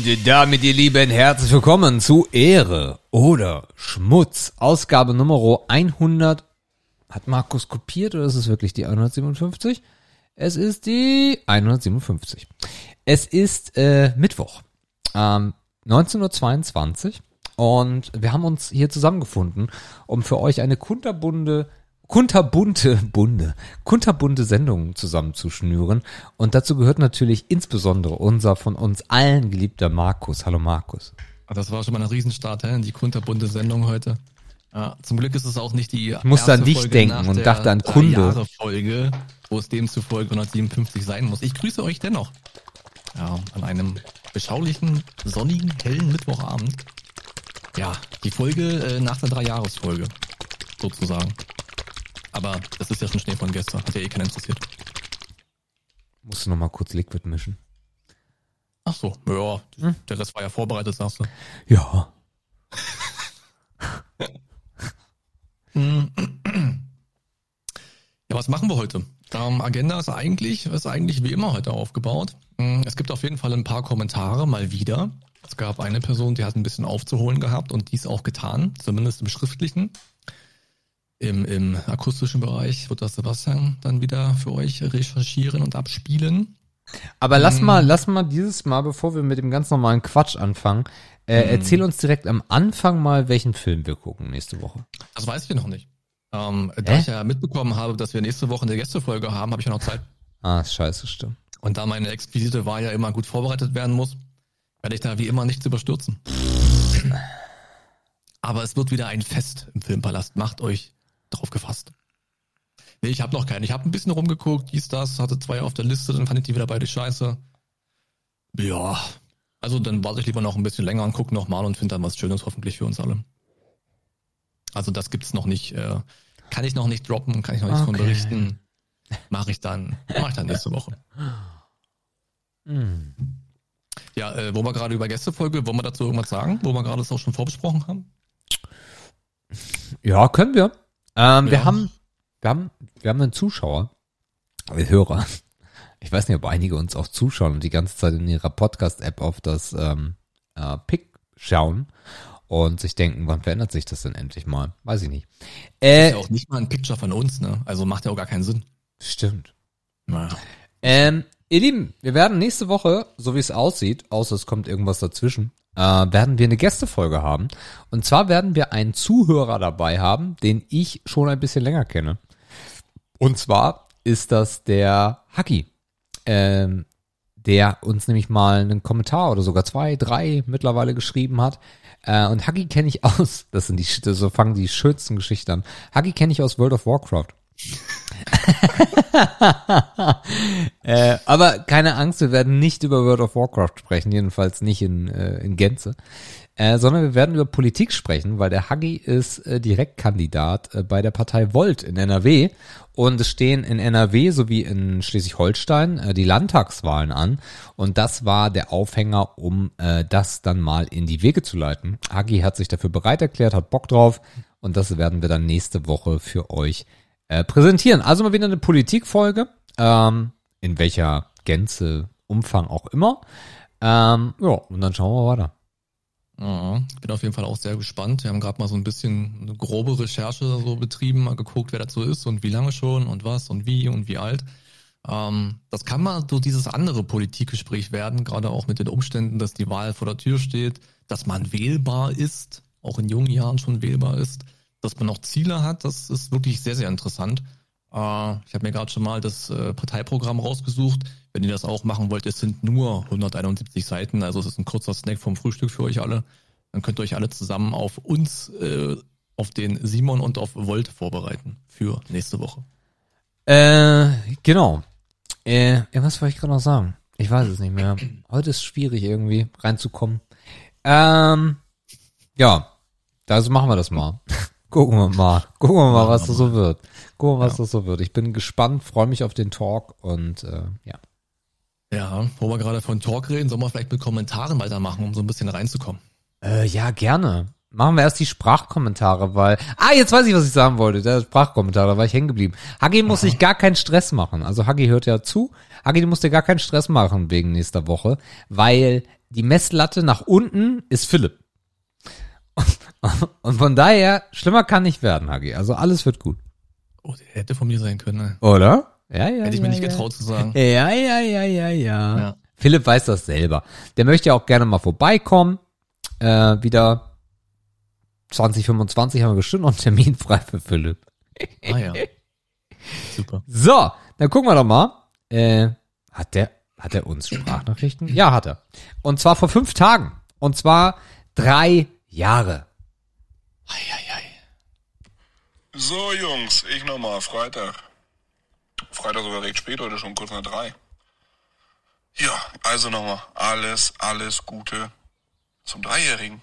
Und damit, ihr Lieben, herzlich willkommen zu Ehre oder Schmutz. Ausgabe Nummer 100. Hat Markus kopiert oder ist es wirklich die 157? Es ist die 157. Es ist äh, Mittwoch, ähm, 19.22 Uhr und wir haben uns hier zusammengefunden, um für euch eine kunterbunde kunterbunte Bunde, kunterbunte Sendungen zusammenzuschnüren. Und dazu gehört natürlich insbesondere unser von uns allen geliebter Markus. Hallo Markus. Das war schon mal ein Riesenstart, hä? die kunterbunte Sendung heute. Ja, zum Glück ist es auch nicht die Ich musste an dich Folge denken und dachte an Kunde. Folge, wo es demzufolge 157 sein muss. Ich grüße euch dennoch. Ja, an einem beschaulichen, sonnigen, hellen Mittwochabend. Ja, die Folge äh, nach der Dreijahresfolge, sozusagen. Aber das ist ja schon Schnee von gestern. Hat ja eh keiner interessiert. Musst du noch mal kurz Liquid mischen? Ach so, ja. Hm? Der Rest war ja vorbereitet, sagst du. Ja. ja, was machen wir heute? Ähm, Agenda ist eigentlich, ist eigentlich wie immer heute aufgebaut. Hm, es gibt auf jeden Fall ein paar Kommentare, mal wieder. Es gab eine Person, die hat ein bisschen aufzuholen gehabt und dies auch getan, zumindest im Schriftlichen. Im, Im akustischen Bereich wird das Sebastian dann wieder für euch recherchieren und abspielen. Aber lass hm. mal, lass mal dieses Mal, bevor wir mit dem ganz normalen Quatsch anfangen, äh, hm. erzähl uns direkt am Anfang mal, welchen Film wir gucken nächste Woche. Das weiß ich noch nicht. Ähm, da ich ja mitbekommen habe, dass wir nächste Woche eine Gästefolge haben, habe ich ja noch Zeit. Ah, scheiße, stimmt. Und da meine Exquisite war ja immer gut vorbereitet werden muss, werde ich da wie immer nichts überstürzen. Aber es wird wieder ein Fest im Filmpalast. Macht euch drauf gefasst. Nee, ich habe noch keinen. Ich habe ein bisschen rumgeguckt, dies, das, hatte zwei auf der Liste, dann fand ich die wieder beide scheiße. Ja, also dann warte ich lieber noch ein bisschen länger und gucke nochmal und finde dann was Schönes hoffentlich für uns alle. Also das gibt's noch nicht, äh, kann ich noch nicht droppen, kann ich noch nichts okay. von berichten. Mache ich dann, mache ich dann nächste Woche. Hm. Ja, äh, wo wir gerade über Gästefolge, wollen wir dazu irgendwas sagen, wo wir gerade das auch schon vorbesprochen haben? Ja, können wir. Ähm, ja. Wir haben, wir haben, wir haben einen Zuschauer, einen Hörer. Ich weiß nicht, ob einige uns auch zuschauen und die ganze Zeit in ihrer Podcast-App auf das ähm, äh, Pick schauen und sich denken, wann verändert sich das denn endlich mal? Weiß ich nicht. Äh, das ist ja auch nicht mal ein Picture von uns, ne? Also macht ja auch gar keinen Sinn. Stimmt. Naja. Ähm, ihr Lieben, wir werden nächste Woche, so wie es aussieht, außer es kommt irgendwas dazwischen, äh, werden wir eine Gästefolge haben. Und zwar werden wir einen Zuhörer dabei haben, den ich schon ein bisschen länger kenne. Und zwar ist das der Haki, ähm, der uns nämlich mal einen Kommentar oder sogar zwei, drei mittlerweile geschrieben hat. Äh, und Haki kenne ich aus, das sind die, so fangen die schönsten Geschichten an. Haki kenne ich aus World of Warcraft. äh, aber keine Angst, wir werden nicht über World of Warcraft sprechen, jedenfalls nicht in, äh, in Gänze, äh, sondern wir werden über Politik sprechen, weil der Hagi ist äh, Direktkandidat äh, bei der Partei Volt in NRW und es stehen in NRW sowie in Schleswig-Holstein äh, die Landtagswahlen an. Und das war der Aufhänger, um das dann mal in die Wege zu leiten. Hagi hat sich dafür bereit erklärt, hat Bock drauf. Und das werden wir dann nächste Woche für euch äh, präsentieren. Also mal wieder eine Politikfolge, ähm, in welcher Gänze, Umfang auch immer. Ähm, ja, und dann schauen wir weiter. Ja, bin auf jeden Fall auch sehr gespannt. Wir haben gerade mal so ein bisschen eine grobe Recherche so betrieben, mal geguckt, wer dazu ist und wie lange schon und was und wie und wie alt. Ähm, das kann mal so dieses andere Politikgespräch werden, gerade auch mit den Umständen, dass die Wahl vor der Tür steht, dass man wählbar ist, auch in jungen Jahren schon wählbar ist dass man noch Ziele hat, das ist wirklich sehr, sehr interessant. Äh, ich habe mir gerade schon mal das äh, Parteiprogramm rausgesucht. Wenn ihr das auch machen wollt, es sind nur 171 Seiten, also es ist ein kurzer Snack vom Frühstück für euch alle. Dann könnt ihr euch alle zusammen auf uns, äh, auf den Simon und auf Volt vorbereiten für nächste Woche. Äh, genau. Äh, was wollte ich gerade noch sagen? Ich weiß es nicht mehr. Heute ist schwierig irgendwie reinzukommen. Ähm, ja, also machen wir das mal. Gucken wir mal. Gucken wir mal, was das so wird. Gucken wir mal, was ja. das so wird. Ich bin gespannt, freue mich auf den Talk und äh, ja. Ja, wo wir gerade von Talk reden, sollen wir vielleicht mit Kommentaren weitermachen, um so ein bisschen reinzukommen. Äh, ja, gerne. machen wir erst die Sprachkommentare, weil. Ah, jetzt weiß ich, was ich sagen wollte. Der Sprachkommentar, da war ich hängen geblieben. Hagi muss sich gar keinen Stress machen. Also Hagi hört ja zu. Hagi, du musst dir gar keinen Stress machen wegen nächster Woche, weil die Messlatte nach unten ist Philipp. Und von daher, schlimmer kann nicht werden, Hagi. Also alles wird gut. Oh, der hätte von mir sein können. Ne? Oder? Ja, ja. Hätte ich ja, mir nicht ja. getraut zu sagen. Ja, ja, ja, ja, ja. Ja. Philipp weiß das selber. Der möchte ja auch gerne mal vorbeikommen. Äh, wieder 2025 haben wir bestimmt noch einen Termin frei für Philipp. Ah ja. Super. So, dann gucken wir doch mal. Äh, hat der, hat er uns Sprachnachrichten? Ja, hat er. Und zwar vor fünf Tagen. Und zwar drei Jahre. Eieiei. So, Jungs, ich nochmal, Freitag. Freitag sogar recht spät, heute schon kurz nach drei. Ja, also nochmal, alles, alles Gute zum Dreijährigen.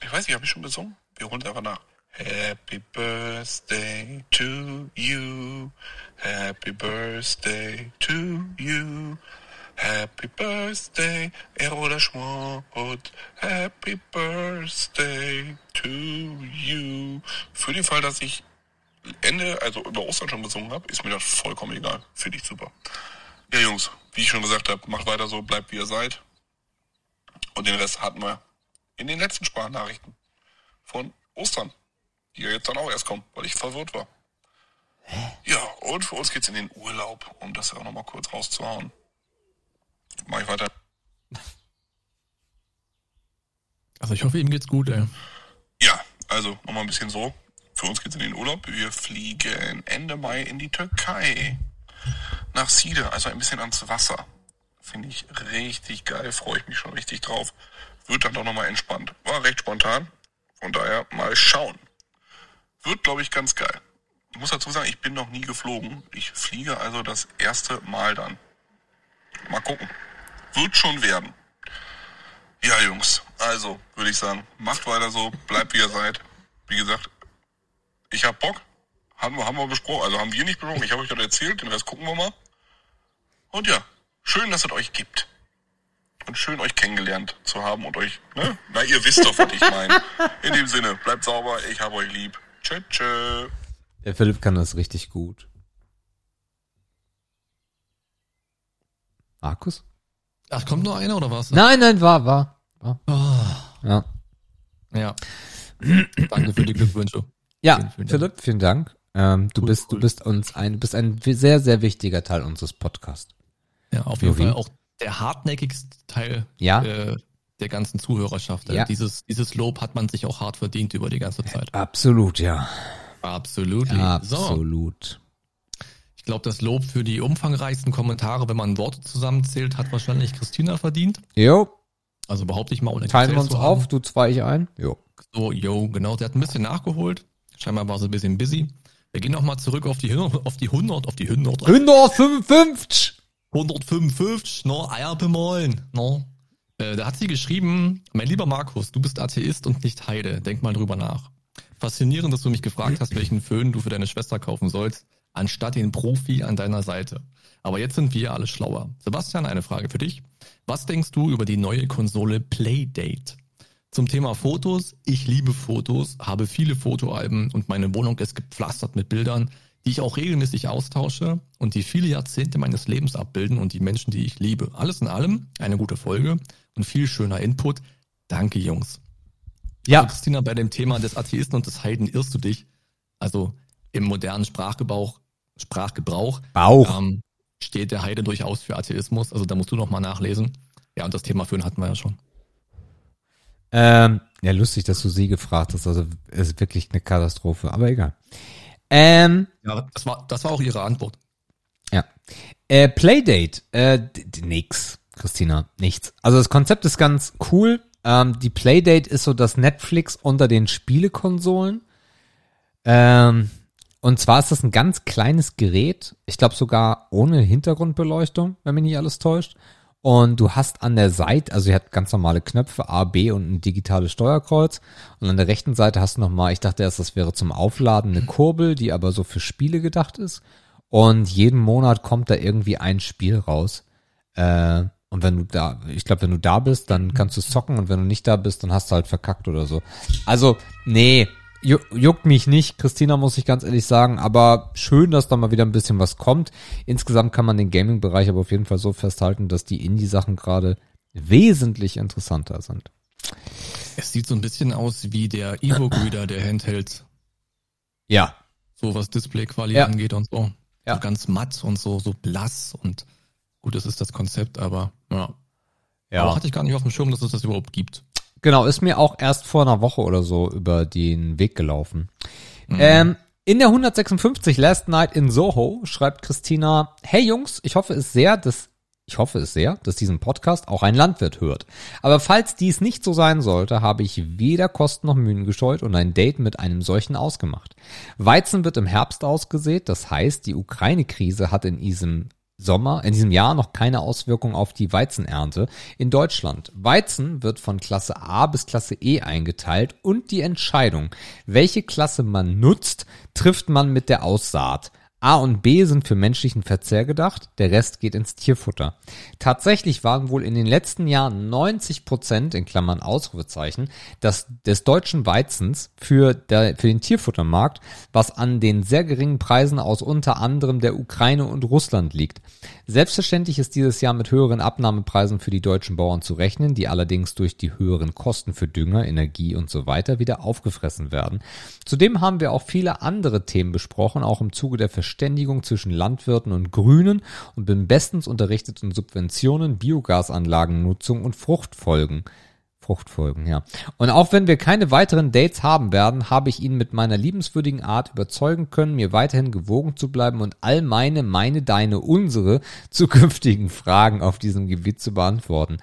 Ich weiß nicht, habe ich schon gesungen? Wir holen es einfach nach. Happy Birthday to you. Happy Birthday to you. Happy Birthday, Erola Schmott. Happy Birthday to you. Für den Fall, dass ich Ende, also über Ostern schon gesungen habe, ist mir das vollkommen egal. Finde ich super. Ja, Jungs, wie ich schon gesagt habe, macht weiter so, bleibt wie ihr seid. Und den Rest hatten wir in den letzten Sprachnachrichten von Ostern, die ja jetzt dann auch erst kommen, weil ich verwirrt war. Ja, und für uns geht's in den Urlaub, um das ja auch nochmal kurz rauszuhauen. Mach ich weiter. Also ich hoffe, ihm geht's gut, ey. Ja, also nochmal ein bisschen so. Für uns geht's in den Urlaub. Wir fliegen Ende Mai in die Türkei. Nach Side, also ein bisschen ans Wasser. Finde ich richtig geil, freue ich mich schon richtig drauf. Wird dann doch nochmal entspannt. War recht spontan. Von daher mal schauen. Wird, glaube ich, ganz geil. Ich muss dazu sagen, ich bin noch nie geflogen. Ich fliege also das erste Mal dann. Mal gucken. Wird schon werden. Ja, Jungs, also würde ich sagen, macht weiter so, bleibt wie ihr seid. Wie gesagt, ich hab Bock. Haben wir, haben wir besprochen, also haben wir nicht besprochen. Ich habe euch das erzählt, den Rest gucken wir mal. Und ja, schön, dass es euch gibt. Und schön, euch kennengelernt zu haben und euch, ne? Na, ihr wisst doch, was ich meine. In dem Sinne, bleibt sauber, ich hab euch lieb. Tschö, tschö. Der Philipp kann das richtig gut. Markus? Ach, kommt noch einer oder was? Nein, nein, war, war. war. Oh, Ja. ja. Danke für die Glückwünsche. Ja, Vielen, vielen. Philipp, vielen Dank. Ähm, du Cool, bist, cool. du bist uns ein, bist ein sehr, sehr wichtiger Teil unseres Podcasts. Ja, auf jeden. Fall auch der hartnäckigste Teil Ja. äh, der ganzen Zuhörerschaft. Ja. Dieses, dieses Lob hat man sich auch hart verdient über die ganze Zeit. Absolut, ja. Absolut. So, Absolut. Ich glaube, das Lob für die umfangreichsten Kommentare, wenn man Worte zusammenzählt, hat wahrscheinlich Christina verdient. Jo, Also behaupte ich mal, ohne teilen wir uns auf, du zwei, ich ein. Jo. So, yo, genau. Der hat ein bisschen nachgeholt. Scheinbar war sie ein bisschen busy. Wir gehen nochmal zurück auf die, 100, auf die 100, auf die 100, 155! 155, no, Eier bemalen, no. Äh, da hat sie geschrieben, mein lieber Markus, du bist Atheist und nicht Heide. Denk mal drüber nach. Faszinierend, dass du mich gefragt hast, welchen Föhn du für deine Schwester kaufen sollst, anstatt den Profi an deiner Seite. Aber jetzt sind wir alle schlauer. Sebastian, eine Frage für dich. Was denkst du über die neue Konsole Playdate? Zum Thema Fotos. Ich liebe Fotos, habe viele Fotoalben und meine Wohnung ist gepflastert mit Bildern, die ich auch regelmäßig austausche und die viele Jahrzehnte meines Lebens abbilden und die Menschen, die ich liebe. Alles in allem eine gute Folge und viel schöner Input. Danke, Jungs. Ja, Also, Christina, bei dem Thema des Atheisten und des Heiden irrst du dich. Also im modernen Sprachgebrauch, Sprachgebrauch Bauch. ähm, steht der Heide durchaus für Atheismus. Also da musst du noch mal nachlesen. Ja, und das Thema Föhn hatten wir ja schon. Ähm, ja, lustig, dass du sie gefragt hast. Also, es ist wirklich eine Katastrophe, aber egal. Ähm, Ja, das war, das war auch ihre Antwort. ja. Äh, Playdate, äh, nix, Christina, nichts. Also das Konzept ist ganz cool. Ähm, die Playdate ist so das Netflix unter den Spielekonsolen. Ähm, und zwar ist das ein ganz kleines Gerät. Ich glaube sogar ohne Hintergrundbeleuchtung, wenn mich nicht alles täuscht. Und du hast an der Seite, also sie hat ganz normale Knöpfe, A, B und ein digitales Steuerkreuz. Und an der rechten Seite hast du nochmal, ich dachte erst, das wäre zum Aufladen eine Kurbel, die aber so für Spiele gedacht ist. Und jeden Monat kommt da irgendwie ein Spiel raus. Äh, Und wenn du da, ich glaube, wenn du da bist, dann kannst du zocken und wenn du nicht da bist, dann hast du halt verkackt oder so. Also, nee, juckt mich nicht, Christina muss ich ganz ehrlich sagen, aber schön, dass da mal wieder ein bisschen was kommt. Insgesamt kann man den Gaming-Bereich aber auf jeden Fall so festhalten, dass die Indie-Sachen gerade wesentlich interessanter sind. Es sieht so ein bisschen aus wie der Evo-Reader der Handhelds. Ja. So was Display-Quali Ja. angeht und so. Ja. So ganz matt und so, so blass und gut, das ist das Konzept, aber ja. Aber hatte ich gar nicht auf dem Schirm, dass es das überhaupt gibt. Genau, ist mir auch erst vor einer Woche oder so über den Weg gelaufen. Ähm, in der 156 Last Night in Soho schreibt Christina, hey Jungs, ich hoffe es sehr, dass ich hoffe es sehr, dass diesen Podcast auch ein Landwirt hört. Aber falls dies nicht so sein sollte, habe ich weder Kosten noch Mühen gescheut und ein Date mit einem solchen ausgemacht. Weizen wird im Herbst ausgesät, das heißt, die Ukraine-Krise hat in diesem Sommer, in diesem Jahr noch keine Auswirkung auf die Weizenernte in Deutschland. Weizen wird von Klasse A bis Klasse E eingeteilt und die Entscheidung, welche Klasse man nutzt, trifft man mit der Aussaat. A und B sind für menschlichen Verzehr gedacht, der Rest geht ins Tierfutter. Tatsächlich waren wohl in den letzten Jahren 90 Prozent, in Klammern Ausrufezeichen, das, des deutschen Weizens für, der, für den Tierfuttermarkt, was an den sehr geringen Preisen aus unter anderem der Ukraine und Russland liegt. Selbstverständlich ist dieses Jahr mit höheren Abnahmepreisen für die deutschen Bauern zu rechnen, die allerdings durch die höheren Kosten für Dünger, Energie und so weiter wieder aufgefressen werden. Zudem haben wir auch viele andere Themen besprochen, auch im Zuge der Verständigung zwischen Landwirten und Grünen und bin bestens unterrichtet in Subventionen, Biogasanlagennutzung und Fruchtfolgen. Fruchtfolgen, ja. Und auch wenn wir keine weiteren Dates haben werden, habe ich ihn mit meiner liebenswürdigen Art überzeugen können, mir weiterhin gewogen zu bleiben und all meine, meine, deine, unsere zukünftigen Fragen auf diesem Gebiet zu beantworten.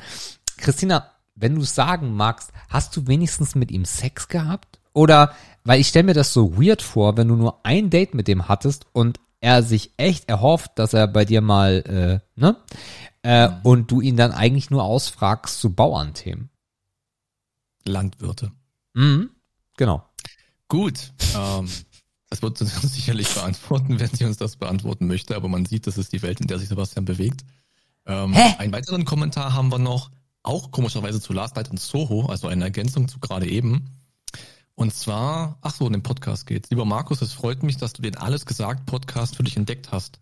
Christina, wenn du sagen magst, hast du wenigstens mit ihm Sex gehabt? Oder, weil ich stelle mir das so weird vor, wenn du nur ein Date mit dem hattest und er sich echt erhofft, dass er bei dir mal, äh, ne? Äh, und du ihn dann eigentlich nur ausfragst zu Bauernthemen. Landwirte. Mhm. Genau. Gut. Ähm, das wird sie uns sicherlich beantworten, wenn sie uns das beantworten möchte, aber man sieht, das ist die Welt, in der sich Sebastian bewegt. Ähm? Einen weiteren Kommentar haben wir noch, auch komischerweise zu Last Night in Soho, also eine Ergänzung zu gerade eben. Und zwar, ach so, in dem Podcast geht's. Lieber Markus, es freut mich, dass du den Alles gesagt Podcast für dich entdeckt hast.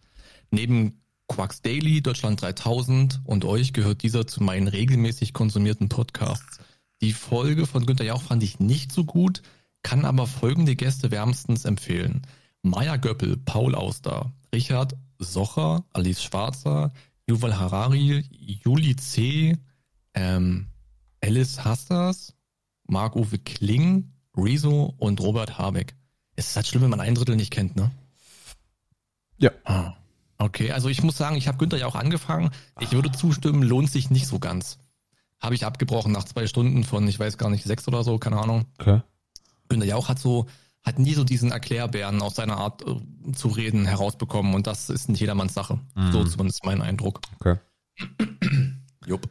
Neben Quacks Daily, Deutschland 3000 und euch gehört dieser zu meinen regelmäßig konsumierten Podcasts. Die Folge von Günter Jauch fand ich nicht so gut, kann aber folgende Gäste wärmstens empfehlen. Maya Göppel, Paul Auster, Richard Socher, Alice Schwarzer, Yuval Harari, Juli C., ähm, Alice Hassers, Marc-Uwe Kling, Rezo und Robert Habeck. Es ist halt schlimm, wenn man ein Drittel nicht kennt, ne? Ja. Ah, Okay, also ich muss sagen, ich habe Günther ja auch angefangen. Ich würde zustimmen, lohnt sich nicht so ganz. Habe ich abgebrochen nach zwei Stunden von, ich weiß gar nicht, sechs oder so, keine Ahnung. Okay. Günther Jauch hat so, hat nie so diesen Erklärbären aus seiner Art äh, zu reden herausbekommen und das ist nicht jedermanns Sache. So zumindest mein Eindruck. Okay. Jupp.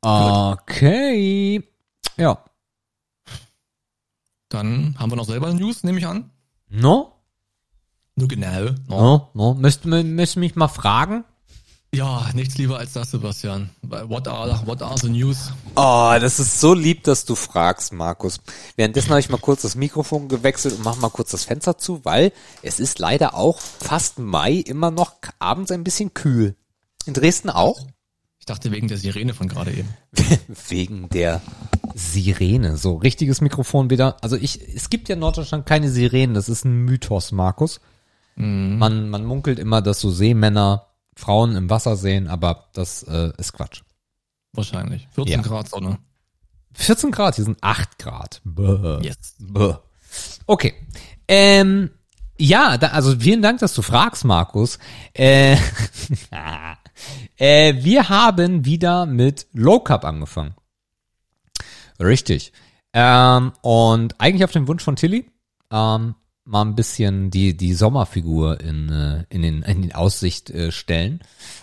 Okay. Ja. Dann haben wir noch selber News, nehme ich an. No? Nur genau. No. No? No? Müsst, müsst mich mal fragen? Ja, nichts lieber als das, Sebastian. What are, what are the news? Oh, das ist so lieb, dass du fragst, Markus. Währenddessen habe ich mal kurz das Mikrofon gewechselt und mach mal kurz das Fenster zu, weil es ist leider auch fast Mai immer noch abends ein bisschen kühl. In Dresden auch? Ich dachte wegen der Sirene von gerade eben. Wegen der Sirene. So, richtiges Mikrofon wieder. Also ich, es gibt ja in Norddeutschland keine Sirenen. Das ist ein Mythos, Markus. Man, man munkelt immer, dass so Seemänner Frauen im Wasser sehen, aber das äh, ist Quatsch. Wahrscheinlich. 14 Ja. Grad Sonne. 14 Grad, hier sind 8 Grad. Bäh. Yes. Bäh. Okay. Ähm, ja, da, also vielen Dank, dass du fragst, Markus. Äh, äh, wir haben wieder mit Low Cup angefangen. Richtig. Ähm, und eigentlich auf den Wunsch von Tilly, ähm, mal ein bisschen die, die Sommerfigur in, äh, in, den, in die Aussicht äh, stellen.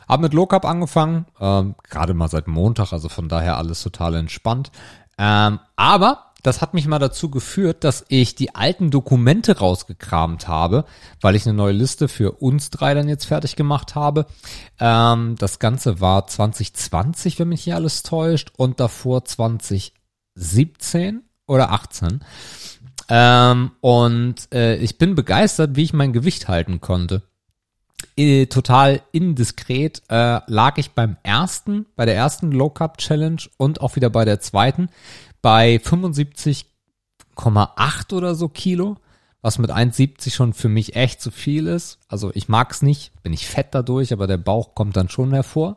Hab mit Low Cup angefangen, ähm, gerade mal seit Montag, also von daher alles total entspannt. Ähm, aber das hat mich mal dazu geführt, dass ich die alten Dokumente rausgekramt habe, weil ich eine neue Liste für uns drei dann jetzt fertig gemacht habe. Ähm, das Ganze war 2020, wenn mich hier alles täuscht, und davor 2017 oder 18. Ähm, und äh, ich bin begeistert, wie ich mein Gewicht halten konnte. Äh, total indiskret äh, lag ich beim ersten, bei der ersten Low Carb Challenge und auch wieder bei der zweiten bei 75,8 oder so Kilo, was mit 1,70 schon für mich echt zu viel ist. Also ich mag's nicht, bin ich fett dadurch, aber der Bauch kommt dann schon hervor.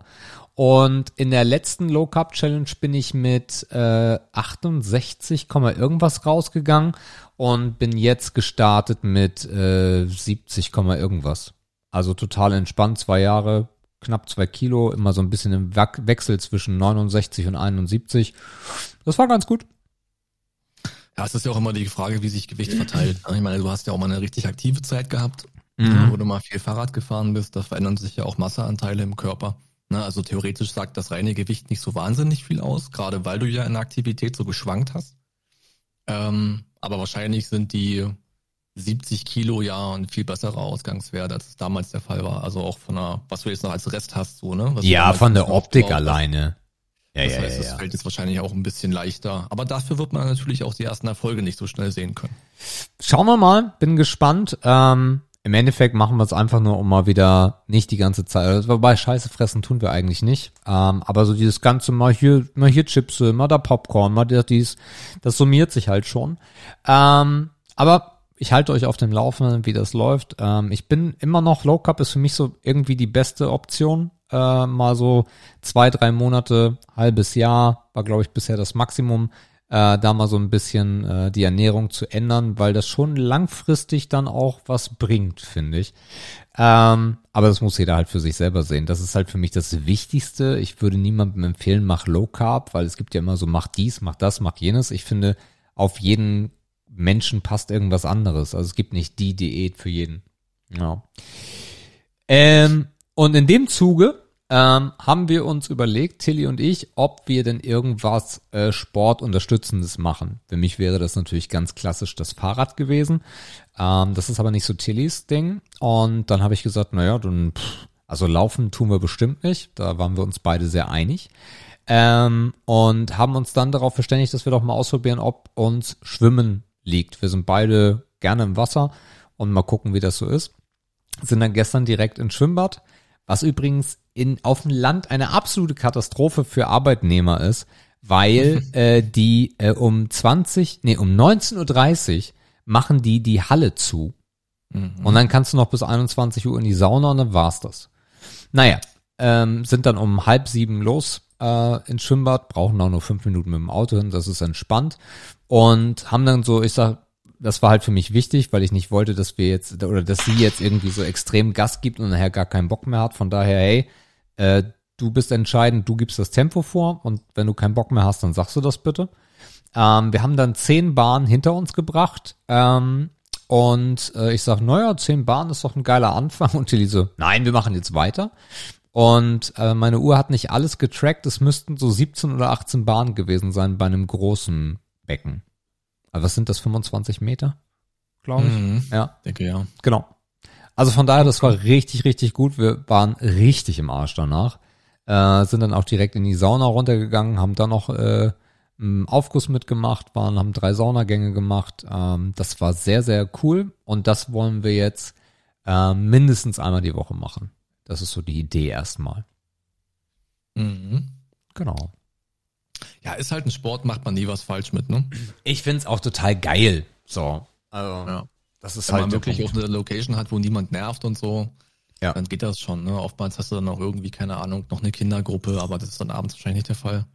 Und in der letzten Low Carb Challenge bin ich mit äh, 68, irgendwas rausgegangen und bin jetzt gestartet mit äh, 70, irgendwas. Also total entspannt, zwei Jahre, knapp zwei Kilo, immer so ein bisschen im Wechsel zwischen 69 und 71. Das war ganz gut. Ja, es ist ja auch immer die Frage, wie sich Gewicht verteilt. Ich meine, du hast ja auch mal eine richtig aktive Zeit gehabt, mhm. wo du mal viel Fahrrad gefahren bist. Da verändern sich ja auch Masseanteile im Körper. Ne, also theoretisch sagt das reine Gewicht nicht so wahnsinnig viel aus, gerade weil du ja in der Aktivität so geschwankt hast. Ähm, aber wahrscheinlich sind die 70 Kilo ja ein viel besserer Ausgangswert, als es damals der Fall war. Also auch von der, was du jetzt noch als Rest hast, so, ne? Was ja, von der Optik alleine. Ja, das ja, heißt, ja, ja. es fällt jetzt wahrscheinlich auch ein bisschen leichter. Aber dafür wird man natürlich auch die ersten Erfolge nicht so schnell sehen können. Schauen wir mal, bin gespannt. Ähm, Im Endeffekt machen wir es einfach nur, um mal wieder nicht die ganze Zeit. Also, wobei Scheiße fressen tun wir eigentlich nicht. Ähm, aber so dieses ganze mal hier, mal hier Chips, mal da Popcorn, mal dies, das summiert sich halt schon. Ähm, aber ich halte euch auf dem Laufenden, wie das läuft. Ähm, ich bin immer noch Low Cup ist für mich so irgendwie die beste Option äh, mal so zwei, drei Monate, halbes Jahr, war glaube ich bisher das Maximum, äh, da mal so ein bisschen äh, die Ernährung zu ändern, weil das schon langfristig dann auch was bringt, finde ich. Ähm, aber das muss jeder halt für sich selber sehen. Das ist halt für mich das Wichtigste. Ich würde niemandem empfehlen, mach Low Carb, weil es gibt ja immer so, mach dies, mach das, mach jenes. Ich finde, auf jeden Menschen passt irgendwas anderes. Also es gibt nicht die Diät für jeden. Ja. Ähm, und in dem Zuge ähm, haben wir uns überlegt, Tilly und ich, ob wir denn irgendwas äh, Sportunterstützendes machen. Für mich wäre das natürlich ganz klassisch das Fahrrad gewesen. Ähm, das ist aber nicht so Tillys Ding. Und dann habe ich gesagt, naja, dann, pff, also laufen tun wir bestimmt nicht. Da waren wir uns beide sehr einig. Ähm, und haben uns dann darauf verständigt, dass wir doch mal ausprobieren, ob uns Schwimmen liegt. Wir sind beide gerne im Wasser und mal gucken, wie das so ist. Sind dann gestern direkt ins Schwimmbad was übrigens in, auf dem Land eine absolute Katastrophe für ist, weil äh, die äh, um 20, nee, um 19.30 Uhr machen die die Halle zu. Mhm. Und dann kannst du noch bis 21 Uhr in die Sauna und dann war's das. Naja, ähm, sind dann um halb sieben los äh, ins Schwimmbad, brauchen auch nur fünf Minuten mit dem Auto hin, das ist entspannt. Und haben dann so, ich sag, das war halt für mich wichtig, weil ich nicht wollte, dass wir jetzt oder dass sie jetzt irgendwie so extrem Gas gibt und nachher gar keinen Bock mehr hat. Von daher, hey, äh, du bist entscheidend, du gibst das Tempo vor und wenn du keinen Bock mehr hast, dann sagst du das bitte. Ähm, wir haben dann zehn Bahnen hinter uns gebracht ähm, und äh, ich sag, naja, zehn Bahnen ist doch ein geiler Anfang und Tilly so, nein, wir machen jetzt weiter. Und äh, meine Uhr hat nicht alles getrackt, es müssten so 17 oder 18 Bahnen gewesen sein bei einem großen Becken. Aber was sind das, 25 Meter? Glaube ich. Mhm, ja. Denke ja. Genau. Also von daher, das war richtig, richtig gut. Wir waren richtig im Arsch danach. Äh, sind dann auch direkt in die Sauna runtergegangen, haben dann noch äh, einen Aufguss mitgemacht, waren, haben drei Saunagänge gemacht. Ähm, das war sehr, sehr cool. Und das wollen wir jetzt äh, mindestens einmal die Woche machen. Das ist so die Idee erstmal. Mhm. Genau. Ja, ist halt ein Sport, macht man nie was falsch mit, ne? Ich find's auch total geil. So. Also, ja. Das ist Wenn halt. Man wirklich auch eine Location hat, wo niemand nervt und so, ja. dann geht das schon, ne? Oftmals hast du dann auch irgendwie, keine Ahnung, noch eine Kindergruppe, aber das ist dann abends wahrscheinlich nicht der Fall.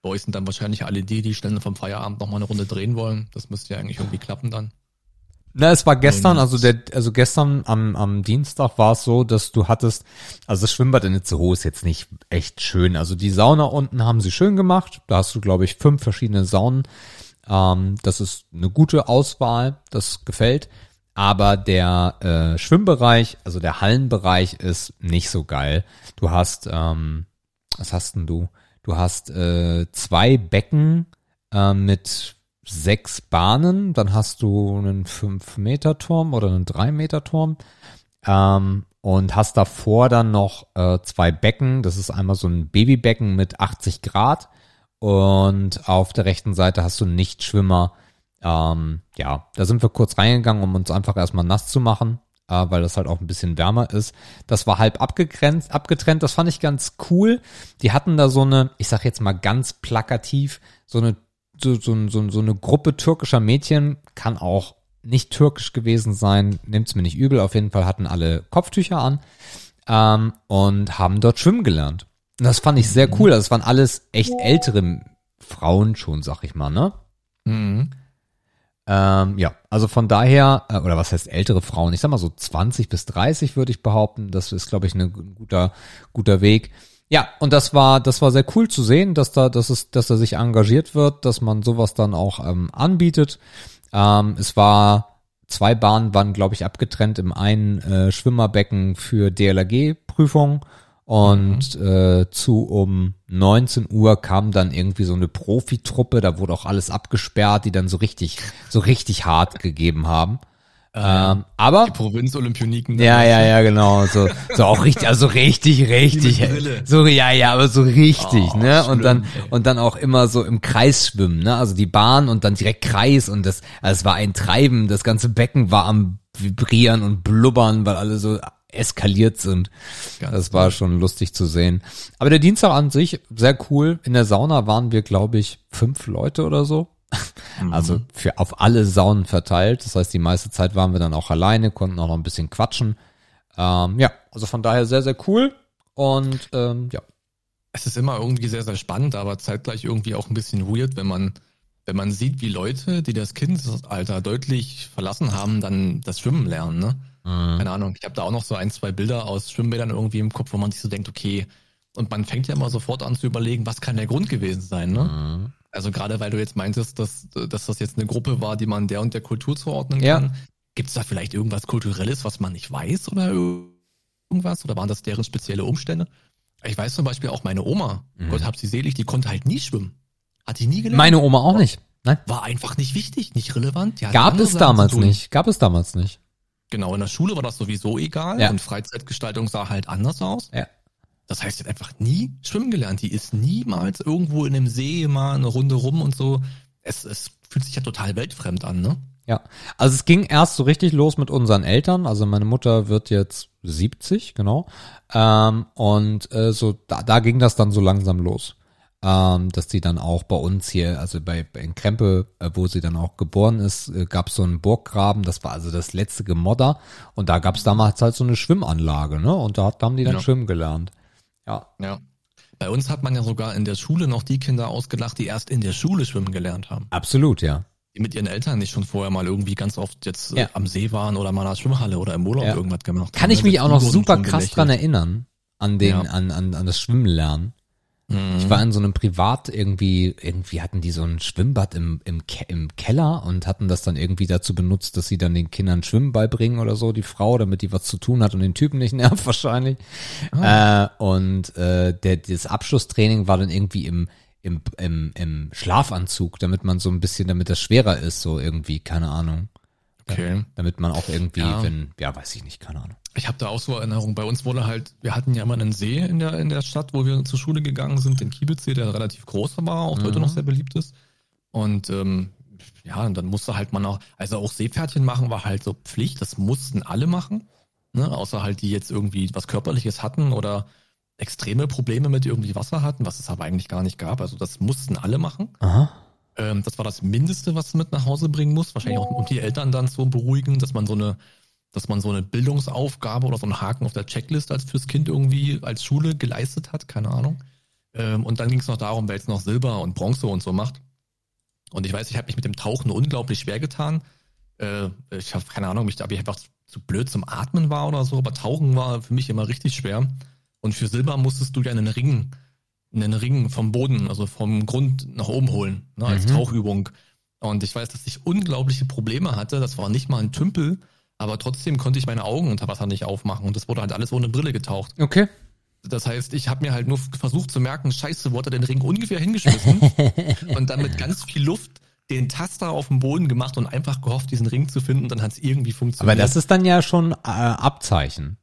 Bei euch sind dann wahrscheinlich alle die, die schnell vom Feierabend nochmal eine Runde drehen wollen. Das müsste ja eigentlich irgendwie klappen dann. Na, es war gestern, also der, also gestern am, am Dienstag war es so, dass du hattest, also das Schwimmbad in Itzehoe ist jetzt nicht echt schön. Also die Sauna unten haben sie schön gemacht. Da hast du, glaube ich, fünf verschiedene Saunen. Ähm, das ist eine gute Auswahl, das gefällt. Aber der äh, Schwimmbereich, also der Hallenbereich ist nicht so geil. Du hast, ähm, was hast denn du? Du hast äh, zwei Becken äh, mit sechs Bahnen, dann hast du einen 5-Meter-Turm oder einen 3-Meter-Turm ähm, und hast davor dann noch äh, zwei Becken. Das ist einmal so ein Babybecken mit 80 Grad und auf der rechten Seite hast du einen Nichtschwimmer. Ähm, ja, da sind wir kurz reingegangen, um uns einfach erstmal nass zu machen, äh, weil das halt auch ein bisschen wärmer ist. Das war halb abgegrenzt, abgetrennt. Das fand ich ganz cool. Die hatten da so eine, ich sag jetzt mal ganz plakativ, so eine so, so, so, so eine Gruppe türkischer Mädchen, kann auch nicht türkisch gewesen sein, nimmt's mir nicht übel, auf jeden Fall hatten alle Kopftücher an ähm, und haben dort schwimmen gelernt. Und das fand ich sehr cool. Also es waren alles echt ältere Frauen schon, sag ich mal, ne? Mhm. Ähm, ja, also von daher, äh, oder was heißt ältere Frauen? Ich sag mal so 20 bis 30 würde ich behaupten. Das ist, glaube ich, ein guter, guter Weg. Ja, und das war, das war sehr cool zu sehen, dass da, dass es, dass er sich engagiert wird, dass man sowas dann auch ähm, anbietet. Ähm, es war zwei Bahnen waren, glaube ich, abgetrennt im einen äh, Schwimmerbecken für DLRG-Prüfung und mhm. äh, zu um 19 Uhr kam dann irgendwie so eine Profitruppe, da wurde auch alles abgesperrt, die dann so richtig, so richtig hart gegeben haben. Ähm, aber die Provinz-Olympioniken. Ja, ja, ja, genau. So, so auch richtig, also richtig, richtig. So, ja, ja, aber so richtig, oh, ne? Und dann, ey. und dann auch immer so im Kreis schwimmen, ne? Also die Bahn und dann direkt Kreis und das, also es war ein Treiben. Das ganze Becken war am vibrieren und blubbern, weil alle so eskaliert sind. Ganz das war schon lustig zu sehen. Aber der Dienstag an sich sehr cool. In der Sauna waren wir, glaube ich, fünf Leute oder so. Also mhm. für auf alle Saunen verteilt. Das heißt, die meiste Zeit waren wir dann auch alleine, konnten auch noch ein bisschen quatschen. Ähm, ja, also von daher sehr, sehr cool. Und ähm, ja. Es ist immer irgendwie sehr, sehr spannend, aber zeitgleich irgendwie auch ein bisschen weird, wenn man, wenn man sieht, wie Leute, die das Kindesalter deutlich verlassen haben, dann das Schwimmen lernen, ne? Mhm. Keine Ahnung. Ich habe da auch noch so ein, zwei Bilder aus Schwimmbädern irgendwie im Kopf, wo man sich so denkt, okay, und man fängt ja immer sofort an zu überlegen, was kann der Grund gewesen sein, ne? Mhm. Also gerade weil du jetzt meintest, dass, dass das jetzt eine Gruppe war, die man der und der Kultur zuordnen kann. Ja. Gibt es da vielleicht irgendwas Kulturelles, was man nicht weiß oder irgendwas? Oder waren das deren spezielle Umstände? Ich weiß zum Beispiel auch meine Oma, mhm. Gott hab sie selig, die konnte halt nie schwimmen. Hat die nie gelernt. Meine Oma auch nicht. Nein. War einfach nicht wichtig, nicht relevant. Gab es damals nicht. Gab es damals nicht. Genau, in der Schule war das sowieso egal ja. und Freizeitgestaltung sah halt anders aus. Ja. Das heißt, sie hat einfach nie schwimmen gelernt. Die ist niemals irgendwo in einem See mal eine Runde rum und so. Es, es fühlt sich ja total weltfremd an, ne? Ja, also es ging erst so richtig los mit unseren Eltern. Also meine Mutter wird jetzt 70, genau. Ähm, und äh, so da, da ging das dann so langsam los, ähm, dass die dann auch bei uns hier, also bei, in Krempe, äh, wo sie dann auch geboren ist, äh, gab es so einen Burggraben. Das war also das letzte Gemodder und da gab es damals halt so eine Schwimmanlage, ne? Und da, da haben die dann ja. schwimmen gelernt. Ja. Ja. Bei uns hat man ja sogar in der Schule noch die Kinder ausgelacht, die erst in der Schule schwimmen gelernt haben. Absolut, ja. Die mit ihren Eltern nicht schon vorher mal irgendwie ganz oft jetzt äh, ja. am See waren oder mal in der Schwimmhalle oder im Urlaub ja. irgendwas gemacht haben. Kann ich mich auch noch super krass dran erinnern, an den, an, an, an das Schwimmen lernen. Mhm. Ich war in so einem Privat irgendwie, irgendwie hatten die so ein Schwimmbad im, im, Ke im Keller und hatten das dann irgendwie dazu benutzt, dass sie dann den Kindern Schwimmen beibringen oder so, die Frau, damit die was zu tun hat und den Typen nicht nervt wahrscheinlich. Ah. Äh, und äh, der, das Abschlusstraining war dann irgendwie im, im, im, im Schlafanzug, damit man so ein bisschen, damit das schwerer ist, so irgendwie, keine Ahnung. Okay. Damit man auch irgendwie, ja. wenn, ja, weiß ich nicht, keine Ahnung. Ich habe da auch so Erinnerungen. Bei uns wurde halt, wir hatten ja immer einen See in der, in der Stadt, wo wir zur Schule gegangen sind, den Kiebitzsee, der relativ groß war, auch mhm. heute noch sehr beliebt ist. Und ähm, ja, und dann musste halt man auch, also auch Seepferdchen machen war halt so Pflicht, das mussten alle machen. Ne? Außer halt, die jetzt irgendwie was Körperliches hatten oder extreme Probleme mit irgendwie Wasser hatten, was es aber eigentlich gar nicht gab. Also das mussten alle machen. Aha. Ähm, das war das Mindeste, was du mit nach Hause bringen musst. Wahrscheinlich auch, um die Eltern dann zu beruhigen, dass man so eine dass man so eine Bildungsaufgabe oder so einen Haken auf der Checklist als fürs Kind irgendwie als Schule geleistet hat, keine Ahnung. Ähm, und dann ging es noch darum, wer jetzt noch Silber und Bronze und so macht. Und ich weiß, ich habe mich mit dem Tauchen unglaublich schwer getan. Äh, ich habe keine Ahnung, ob ich einfach zu blöd zum Atmen war oder so, aber Tauchen war für mich immer richtig schwer. Und für Silber musstest du ja einen Ring, einen Ring vom Boden, also vom Grund nach oben holen, ne, als mhm. Tauchübung. Und ich weiß, dass ich unglaubliche Probleme hatte. Das war nicht mal ein Tümpel, aber trotzdem konnte ich meine Augen unter Wasser nicht aufmachen und das wurde halt alles ohne Brille getaucht. Okay. Das heißt, ich habe mir halt nur versucht zu merken, scheiße, er den Ring ungefähr hingeschmissen und dann mit ganz viel Luft den Taster auf dem Boden gemacht und einfach gehofft, diesen Ring zu finden und dann hat es irgendwie funktioniert. Aber das ist dann ja schon äh, Abzeichen.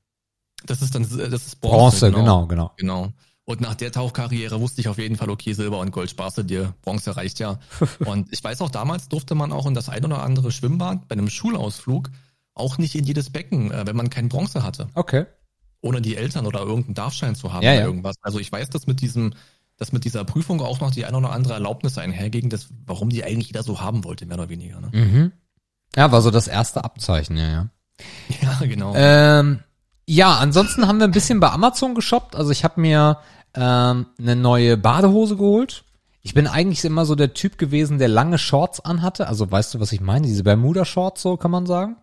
das ist dann, das ist Bronze, genau, genau. Genau. Und nach der Tauchkarriere wusste ich auf jeden Fall, okay, Silber und Gold sparst du dir, Bronze reicht ja. und ich weiß auch, damals durfte man auch in das ein oder andere Schwimmbad bei einem Schulausflug auch nicht in jedes Becken, äh, wenn man kein Bronze hatte. Okay. Ohne die Eltern oder irgendeinen Darfschein zu haben Ja, oder ja. irgendwas. Also ich weiß, dass mit diesem, dass mit dieser Prüfung auch noch die ein oder andere Erlaubnis einherging, das, warum die eigentlich jeder so haben wollte, mehr oder weniger. Ne? Mhm. Ja, war so das erste Abzeichen, ja, ja. Ja, genau. Ähm, ja, ansonsten haben wir ein bisschen bei Amazon geshoppt. Also ich habe mir ähm, eine neue Badehose geholt. Ich bin eigentlich immer so der Typ gewesen, der lange Shorts anhatte. Also weißt du, was ich meine? Diese Bermuda-Shorts, so kann man sagen.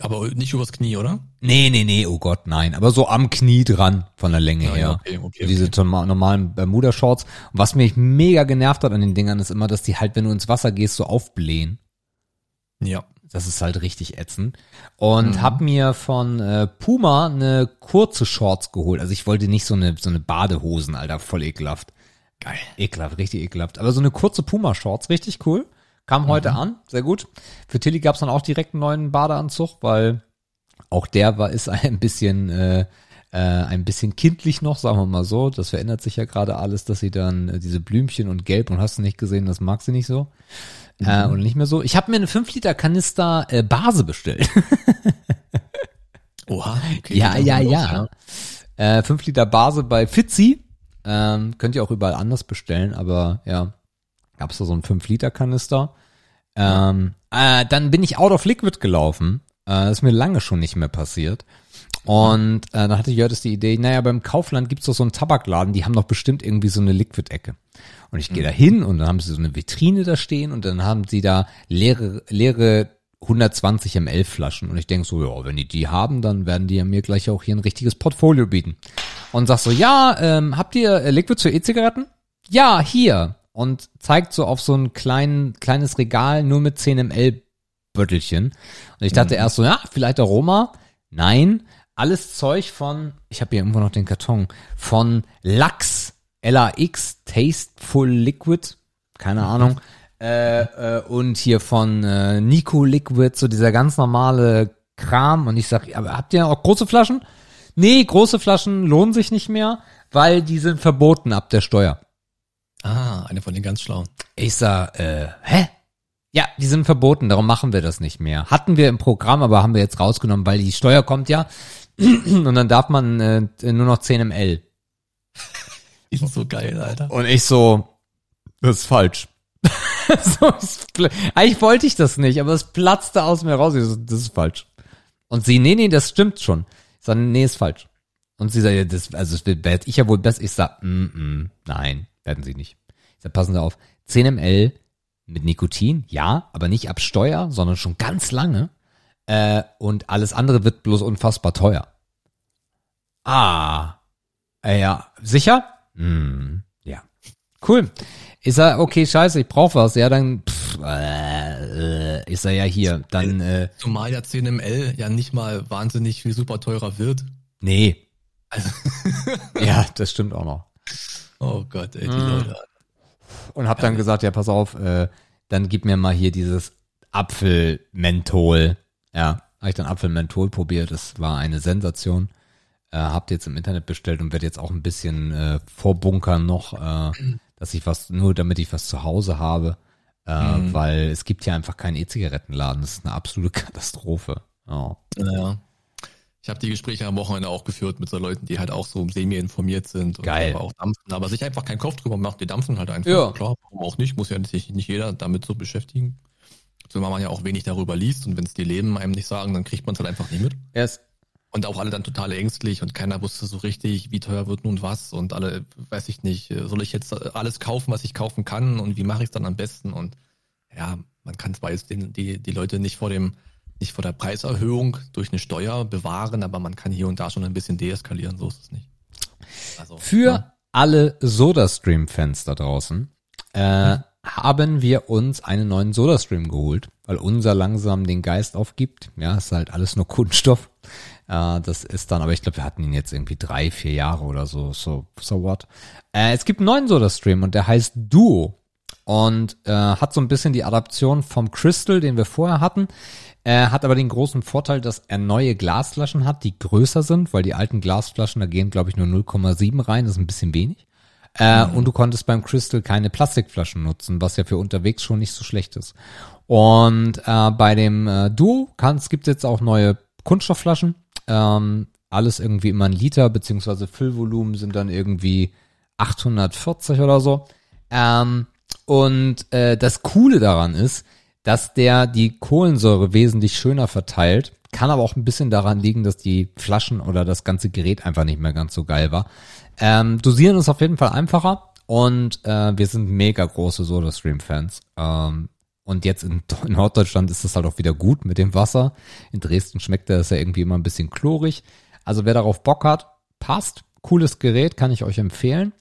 Aber nicht übers Knie, oder? Nee, nee, nee, oh Gott, nein. Aber so am Knie dran von der Länge Ja, her. okay, okay, so diese okay. normalen Bermuda-Shorts. Was mich mega genervt hat an den Dingern, ist immer, dass die halt, wenn du ins Wasser gehst, so aufblähen. Ja. Das ist halt richtig ätzend. Und hab mir von äh, Puma eine kurze Shorts geholt. Also ich wollte nicht so eine, so eine Badehosen, Alter, voll ekelhaft. Geil. Ekelhaft, richtig ekelhaft. Aber so eine kurze Puma-Shorts, richtig cool. Kam heute an, sehr gut. Für Tilly gab's dann auch direkt einen neuen Badeanzug, weil auch der war, ist ein bisschen, äh, äh, ein bisschen kindlich noch, sagen wir mal so. Das verändert sich ja gerade alles, dass sie dann äh, diese Blümchen und Gelb und hast du nicht gesehen, das mag sie nicht so. Äh, und nicht mehr so. Ich habe mir eine 5 Liter Kanister äh, Base bestellt. Oha. Okay, ja, ja, los, ja. Äh, 5 Liter Base bei Fitzi. Ähm, könnt ihr auch überall anders bestellen, aber ja, gab's da so einen 5 Liter Kanister. Ähm, äh, dann bin ich out of liquid gelaufen. Äh, ist mir lange schon nicht mehr passiert. Und äh, dann hatte Jördes die Idee, naja, beim Kaufland gibt's doch so einen Tabakladen, die haben doch bestimmt irgendwie so eine Liquid-Ecke. Und ich gehe da hin und dann haben sie so eine Vitrine da stehen und dann haben sie da leere, leere 120 ml Flaschen. Und ich denk so, ja, wenn die die haben, dann werden die ja mir gleich auch hier ein richtiges Portfolio bieten. Und sag so, ja, ähm, habt ihr äh, Liquid für E-Zigaretten? Ja, hier. Und zeigt so auf so ein klein, kleines Regal nur mit 10 ml Böttelchen. Und ich dachte erst so, ja, vielleicht Aroma. Nein, alles Zeug von, ich habe hier irgendwo noch den Karton, von Lux, L-A-X, Tasteful Liquid, keine Ahnung. Äh, äh, und hier von äh, Nico Liquid, so dieser ganz normale Kram. Und ich sag, aber habt ihr auch große Flaschen? Nee, große Flaschen lohnen sich nicht mehr, weil die sind verboten ab der Steuer. Ah, eine von den ganz schlauen. Ich sag, äh, hä? Ja, die sind verboten, darum machen wir das nicht mehr. Hatten wir im Programm, aber haben wir jetzt rausgenommen, weil die Steuer kommt ja. Und dann darf man äh, nur noch 10 ml. Die sind so geil, Alter. Und ich so, das ist falsch. so, eigentlich wollte ich das nicht, aber es platzte aus mir raus. Ich so, das ist falsch. Und sie, nee, nee, das stimmt schon. Ich sag, nee, ist falsch. Und sie sagt, ja, das, also das werde ich ja wohl besser. Ich sag, mm, mm, nein, werden sie nicht. Ich sag, passen Sie auf, 10 ml mit Nikotin, ja, aber nicht ab Steuer, sondern schon ganz lange. Äh, und alles andere wird bloß unfassbar teuer. Ah, äh, ja, sicher? Hm, ja. Cool. Ich sag, okay, scheiße, ich brauch was. Ja, dann, pff, äh, äh, ich sag, ja, hier, dann, äh, Zumal ja 10 ml ja nicht mal wahnsinnig viel super teurer wird. nee. Also, Ja, das stimmt auch noch. Oh Gott, ey, die Mhm. Leute. Und hab dann gesagt, ja, pass auf, äh, dann gib mir mal hier dieses Apfelmenthol. Ja, habe ich dann Apfelmenthol probiert. Das war eine Sensation. Äh, habt jetzt im Internet bestellt und werde jetzt auch ein bisschen äh, vorbunkern noch, äh, dass ich was, nur damit ich was zu Hause habe. Äh, Mhm. Weil es gibt hier einfach keinen E-Zigarettenladen. Das ist eine absolute Katastrophe. Ja. Ich habe die Gespräche am Wochenende auch geführt mit so Leuten, die halt auch so semi-informiert sind und Geil. auch dampfen, aber sich einfach keinen Kopf drüber macht. Die dampfen halt einfach. Ja. Klar, warum auch nicht? Muss ja sich nicht jeder damit so beschäftigen. Zumal man ja auch wenig darüber liest und wenn es die Leben einem nicht sagen, dann kriegt man es halt einfach nicht mit. Erst Und auch alle dann total ängstlich und keiner wusste so richtig, wie teuer wird nun was und alle, weiß ich nicht, soll ich jetzt alles kaufen, was ich kaufen kann und wie mache ich es dann am besten und ja, man kann zwar jetzt den, die, die Leute nicht vor dem, nicht vor der Preiserhöhung durch eine Steuer bewahren, aber man kann hier und da schon ein bisschen deeskalieren, so ist es nicht. Also, Für ja. alle Sodastream-Fans da draußen äh, haben wir uns einen neuen Sodastream geholt, weil unser langsam den Geist aufgibt. Ja, ist halt alles nur Kunststoff. Äh, das ist dann, aber ich glaube, wir hatten ihn jetzt irgendwie drei, vier Jahre oder so. So, so what? Äh, es gibt einen neuen Sodastream und der heißt Duo. und äh, hat so ein bisschen die Adaption vom Crystal, den wir vorher hatten. Er hat aber den großen Vorteil, dass er neue Glasflaschen hat, die größer sind, weil die alten Glasflaschen, da gehen glaube ich nur 0,7 rein, das ist ein bisschen wenig. Äh, Und du konntest beim Crystal keine Plastikflaschen nutzen, was ja für unterwegs schon nicht so schlecht ist. Und äh, bei dem äh, Duo gibt jetzt auch neue Kunststoffflaschen. Ähm, alles irgendwie immer ein Liter, beziehungsweise Füllvolumen sind dann irgendwie 840 oder so. Ähm, und äh, das Coole daran ist, dass der die Kohlensäure wesentlich schöner verteilt. Kann aber auch ein bisschen daran liegen, dass die Flaschen oder das ganze Gerät einfach nicht mehr ganz so geil war. Ähm, dosieren ist auf jeden Fall einfacher und äh, wir sind mega große SodaStream-Fans. Ähm, und jetzt in, in Norddeutschland ist das halt auch wieder gut mit dem Wasser. In Dresden schmeckt das ja irgendwie immer ein bisschen chlorig. Also wer darauf Bock hat, passt. Cooles Gerät, kann ich euch empfehlen.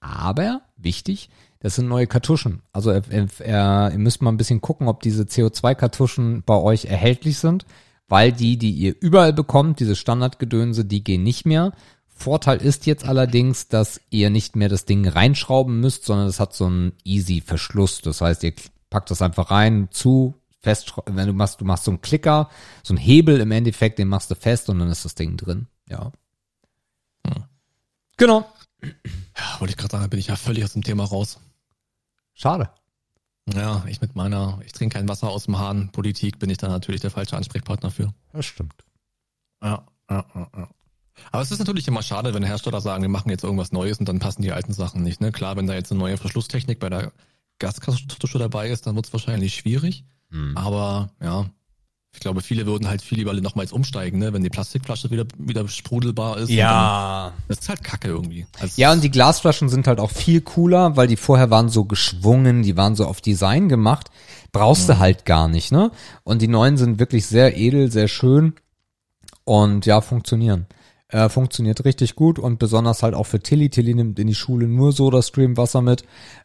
Aber wichtig, das sind neue Kartuschen. Also äh, ihr müsst mal ein bisschen gucken, ob diese CO2-Kartuschen bei euch erhältlich sind, weil die, die ihr überall bekommt, diese Standardgedönse, die gehen nicht mehr. Vorteil ist jetzt allerdings, dass ihr nicht mehr das Ding reinschrauben müsst, sondern es hat so einen easy Verschluss. Das heißt, ihr packt das einfach rein, zu, fest, wenn du machst, du machst so einen Klicker, so einen Hebel im Endeffekt, den machst du fest und dann ist das Ding drin. Ja. Hm. Genau. Ja, wollte ich gerade sagen, bin ich ja völlig aus dem Thema raus. Schade. Ja, ich mit meiner, ich trinke kein Wasser aus dem Hahn, Politik bin ich da natürlich der falsche Ansprechpartner für. Das stimmt. Ja, ja, ja, ja. Aber es ist natürlich immer schade, wenn Hersteller sagen, wir machen jetzt irgendwas Neues und dann passen die alten Sachen nicht. Ne? Klar, wenn da jetzt eine neue Verschlusstechnik bei der Gaskartusche dabei ist, dann wird es wahrscheinlich schwierig. Hm. Aber ja, ich glaube, viele würden halt viel lieber nochmals umsteigen, ne? wenn die Plastikflasche wieder, wieder sprudelbar ist. Ja. Das ist halt kacke irgendwie. Also Ja, und die Glasflaschen sind halt auch viel cooler, weil die vorher waren so geschwungen, die waren so auf Design gemacht. Brauchst du halt gar nicht, ne? Und die neuen sind wirklich sehr edel, sehr schön und ja, funktionieren. Äh, funktioniert richtig gut und besonders halt auch für Tilly. Tilly nimmt in die Schule nur Soda-Stream Wasser mit.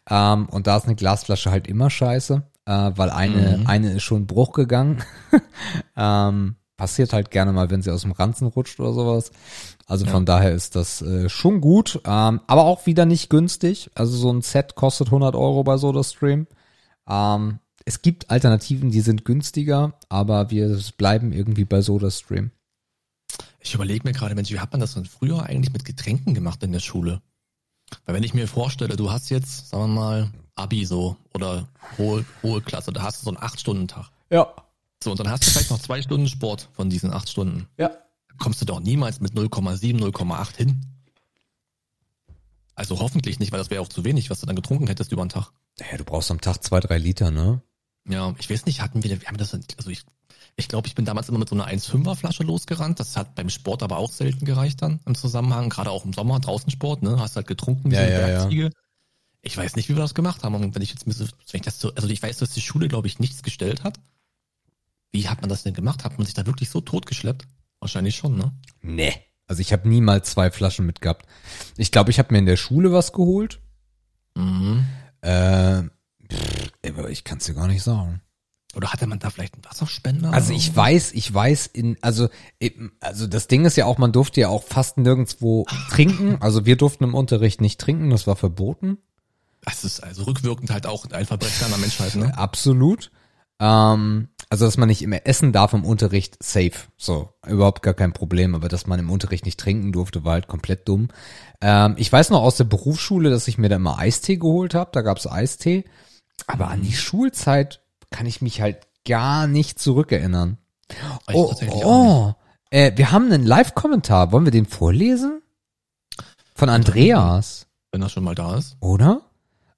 Ähm, und da ist eine Glasflasche halt immer scheiße, äh, weil eine, Mhm. eine ist schon Bruch gegangen. ähm, passiert halt gerne mal, wenn sie aus dem Ranzen rutscht oder sowas. Also von daher ist das äh, schon gut, ähm, aber auch wieder nicht günstig. Also so ein Set kostet 100 Euro bei SodaStream. Ähm, es gibt Alternativen, die sind günstiger, aber wir bleiben irgendwie bei SodaStream. Ich überlege mir gerade, Mensch, wie hat man das denn früher eigentlich mit Getränken gemacht in der Schule? Weil wenn ich mir vorstelle, du hast jetzt, sagen wir mal, Abi so oder hohe, hohe Klasse, da hast du so einen 8-Stunden-Tag. Ja. So, und dann hast du vielleicht noch zwei Stunden Sport von diesen acht Stunden. Ja. Dann kommst du doch niemals mit 0,7, 0,8 hin. Also hoffentlich nicht, weil das wäre auch zu wenig, was du dann getrunken hättest über den Tag. Ja, du brauchst am Tag zwei, drei Liter, ne? Ja, ich weiß nicht, hatten wir, wir haben das, also ich, ich glaube, ich bin damals immer mit so einer 1,5er Flasche losgerannt. Das hat beim Sport aber auch selten gereicht dann im Zusammenhang, gerade auch im Sommer, draußen Sport, ne? Hast halt getrunken wie Ja, so eine ja, ja. Ich weiß nicht, wie wir das gemacht haben. Und wenn ich jetzt, mir so- wenn ich das so, also ich weiß, dass die Schule, glaube ich, nichts gestellt hat. Wie hat man das denn gemacht? Hat man sich da wirklich so totgeschleppt? Wahrscheinlich schon, ne? Nee. Also ich habe niemals zwei Flaschen mitgehabt. Ich glaube, ich habe mir in der Schule was geholt. Mhm. Äh, pff, aber ich kann es dir gar nicht sagen. Oder hatte man da vielleicht einen Wasserspender? Also ich weiß, ich weiß in, also, also das Ding ist ja auch, man durfte ja auch fast nirgendwo trinken. Also wir durften im Unterricht nicht trinken, das war verboten. Das ist also rückwirkend halt auch ein Verbrechen an der Menschheit, ne? Absolut. Ähm, also dass man nicht immer essen darf im Unterricht, safe. So, überhaupt gar kein Problem. Aber dass man im Unterricht nicht trinken durfte, war halt komplett dumm. Ähm, ich weiß noch aus der Berufsschule, dass ich mir da immer Eistee geholt habe. Da gab's Eistee. Aber an die Schulzeit kann ich mich halt gar nicht zurückerinnern. Ich Oh, oh. Äh, wir haben einen Live-Kommentar. Wollen wir den vorlesen? Von Andreas, Wenn er schon mal da ist. oder?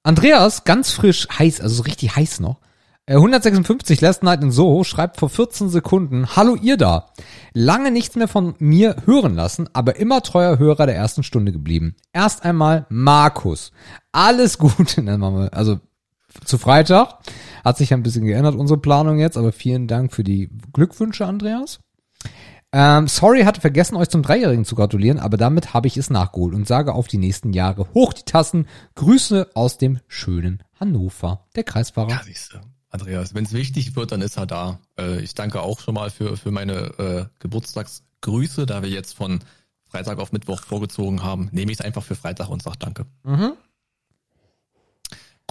Andreas, ganz frisch, heiß, also so richtig heiß noch. Äh, 156 Last Night in Soho schreibt vor 14 Sekunden, Hallo ihr da. Lange nichts mehr von mir hören lassen, aber immer treuer Hörer der ersten Stunde geblieben. Erst einmal Markus. Alles Gute, also zu Freitag. Hat sich ein bisschen geändert, unsere Planung jetzt, aber vielen Dank für die Glückwünsche, Andreas. Ähm, sorry, hatte vergessen, euch zum Dreijährigen zu gratulieren, aber damit habe ich es nachgeholt und sage auf die nächsten Jahre hoch die Tassen. Grüße aus dem schönen Hannover, der Kreisfahrer. Ja, siehst du. Andreas, wenn es wichtig wird, dann ist er da. Äh, ich danke auch schon mal für, für meine äh, Geburtstagsgrüße, da wir jetzt von Freitag auf Mittwoch vorgezogen haben. Nehme ich es einfach für Freitag und sag danke. Mhm.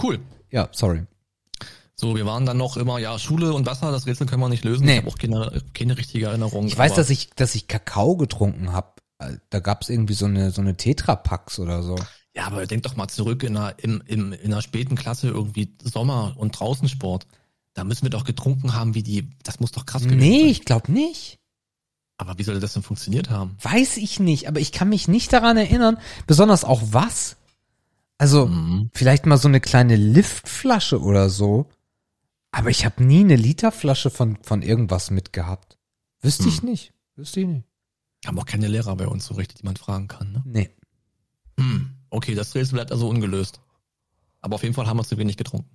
Cool. Ja, sorry. So, wir waren dann noch immer, ja, Schule und Wasser, das Rätsel können wir nicht lösen. Nee. Ich habe auch keine, keine richtige Erinnerung. Ich weiß, dass ich, dass ich Kakao getrunken habe. Da gab's irgendwie so eine, so eine Tetrapacks oder so. Ja, aber denk doch mal zurück in einer, im, im, in einer späten Klasse irgendwie Sommer und Draußensport. Da müssen wir doch getrunken haben, wie die, das muss doch krass gewesen Nee, sein. ich glaube nicht. Aber wie soll das denn funktioniert haben? Weiß ich nicht, aber ich kann mich nicht daran erinnern, besonders auch was. Also, Mhm. vielleicht mal so eine kleine Liftflasche oder so. Aber ich habe nie eine Literflasche von, von irgendwas mitgehabt. Wüsste ich Hm. nicht. Wüsste ich nicht. Haben auch keine Lehrer bei uns so richtig, die man fragen kann, ne? Nee. Hm. Okay, das Rätsel bleibt also ungelöst. Aber auf jeden Fall haben wir zu wenig getrunken.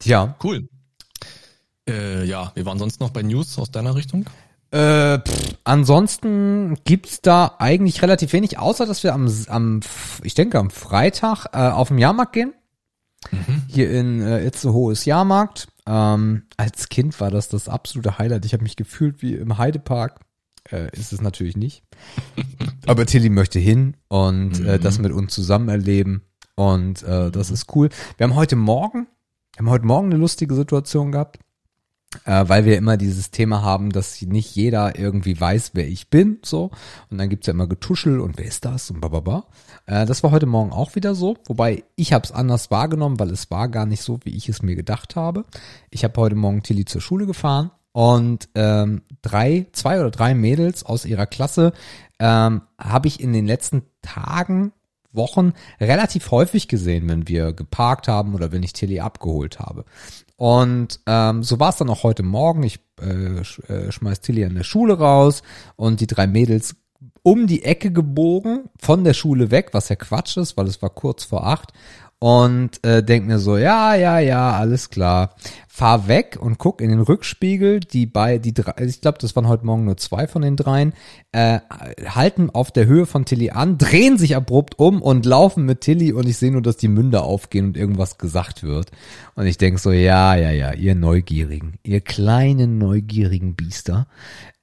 Tja. Cool. Äh, ja, wir waren sonst noch bei News aus deiner Richtung. Äh, pff, ansonsten gibt's da eigentlich relativ wenig, außer dass wir am, am ich denke am Freitag äh, auf den Jahrmarkt gehen. Hier in äh, Itzehoe ist Jahrmarkt. Ähm, als Kind war das das absolute Highlight. Ich habe mich gefühlt wie im Heidepark. Äh, ist es natürlich nicht. Aber Tilly möchte hin und äh, das mit uns zusammen erleben. Und äh, das ist cool. Wir haben heute Morgen, wir haben heute Morgen eine lustige Situation gehabt äh, weil wir immer dieses Thema haben, dass nicht jeder irgendwie weiß, wer ich bin, so. Und dann gibt's ja immer Getuschel und wer ist das und bababa. Äh, das war heute Morgen auch wieder so, wobei ich habe es anders wahrgenommen, weil es war gar nicht so, wie ich es mir gedacht habe. Ich habe heute Morgen Tilly zur Schule gefahren und ähm, drei, zwei oder drei Mädels aus ihrer Klasse ähm, habe ich in den letzten Tagen Wochen relativ häufig gesehen, wenn wir geparkt haben oder wenn ich Tilly abgeholt habe. Und ähm, so war es dann auch heute Morgen. Ich äh, sch äh, schmeiß Tilly an der Schule raus und die drei Mädels um die Ecke gebogen, von der Schule weg, was ja Quatsch ist, weil es war kurz vor acht. Und äh, denk mir so, ja, ja, ja, alles klar. Fahr weg und guck in den Rückspiegel. Die bei, die drei, ich glaube, das waren heute Morgen nur zwei von den dreien, äh, halten auf der Höhe von Tilly an, drehen sich abrupt um und laufen mit Tilly und ich sehe nur, dass die Münder aufgehen und irgendwas gesagt wird. Und ich denk so, ja, ja, ja, ihr Neugierigen, ihr kleinen neugierigen Biester.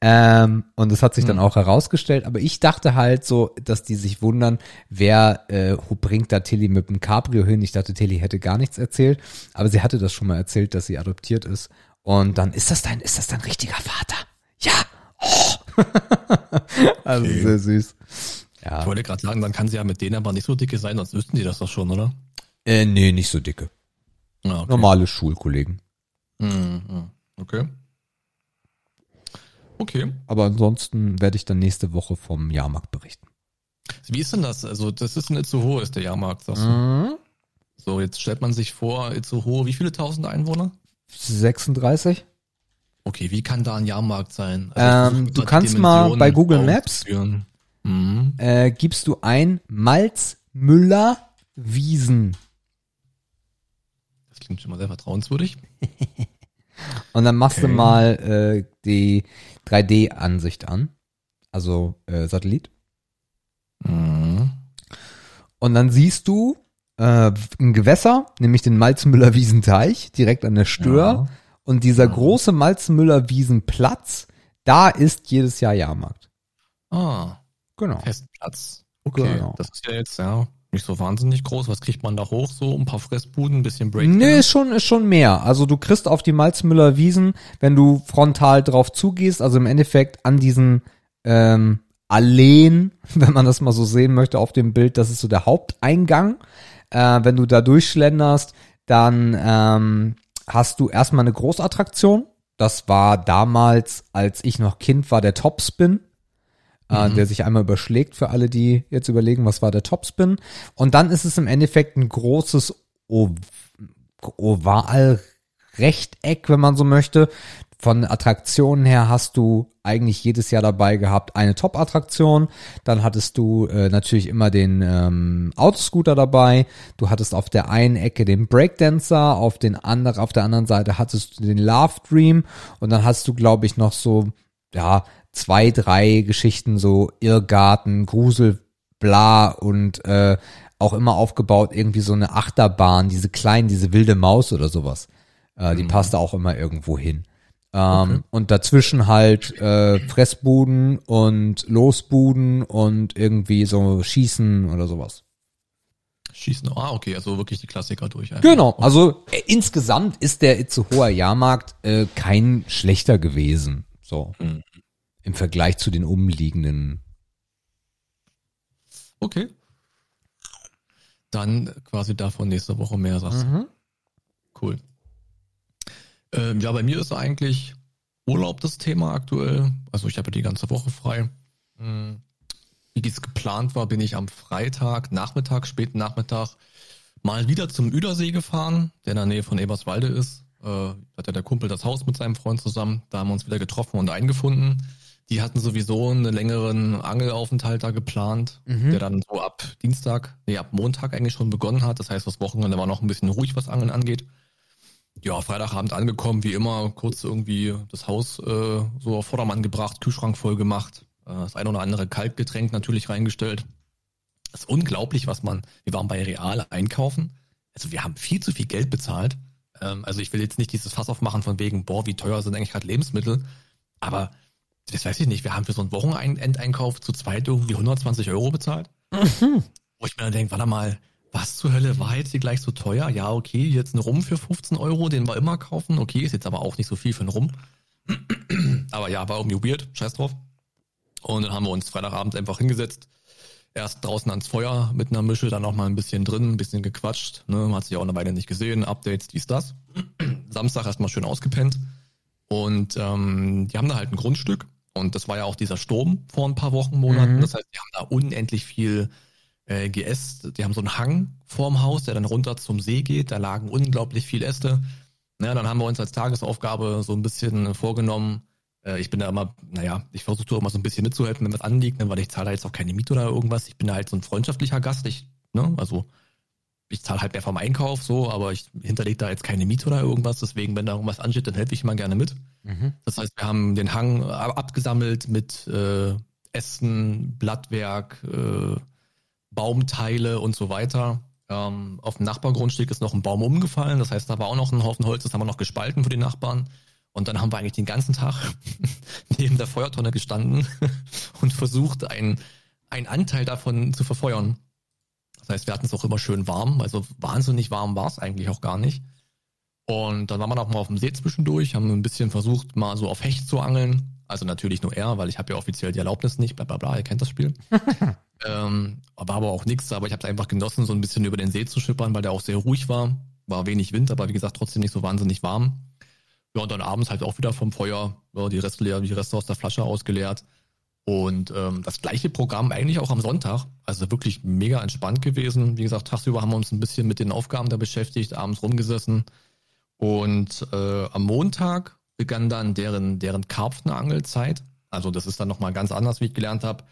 Ähm, und das hat sich dann auch herausgestellt, aber ich dachte halt so, dass die sich wundern, wer äh, bringt da Tilly mit dem Cabrio hin. Ich dachte, Tilly hätte gar nichts erzählt, aber sie hatte das schon mal erzählt, dass sie adoptiert ist. Und dann ist das dein, ist das dein richtiger Vater? Ja. Oh. also Okay. sehr süß. Ja. Ich wollte gerade sagen, dann kann sie ja mit denen aber nicht so dicke sein, sonst wüssten die das doch schon, oder? Äh, nee, nicht so dicke. Ja, okay. Normale Schulkollegen. Mhm. Okay. Okay. Aber ansonsten werde ich dann nächste Woche vom Jahrmarkt berichten. Wie ist denn das? Also, das ist in Itzehoe, ist der Jahrmarkt, sagst du. Mhm. So, jetzt stellt man sich vor, Itzehoe, wie viele tausend Einwohner? 36? Okay, wie kann da ein Jahrmarkt sein? Ähm, ich versuch du kannst mal bei Google Maps-. Mhm. äh, gibst du ein Malz Müller Wiesen. Das klingt schon mal sehr vertrauenswürdig. Und dann machst du Okay. mal äh, die 3D-Ansicht an. Also äh, Satellit. Mhm. Und dann siehst du äh, ein Gewässer, nämlich den Malzmüller-Wiesenteich, direkt an der Stör. Ja. Und dieser Ja. große Malzmüller-Wiesenplatz, da ist jedes Jahr Jahrmarkt. Ah, Genau. Festplatz. Okay, Genau. das ist ja jetzt ja nicht so wahnsinnig groß. Was kriegt man da hoch? So ein paar Fressbuden, ein bisschen Breakdance? Nee, ist schon, ist schon mehr. Also du kriegst auf die Malzmüller Wiesen, wenn du frontal drauf zugehst, also im Endeffekt an diesen ähm, Alleen, wenn man das mal so sehen möchte auf dem Bild, das ist so der Haupteingang. Äh, wenn du da durchschlenderst, dann ähm, hast du erstmal eine Großattraktion. Das war damals, als ich noch Kind war, der Topspin äh, der sich einmal überschlägt für alle, die jetzt überlegen, was war der Topspin. Und dann ist es im Endeffekt ein großes o Oval-Rechteck, wenn man so möchte. Von Attraktionen her hast du eigentlich jedes Jahr dabei gehabt eine Top-Attraktion. Dann hattest du äh, natürlich immer den ähm, Autoscooter dabei. Du hattest auf der einen Ecke den Breakdancer, auf den anderen, auf der anderen Seite hattest du den Love Dream und dann hast du, glaube ich, noch so ja zwei, drei Geschichten so Irrgarten, Grusel, bla und äh, auch immer aufgebaut irgendwie so eine Achterbahn, diese kleinen, diese wilde Maus oder sowas. Äh, die passte auch immer irgendwo hin. Ähm, Und dazwischen halt äh, Fressbuden und Losbuden und irgendwie so Schießen oder sowas. schießen. Ah, okay, also wirklich die Klassiker durch. Einfach. Genau, also äh, insgesamt ist der Itzehoer Jahrmarkt äh, kein schlechter gewesen. So. Mhm. Im Vergleich zu den umliegenden. Okay. Dann quasi davon nächste Woche mehr sagst. Mhm. Cool. Ähm, ja, bei mir ist eigentlich Urlaub das Thema aktuell. Also ich habe die ganze Woche frei. Mhm. Wie es geplant war, bin ich am Freitag, Nachmittag, späten Nachmittag, mal wieder zum Üdersee gefahren, der in der Nähe von Eberswalde ist. Äh, hat ja der Kumpel das Haus mit seinem Freund zusammen. Da haben wir uns wieder getroffen und eingefunden. Die hatten sowieso einen längeren Angelaufenthalt da geplant, mhm. der dann so ab Dienstag, nee, ab Montag eigentlich schon begonnen hat. Das heißt, das Wochenende war noch ein bisschen ruhig, was Angeln angeht. Ja, Freitagabend angekommen, wie immer, kurz irgendwie das Haus äh, so auf Vordermann gebracht, Kühlschrank voll gemacht, äh, das ein oder andere Kaltgetränk natürlich reingestellt. Das ist unglaublich, was man, wir waren bei Real einkaufen. Also wir haben viel zu viel Geld bezahlt. Ähm, also ich will jetzt nicht dieses Fass aufmachen von wegen, boah, wie teuer sind eigentlich gerade Lebensmittel. Aber das weiß ich nicht, wir haben für so einen Wochenendeinkauf zu zweit irgendwie 120 Euro bezahlt. Mhm. Wo ich mir dann denke, warte mal, was zur Hölle war jetzt hier gleich so teuer? Ja, okay, jetzt ein Rum für 15 Euro, den wir immer kaufen. Okay, ist jetzt aber auch nicht so viel für ein Rum. aber ja, war irgendwie weird, scheiß drauf. Und dann haben wir uns Freitagabend einfach hingesetzt. Erst draußen ans Feuer mit einer Mische, dann noch mal ein bisschen drin, ein bisschen gequatscht. Ne? Man hat sich auch eine Weile nicht gesehen. Updates, dies, das. Samstag erstmal schön ausgepennt. Und ähm, die haben da halt ein Grundstück. Und das war ja auch dieser Sturm vor ein paar Wochen, Monaten. Mhm. Das heißt, die haben da unendlich viel äh, geäst. Die haben so einen Hang vorm Haus, der dann runter zum See geht. Da lagen unglaublich viele Äste. Ja, dann haben wir uns als Tagesaufgabe so ein bisschen vorgenommen, äh, ich bin da immer, naja, ich versuche immer so ein bisschen mitzuhelfen, wenn was anliegt, ne, weil ich zahle da jetzt auch keine Miete oder irgendwas. Ich bin da halt so ein freundschaftlicher Gast. Ich, ne, also ich zahle halt mehr vom Einkauf so, aber ich hinterlege da jetzt keine Miete oder irgendwas. Deswegen, wenn da irgendwas ansteht, dann helfe ich immer gerne mit. Mhm. Das heißt, wir haben den Hang abgesammelt mit äh, Essen, Blattwerk, äh, Baumteile und so weiter. Ähm, auf dem Nachbargrundstück ist noch ein Baum umgefallen. Das heißt, da war auch noch ein Haufen Holz, das haben wir noch gespalten für die Nachbarn. Und dann haben wir eigentlich den ganzen Tag neben der Feuertonne gestanden und versucht, einen Anteil davon zu verfeuern. Das heißt, wir hatten es auch immer schön warm. Also wahnsinnig warm war es eigentlich auch gar nicht. Und dann waren wir noch mal auf dem See zwischendurch, haben ein bisschen versucht, mal so auf Hecht zu angeln. Also natürlich nur er, weil ich habe ja offiziell die Erlaubnis nicht, bla bla bla, ihr kennt das Spiel. ähm, war aber auch nichts, aber ich habe es einfach genossen, so ein bisschen über den See zu schippern, weil der auch sehr ruhig war. War wenig Wind, aber wie gesagt, trotzdem nicht so wahnsinnig warm. Ja, und dann abends halt auch wieder vom Feuer, ja, die Reste die Reste aus der Flasche ausgeleert. Und ähm, das gleiche Programm eigentlich auch am Sonntag. Also wirklich mega entspannt gewesen. Wie gesagt, tagsüber haben wir uns ein bisschen mit den Aufgaben da beschäftigt, abends rumgesessen. Und äh, am Montag begann dann deren, deren Karpfenangelzeit. Also das ist dann nochmal ganz anders, wie ich gelernt habe.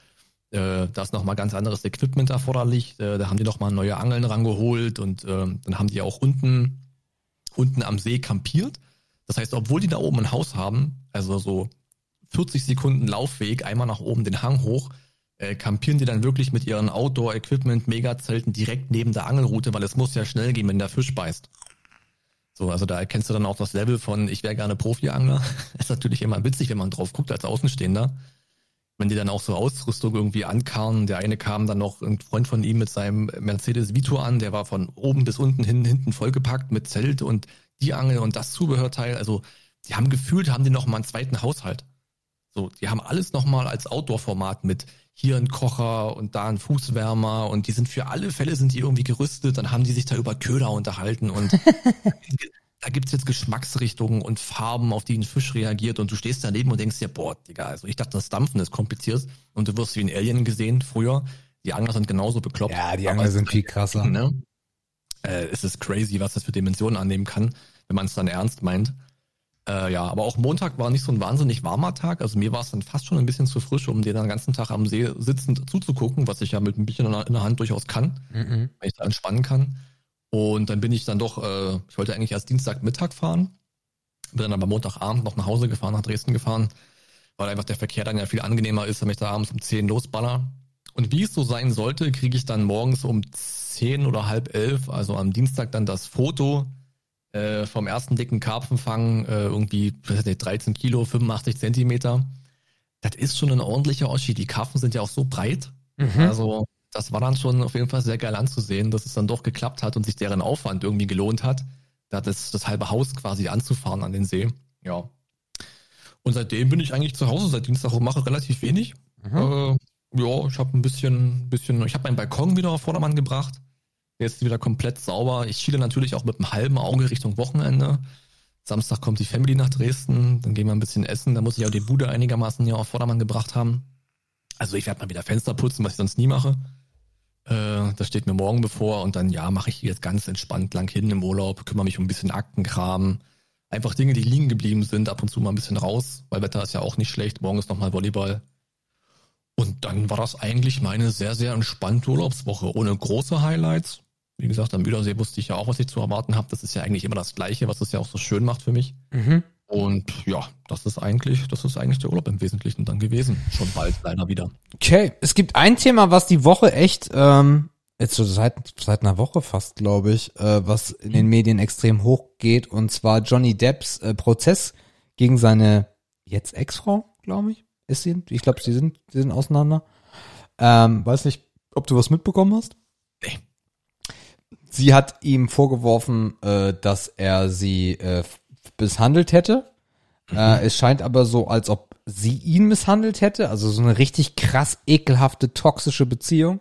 Äh, da ist nochmal ganz anderes Equipment erforderlich. Äh, da haben die nochmal neue Angeln rangeholt und äh, dann haben die auch unten, unten am See kampiert. Das heißt, obwohl die da oben ein Haus haben, also so 40 Sekunden Laufweg, einmal nach oben den Hang hoch, äh, kampieren die dann wirklich mit ihren Outdoor-Equipment, Megazelten direkt neben der Angelroute, weil es muss ja schnell gehen, wenn der Fisch beißt. So, also da erkennst du dann auch das Level von, ich wäre gerne Profi-Angler. ist natürlich immer witzig, wenn man drauf guckt als Außenstehender. Wenn die dann auch so Ausrüstung irgendwie ankarren. Der eine kam dann noch, ein Freund von ihm mit seinem Mercedes Vito an, der war von oben bis unten hin, hinten vollgepackt mit Zelt und die Angel und das Zubehörteil. Also die haben gefühlt, haben die noch mal einen zweiten Haushalt. So, die haben alles noch mal als Outdoor-Format mit hier ein Kocher und da ein Fußwärmer und die sind für alle Fälle sind die irgendwie gerüstet. Dann haben die sich da über Köder unterhalten und da gibt's jetzt Geschmacksrichtungen und Farben, auf die ein Fisch reagiert und du stehst daneben und denkst dir, boah, Digga, also ich dachte, das Dampfen ist kompliziert und du wirst wie ein Alien gesehen früher. Die Angler sind genauso bekloppt. Ja, die Angler sind viel krasser. Ne? äh, es ist crazy, was das für Dimensionen annehmen kann, wenn man es dann ernst meint. Äh, ja, aber auch Montag war nicht so ein wahnsinnig warmer Tag. Also mir war es dann fast schon ein bisschen zu frisch, um den ganzen Tag am See sitzend zuzugucken, was ich ja mit ein bisschen in der Hand durchaus kann, mhm. weil ich da entspannen kann. Und dann bin ich dann doch, äh, ich wollte eigentlich erst Dienstagmittag fahren, bin dann aber Montagabend noch nach Hause gefahren, nach Dresden gefahren, weil einfach der Verkehr dann ja viel angenehmer ist, wenn ich da abends um 10 losballer. Und wie es so sein sollte, kriege ich dann morgens um zehn oder halb elf, also am Dienstag dann das Foto äh, vom ersten dicken Karpfenfang, äh, irgendwie nicht, 13 Kilo, 85 Zentimeter. Das ist schon ein ordentlicher Oschi. Die Karpfen sind ja auch so breit. Mhm. Also das war dann schon auf jeden Fall sehr geil anzusehen, dass es dann doch geklappt hat und sich deren Aufwand irgendwie gelohnt hat, da das, das halbe Haus quasi anzufahren an den See. Ja. Und seitdem bin ich eigentlich zu Hause seit Dienstag und mache relativ wenig. Mhm. Äh, ja, ich habe ein bisschen, bisschen, ich habe meinen Balkon wieder auf Vordermann gebracht. Ist wieder komplett sauber. Ich schiele natürlich auch mit einem halben Auge Richtung Wochenende. Samstag kommt die Family nach Dresden, dann gehen wir ein bisschen essen. Da muss ich auch die Bude einigermaßen hier auf Vordermann gebracht haben. Also ich werde mal wieder Fenster putzen, was ich sonst nie mache. Äh, das steht mir morgen bevor und dann ja, mache ich jetzt ganz entspannt lang hin im Urlaub, kümmere mich um ein bisschen Aktenkram. Einfach Dinge, die liegen geblieben sind, ab und zu mal ein bisschen raus, weil Wetter ist ja auch nicht schlecht. Morgen ist nochmal Volleyball. Und dann war das eigentlich meine sehr, sehr entspannte Urlaubswoche, ohne große Highlights. Wie gesagt, am Üdersee wusste ich ja auch, was ich zu erwarten habe. Das ist ja eigentlich immer das Gleiche, was es ja auch so schön macht für mich. Mhm. Und ja, das ist eigentlich, das ist eigentlich der Urlaub im Wesentlichen dann gewesen. Schon bald leider wieder. Okay, es gibt ein Thema, was die Woche echt, ähm, jetzt so seit, seit einer Woche fast, glaube ich, äh, was in den Medien extrem hoch geht, und zwar Johnny Depps äh, Prozess gegen seine jetzt Ex-Frau, glaube ich. Ist sie? Ich glaube, sie sind, sie sind auseinander. Ähm, weiß nicht, ob du was mitbekommen hast? Sie hat ihm vorgeworfen, äh, dass er sie äh, misshandelt hätte. Mhm. Äh, es scheint aber so, als ob sie ihn misshandelt hätte, also so eine richtig krass ekelhafte, toxische Beziehung.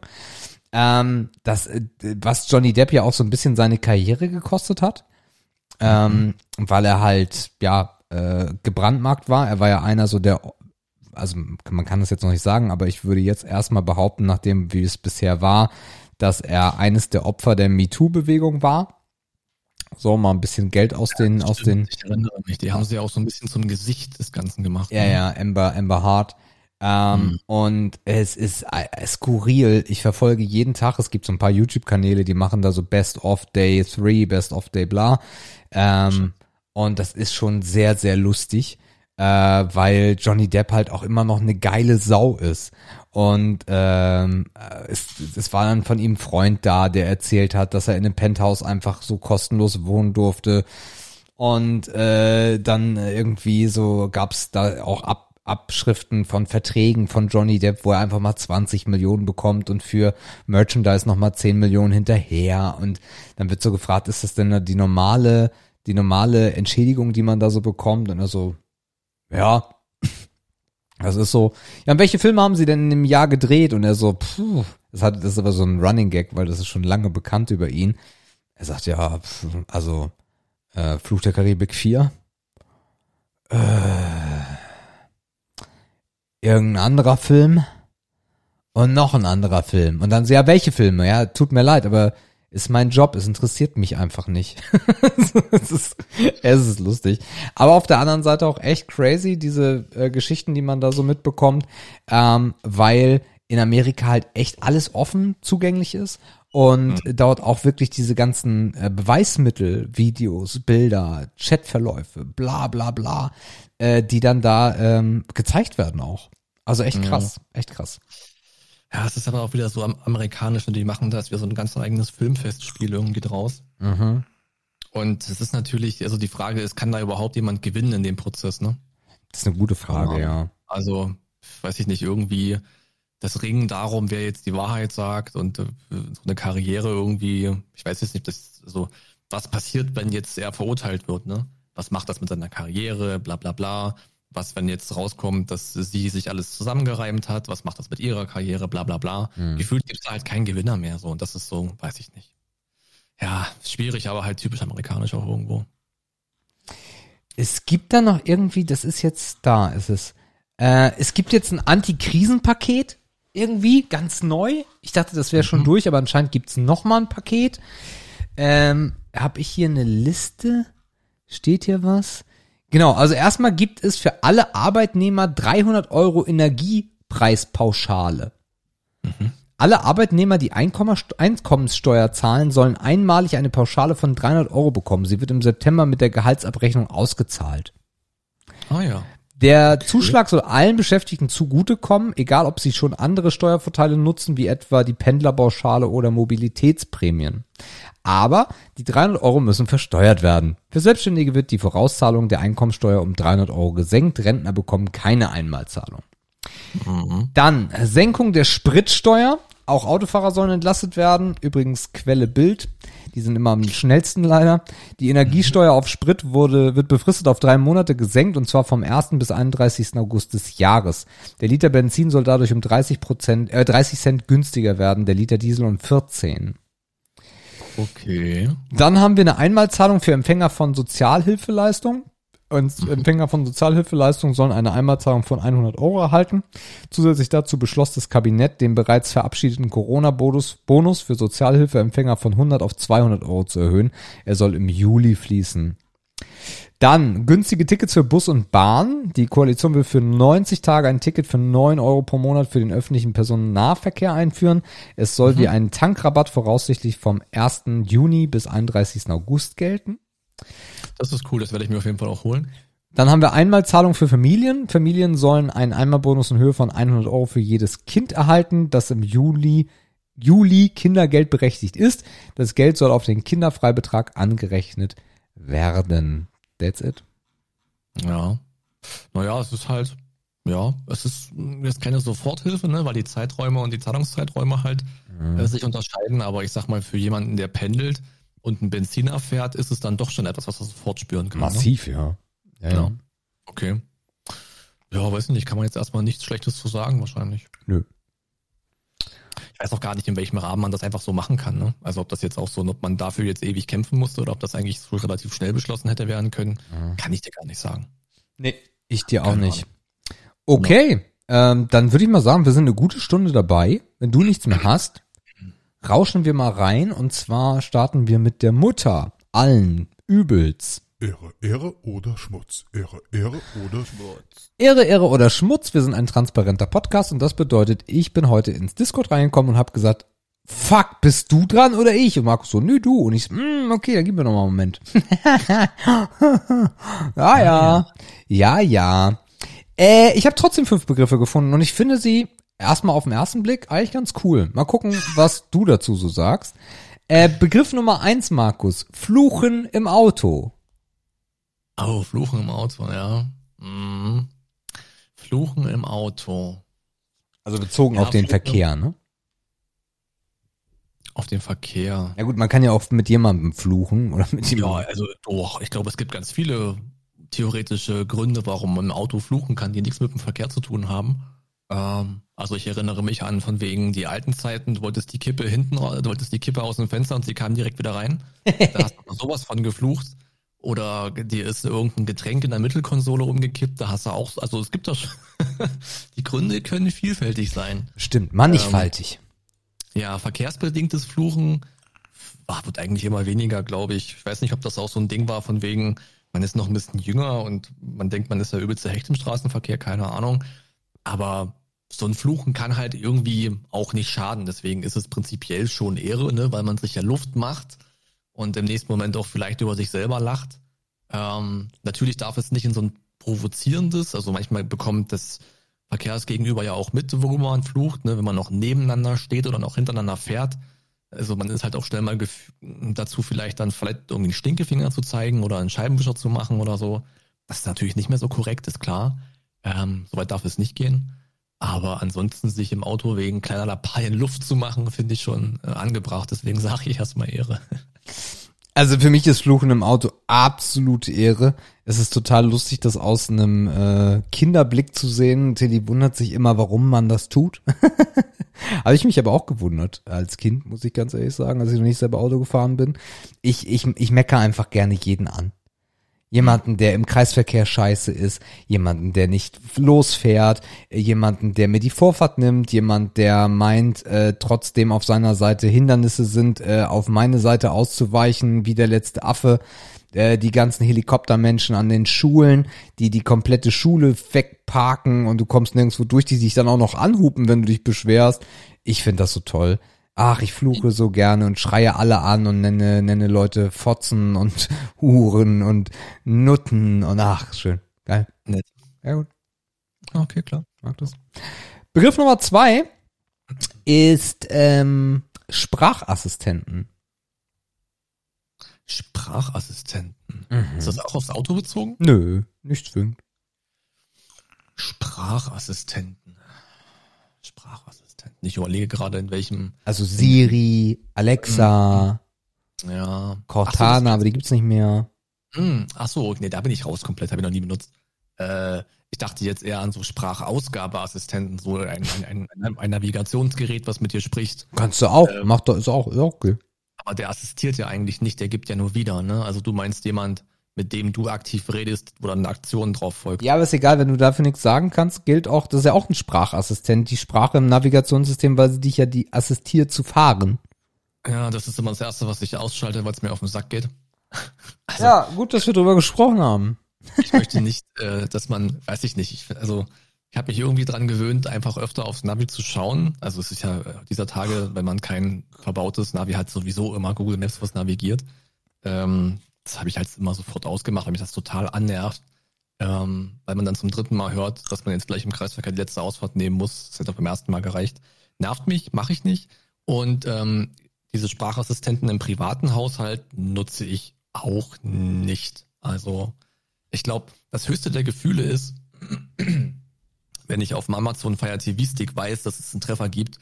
Ähm, das, äh, was Johnny Depp ja auch so ein bisschen seine Karriere gekostet hat, ähm, mhm. weil er halt, ja, äh, gebrandmarkt war. Er war ja einer so der, also man kann das jetzt noch nicht sagen, aber ich würde jetzt erstmal behaupten, nachdem wie es bisher war, dass er eines der Opfer der MeToo-Bewegung war so mal ein bisschen Geld aus ja, den, aus den. Ich erinnere mich, die haben sie ja auch so ein bisschen zum Gesicht des Ganzen gemacht. Ja, ne? ja, Amber, Amber Hart. Ähm, mhm. Und es ist äh, skurril. Ich verfolge jeden Tag, es gibt so ein paar YouTube-Kanäle, die machen da so Best of Day 3, Best of Day bla. Ähm, und das ist schon sehr, sehr lustig, äh, weil Johnny Depp halt auch immer noch eine geile Sau ist. Und ähm, es, es war dann von ihm ein Freund da, der erzählt hat, dass er in einem Penthouse einfach so kostenlos wohnen durfte. Und äh, dann irgendwie so gab's da auch Ab Abschriften von Verträgen von Johnny Depp, wo er einfach mal 20 Millionen bekommt und für Merchandise nochmal 10 Millionen hinterher. Und dann wird so gefragt, ist das denn die normale, die normale Entschädigung, die man da so bekommt? Und er so, ja, das ist so, ja, welche Filme haben sie denn im Jahr gedreht? Und er so, puh, das hat, das ist aber so ein Running Gag, weil das ist schon lange bekannt über ihn. Er sagt ja, also, äh, Fluch der Karibik 4, äh, irgendein anderer Film und noch ein anderer Film. Und dann so, ja, welche Filme? Ja, tut mir leid, aber ist mein Job, es interessiert mich einfach nicht. es, ist, es ist lustig. Aber auf der anderen Seite auch echt crazy, diese äh, Geschichten, die man da so mitbekommt, ähm, weil in Amerika halt echt alles offen zugänglich ist und mhm. dort auch wirklich diese ganzen äh, Beweismittel, Videos, Bilder, Chatverläufe, bla bla bla, äh, die dann da ähm, gezeigt werden auch. Also echt krass, ja. echt krass. Ja, es ist aber auch wieder so am amerikanischen, die machen das wie so ein ganz eigenes Filmfestspiel irgendwie draus. Mhm. Und es ist natürlich, also die Frage ist, kann da überhaupt jemand gewinnen in dem Prozess, ne? Das ist eine gute Frage, ja. ja. Also, weiß ich nicht, irgendwie das Ringen darum, wer jetzt die Wahrheit sagt und äh, so eine Karriere irgendwie, ich weiß jetzt nicht, das, also, was passiert, wenn jetzt er verurteilt wird, ne? Was macht das mit seiner Karriere, bla bla bla was, wenn jetzt rauskommt, dass sie sich alles zusammengereimt hat, was macht das mit ihrer Karriere, bla bla bla. Mhm. Gefühlt gibt es halt keinen Gewinner mehr so und das ist so, weiß ich nicht. Ja, schwierig, aber halt typisch amerikanisch auch irgendwo. Es gibt da noch irgendwie, das ist jetzt da, ist es. Äh, es gibt jetzt ein Anti-Krisen-Paket irgendwie, ganz neu. Ich dachte, das wäre schon mhm. durch, aber anscheinend gibt es noch mal ein Paket. Ähm, Habe ich hier eine Liste? Steht hier was? Genau, also erstmal gibt es für alle Arbeitnehmer 300 Euro Energiepreispauschale. Mhm. Alle Arbeitnehmer, die Einkommenssteuer zahlen, sollen einmalig eine Pauschale von 300 Euro bekommen. Sie wird im September mit der Gehaltsabrechnung ausgezahlt. Ah ja. Der Zuschlag soll allen Beschäftigten zugutekommen, egal ob sie schon andere Steuervorteile nutzen, wie etwa die Pendlerpauschale oder Mobilitätsprämien. Aber die 300 Euro müssen versteuert werden. Für Selbstständige wird die Vorauszahlung der Einkommensteuer um 300 Euro gesenkt. Rentner bekommen keine Einmalzahlung. Mhm. Dann Senkung der Spritsteuer. auch Autofahrer sollen entlastet werden. Übrigens Quelle Bild. Die sind immer am schnellsten leider. Die Energiesteuer auf Sprit wurde, wird befristet auf drei Monate gesenkt und zwar vom 1. bis 31. August des Jahres. Der Liter Benzin soll dadurch um 30 Prozent, äh, 30 Cent günstiger werden, der Liter Diesel um 14. Okay. Dann haben wir eine Einmalzahlung für Empfänger von Sozialhilfeleistung. Und Empfänger von Sozialhilfeleistung sollen eine Einmalzahlung von 100 Euro erhalten. Zusätzlich dazu beschloss das Kabinett, den bereits verabschiedeten Corona-Bonus Bonus für Sozialhilfeempfänger von 100 auf 200 Euro zu erhöhen. Er soll im Juli fließen. Dann günstige Tickets für Bus und Bahn. Die Koalition will für 90 Tage ein Ticket für 9 Euro pro Monat für den öffentlichen Personennahverkehr einführen. Es soll wie ein Tankrabatt voraussichtlich vom 1. Juni bis 31. August gelten. Das ist cool, das werde ich mir auf jeden Fall auch holen. Dann haben wir Einmalzahlung für Familien. Familien sollen einen Einmalbonus in Höhe von 100 Euro für jedes Kind erhalten, das im Juli, Juli Kindergeld berechtigt ist. Das Geld soll auf den Kinderfreibetrag angerechnet werden. That's it. Ja. Naja, es ist halt, ja, es ist jetzt keine Soforthilfe, ne, weil die Zeiträume und die Zahlungszeiträume halt äh, sich unterscheiden. Aber ich sag mal, für jemanden, der pendelt und einen Benziner fährt, ist es dann doch schon etwas, was er sofort spüren kann. Ne? Massiv, ja. Ja, Ja. ja. Okay. Ja, weiß nicht, kann man jetzt erstmal nichts Schlechtes zu sagen, wahrscheinlich. Nö. Ich weiß auch gar nicht, in welchem Rahmen man das einfach so machen kann. Ne? Also ob das jetzt auch so, ob man dafür jetzt ewig kämpfen musste oder ob das eigentlich so relativ schnell beschlossen hätte werden können, kann ich dir gar nicht sagen. Nee, ich dir auch Keine nicht. Okay, ähm, dann würde ich mal sagen, wir sind eine gute Stunde dabei. Wenn du nichts mehr hast, rauschen wir mal rein und zwar starten wir mit der Mutter allen Übels. Ehre, Ehre oder Schmutz. Ehre, Ehre oder Schmutz. Ehre, Ehre oder Schmutz, wir sind ein transparenter Podcast und das bedeutet, ich bin heute ins Discord reingekommen und habe gesagt, fuck, bist du dran oder ich? Und Markus so, nö, du. Und ich so, mm, okay, dann gib mir noch mal einen Moment. ja, ja, ja, ja. Äh, ich habe trotzdem fünf Begriffe gefunden und ich finde sie erstmal auf den ersten Blick eigentlich ganz cool. Mal gucken, was du dazu so sagst. Äh, Begriff Nummer eins, Markus. Fluchen im Auto. Oh, Fluchen im Auto, ja. Mhm. Fluchen im Auto. Also bezogen Ja, auf den Fluchen. Verkehr, ne? Auf den Verkehr. Ja gut, man kann ja auch mit jemandem fluchen oder mit Ja, jemandem. also doch, ich glaube, es gibt ganz viele theoretische Gründe, warum man im Auto fluchen kann, die nichts mit dem Verkehr zu tun haben. Ähm, also ich erinnere mich an von wegen die alten Zeiten, du wolltest die Kippe hinten, du wolltest die Kippe aus dem Fenster und sie kam direkt wieder rein. Da hast du sowas von geflucht. Oder dir ist irgendein Getränk in der Mittelkonsole umgekippt, da hast du auch, also es gibt da schon, die Gründe können vielfältig sein. Stimmt, mannigfaltig. Ja, verkehrsbedingtes Fluchen ah, wird eigentlich immer weniger, glaube ich. Ich weiß nicht, ob das auch so ein Ding war von wegen, man ist noch ein bisschen jünger und man denkt, man ist der übelste Hecht im Straßenverkehr, keine Ahnung. Aber so ein Fluchen kann halt irgendwie auch nicht schaden. Deswegen ist es prinzipiell schon Ehre, ne, weil man sich ja Luft macht und im nächsten Moment auch vielleicht über sich selber lacht. Ähm, natürlich darf es nicht in so ein provozierendes, also manchmal bekommt das Verkehrsgegenüber ja auch mit, worüber man flucht, ne, wenn man noch nebeneinander steht oder noch hintereinander fährt. Also man ist halt auch schnell mal dazu vielleicht dann vielleicht irgendwie einen Stinkefinger zu zeigen oder einen Scheibenwischer zu machen oder so. Das ist natürlich nicht mehr so korrekt, ist klar. Ähm, Soweit darf es nicht gehen. Aber ansonsten sich im Auto wegen kleiner Lappalien Luft zu machen, finde ich schon äh, angebracht. Deswegen sage ich erstmal Ehre. Also für mich ist Fluchen im Auto absolute Ehre. Es ist total lustig, das aus einem äh, Kinderblick zu sehen. Tilly wundert sich immer, warum man das tut. Habe ich mich aber auch gewundert als Kind, muss ich ganz ehrlich sagen, als ich noch nicht selber Auto gefahren bin. Ich, ich, ich meckere einfach gerne jeden an. Jemanden, der im Kreisverkehr scheiße ist, jemanden, der nicht losfährt, äh, jemanden, der mir die Vorfahrt nimmt, jemand, der meint, äh, trotzdem auf seiner Seite Hindernisse sind, äh, auf meine Seite auszuweichen, wie der letzte Affe, äh, die ganzen Helikoptermenschen an den Schulen, die die komplette Schule wegparken und du kommst nirgendwo durch, die sich dann auch noch anhupen, wenn du dich beschwerst. Ich finde das so toll. Ach, ich fluche so gerne und schreie alle an und nenne, nenne Leute Fotzen und Huren und Nutten und ach, schön. Geil. Nett. Ja, gut. Okay, klar. Mag das. Begriff Nummer zwei ist ähm, Sprachassistenten. Sprachassistenten. Ist das auch aufs Auto bezogen? Nö, nicht zwingend. Sprachassistenten. Sprachassistent. Ich überlege gerade, in welchem, Also Siri, Alexa, ja. Cortana, aber die gibt's nicht mehr. Hm, ach so, nee, da bin ich raus komplett, habe ich noch nie benutzt. Äh, ich dachte jetzt eher an so Sprachausgabeassistenten, so ein, ein, ein, ein Navigationsgerät, was mit dir spricht. Kannst du auch, Ähm, macht doch, ist auch, auch okay. Aber der assistiert ja eigentlich nicht, der gibt ja nur wieder, ne? Also du meinst jemand, mit dem du aktiv redest, wo dann eine Aktion drauf folgt. Ja, aber ist egal, wenn du dafür nichts sagen kannst, gilt auch, das ist ja auch ein Sprachassistent, die Sprache im Navigationssystem, weil sie dich ja die assistiert zu fahren. Ja, das ist immer das Erste, was ich ausschalte, weil es mir auf den Sack geht. Also, Ja, gut, dass wir drüber gesprochen haben. Ich möchte nicht, äh, dass man, weiß ich nicht, ich, also ich habe mich irgendwie dran gewöhnt, einfach öfter aufs Navi zu schauen. Also es ist ja äh, dieser Tage, wenn man kein verbautes Navi hat, sowieso immer Google Maps was navigiert. Ähm, das habe ich halt immer sofort ausgemacht, weil mich das total annervt. Ähm, weil man dann zum dritten Mal hört, dass man jetzt gleich im Kreisverkehr die letzte Ausfahrt nehmen muss. Das hätte beim ersten Mal gereicht. Nervt mich, mache ich nicht. Und ähm, diese Sprachassistenten im privaten Haushalt nutze ich auch nicht. Also ich glaube, das höchste der Gefühle ist, wenn ich auf dem Amazon Fire TV Stick weiß, dass es einen Treffer gibt,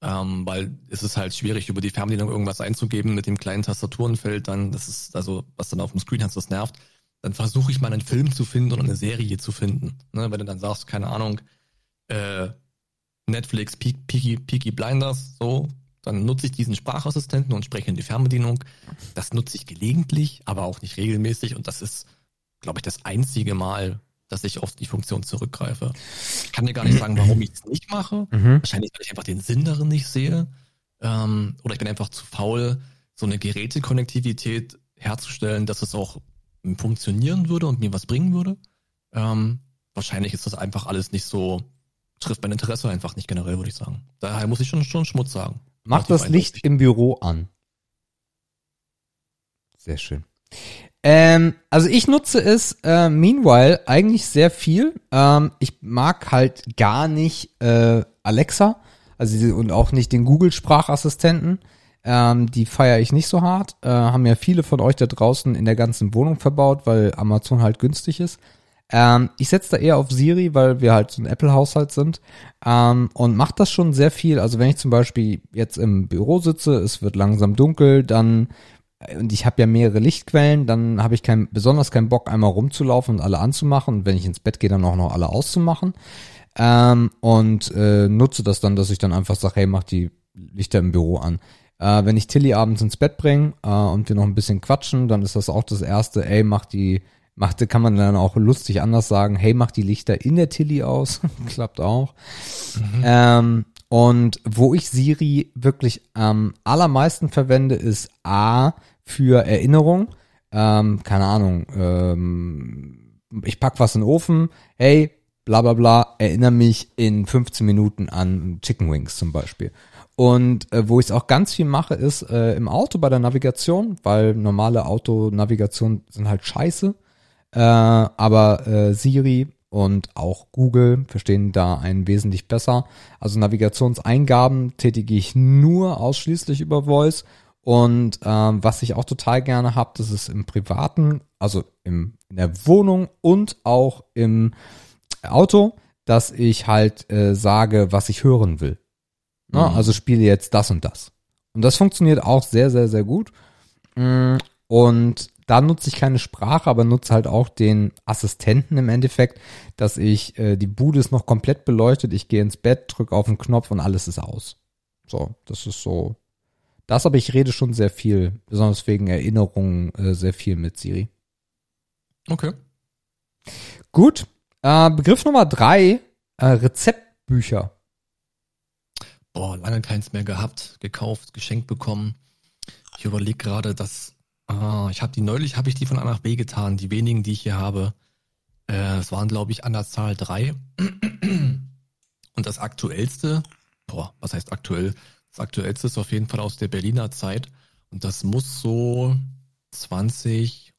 ähm, weil es ist halt schwierig, über die Fernbedienung irgendwas einzugeben mit dem kleinen Tastaturenfeld, dann, das ist, also, was dann auf dem Screen hast, das nervt. Dann versuche ich mal einen Film zu finden oder eine Serie zu finden. Ne? Wenn du dann sagst, keine Ahnung, äh, Netflix, Peaky, Peaky, Blinders, so, dann nutze ich diesen Sprachassistenten und spreche in die Fernbedienung. Das nutze ich gelegentlich, aber auch nicht regelmäßig und das ist, glaube ich, das einzige Mal, dass ich auf die Funktion zurückgreife. Ich kann dir gar nicht sagen, warum ich es nicht mache. Mhm. Wahrscheinlich, weil ich einfach den Sinn darin nicht sehe. Ähm, oder ich bin einfach zu faul, so eine Gerätekonnektivität herzustellen, dass es auch funktionieren würde und mir was bringen würde. Ähm, wahrscheinlich ist das einfach alles nicht so, trifft mein Interesse einfach nicht generell, würde ich sagen. Daher muss ich schon, schon Schmutz sagen. Mach das Licht im Büro an. Sehr schön. Ähm, also ich nutze es äh, meanwhile eigentlich sehr viel. Ähm, ich mag halt gar nicht äh, Alexa, also und auch nicht den Google Sprachassistenten. Ähm, die feiere ich nicht so hart. Äh, haben ja viele von euch da draußen in der ganzen Wohnung verbaut, weil Amazon halt günstig ist. Ähm, ich setze da eher auf Siri, weil wir halt so ein Apple-Haushalt sind ähm, und macht das schon sehr viel. Also wenn ich zum Beispiel jetzt im Büro sitze, es wird langsam dunkel, dann und ich habe ja mehrere Lichtquellen, dann habe ich kein, besonders keinen Bock, einmal rumzulaufen und alle anzumachen und wenn ich ins Bett gehe, dann auch noch alle auszumachen. Ähm, und äh, nutze das dann, dass ich dann einfach sage, hey, mach die Lichter im Büro an. Äh, wenn ich Tilly abends ins Bett bringe äh, und wir noch ein bisschen quatschen, dann ist das auch das erste, ey, mach die, machte, kann man dann auch lustig anders sagen, hey, mach die Lichter in der Tilly aus. Klappt auch. Ähm, und wo ich Siri wirklich am allermeisten verwende, ist A für Erinnerung. Ähm, keine Ahnung, ähm, ich pack was in den Ofen, hey, bla bla bla, erinnere mich in 15 Minuten an Chicken Wings zum Beispiel. Und äh, wo ich es auch ganz viel mache, ist äh, im Auto bei der Navigation, weil normale Autonavigation sind halt scheiße. Äh, aber äh, Siri und auch Google verstehen da einen wesentlich besser. Also Navigationseingaben tätige ich nur ausschließlich über Voice. Und ähm, was ich auch total gerne habe, das ist im Privaten, also im, in der Wohnung und auch im Auto, dass ich halt äh, sage, was ich hören will. Ne? Mhm. Also spiele jetzt das und das. Und das funktioniert auch sehr, sehr, sehr gut. Mm, Und da nutze ich keine Sprache, aber nutze halt auch den Assistenten im Endeffekt, dass ich, äh, die Bude ist noch komplett beleuchtet, ich gehe ins Bett, drücke auf den Knopf und alles ist aus. So, das ist so. Das aber ich rede schon sehr viel, besonders wegen Erinnerungen, äh, sehr viel mit Siri. Okay. Gut. Äh, Begriff Nummer drei, äh, Rezeptbücher. Boah, lange keins mehr gehabt, gekauft, geschenkt bekommen. Ich überlege gerade, dass ah, ich habe die neulich habe ich die von A nach B getan, die wenigen, die ich hier habe. Äh, es waren glaube ich an der Zahl drei. Und das aktuellste, boah, was heißt aktuell? Das aktuellste ist auf jeden Fall aus der Berliner Zeit und das muss so 20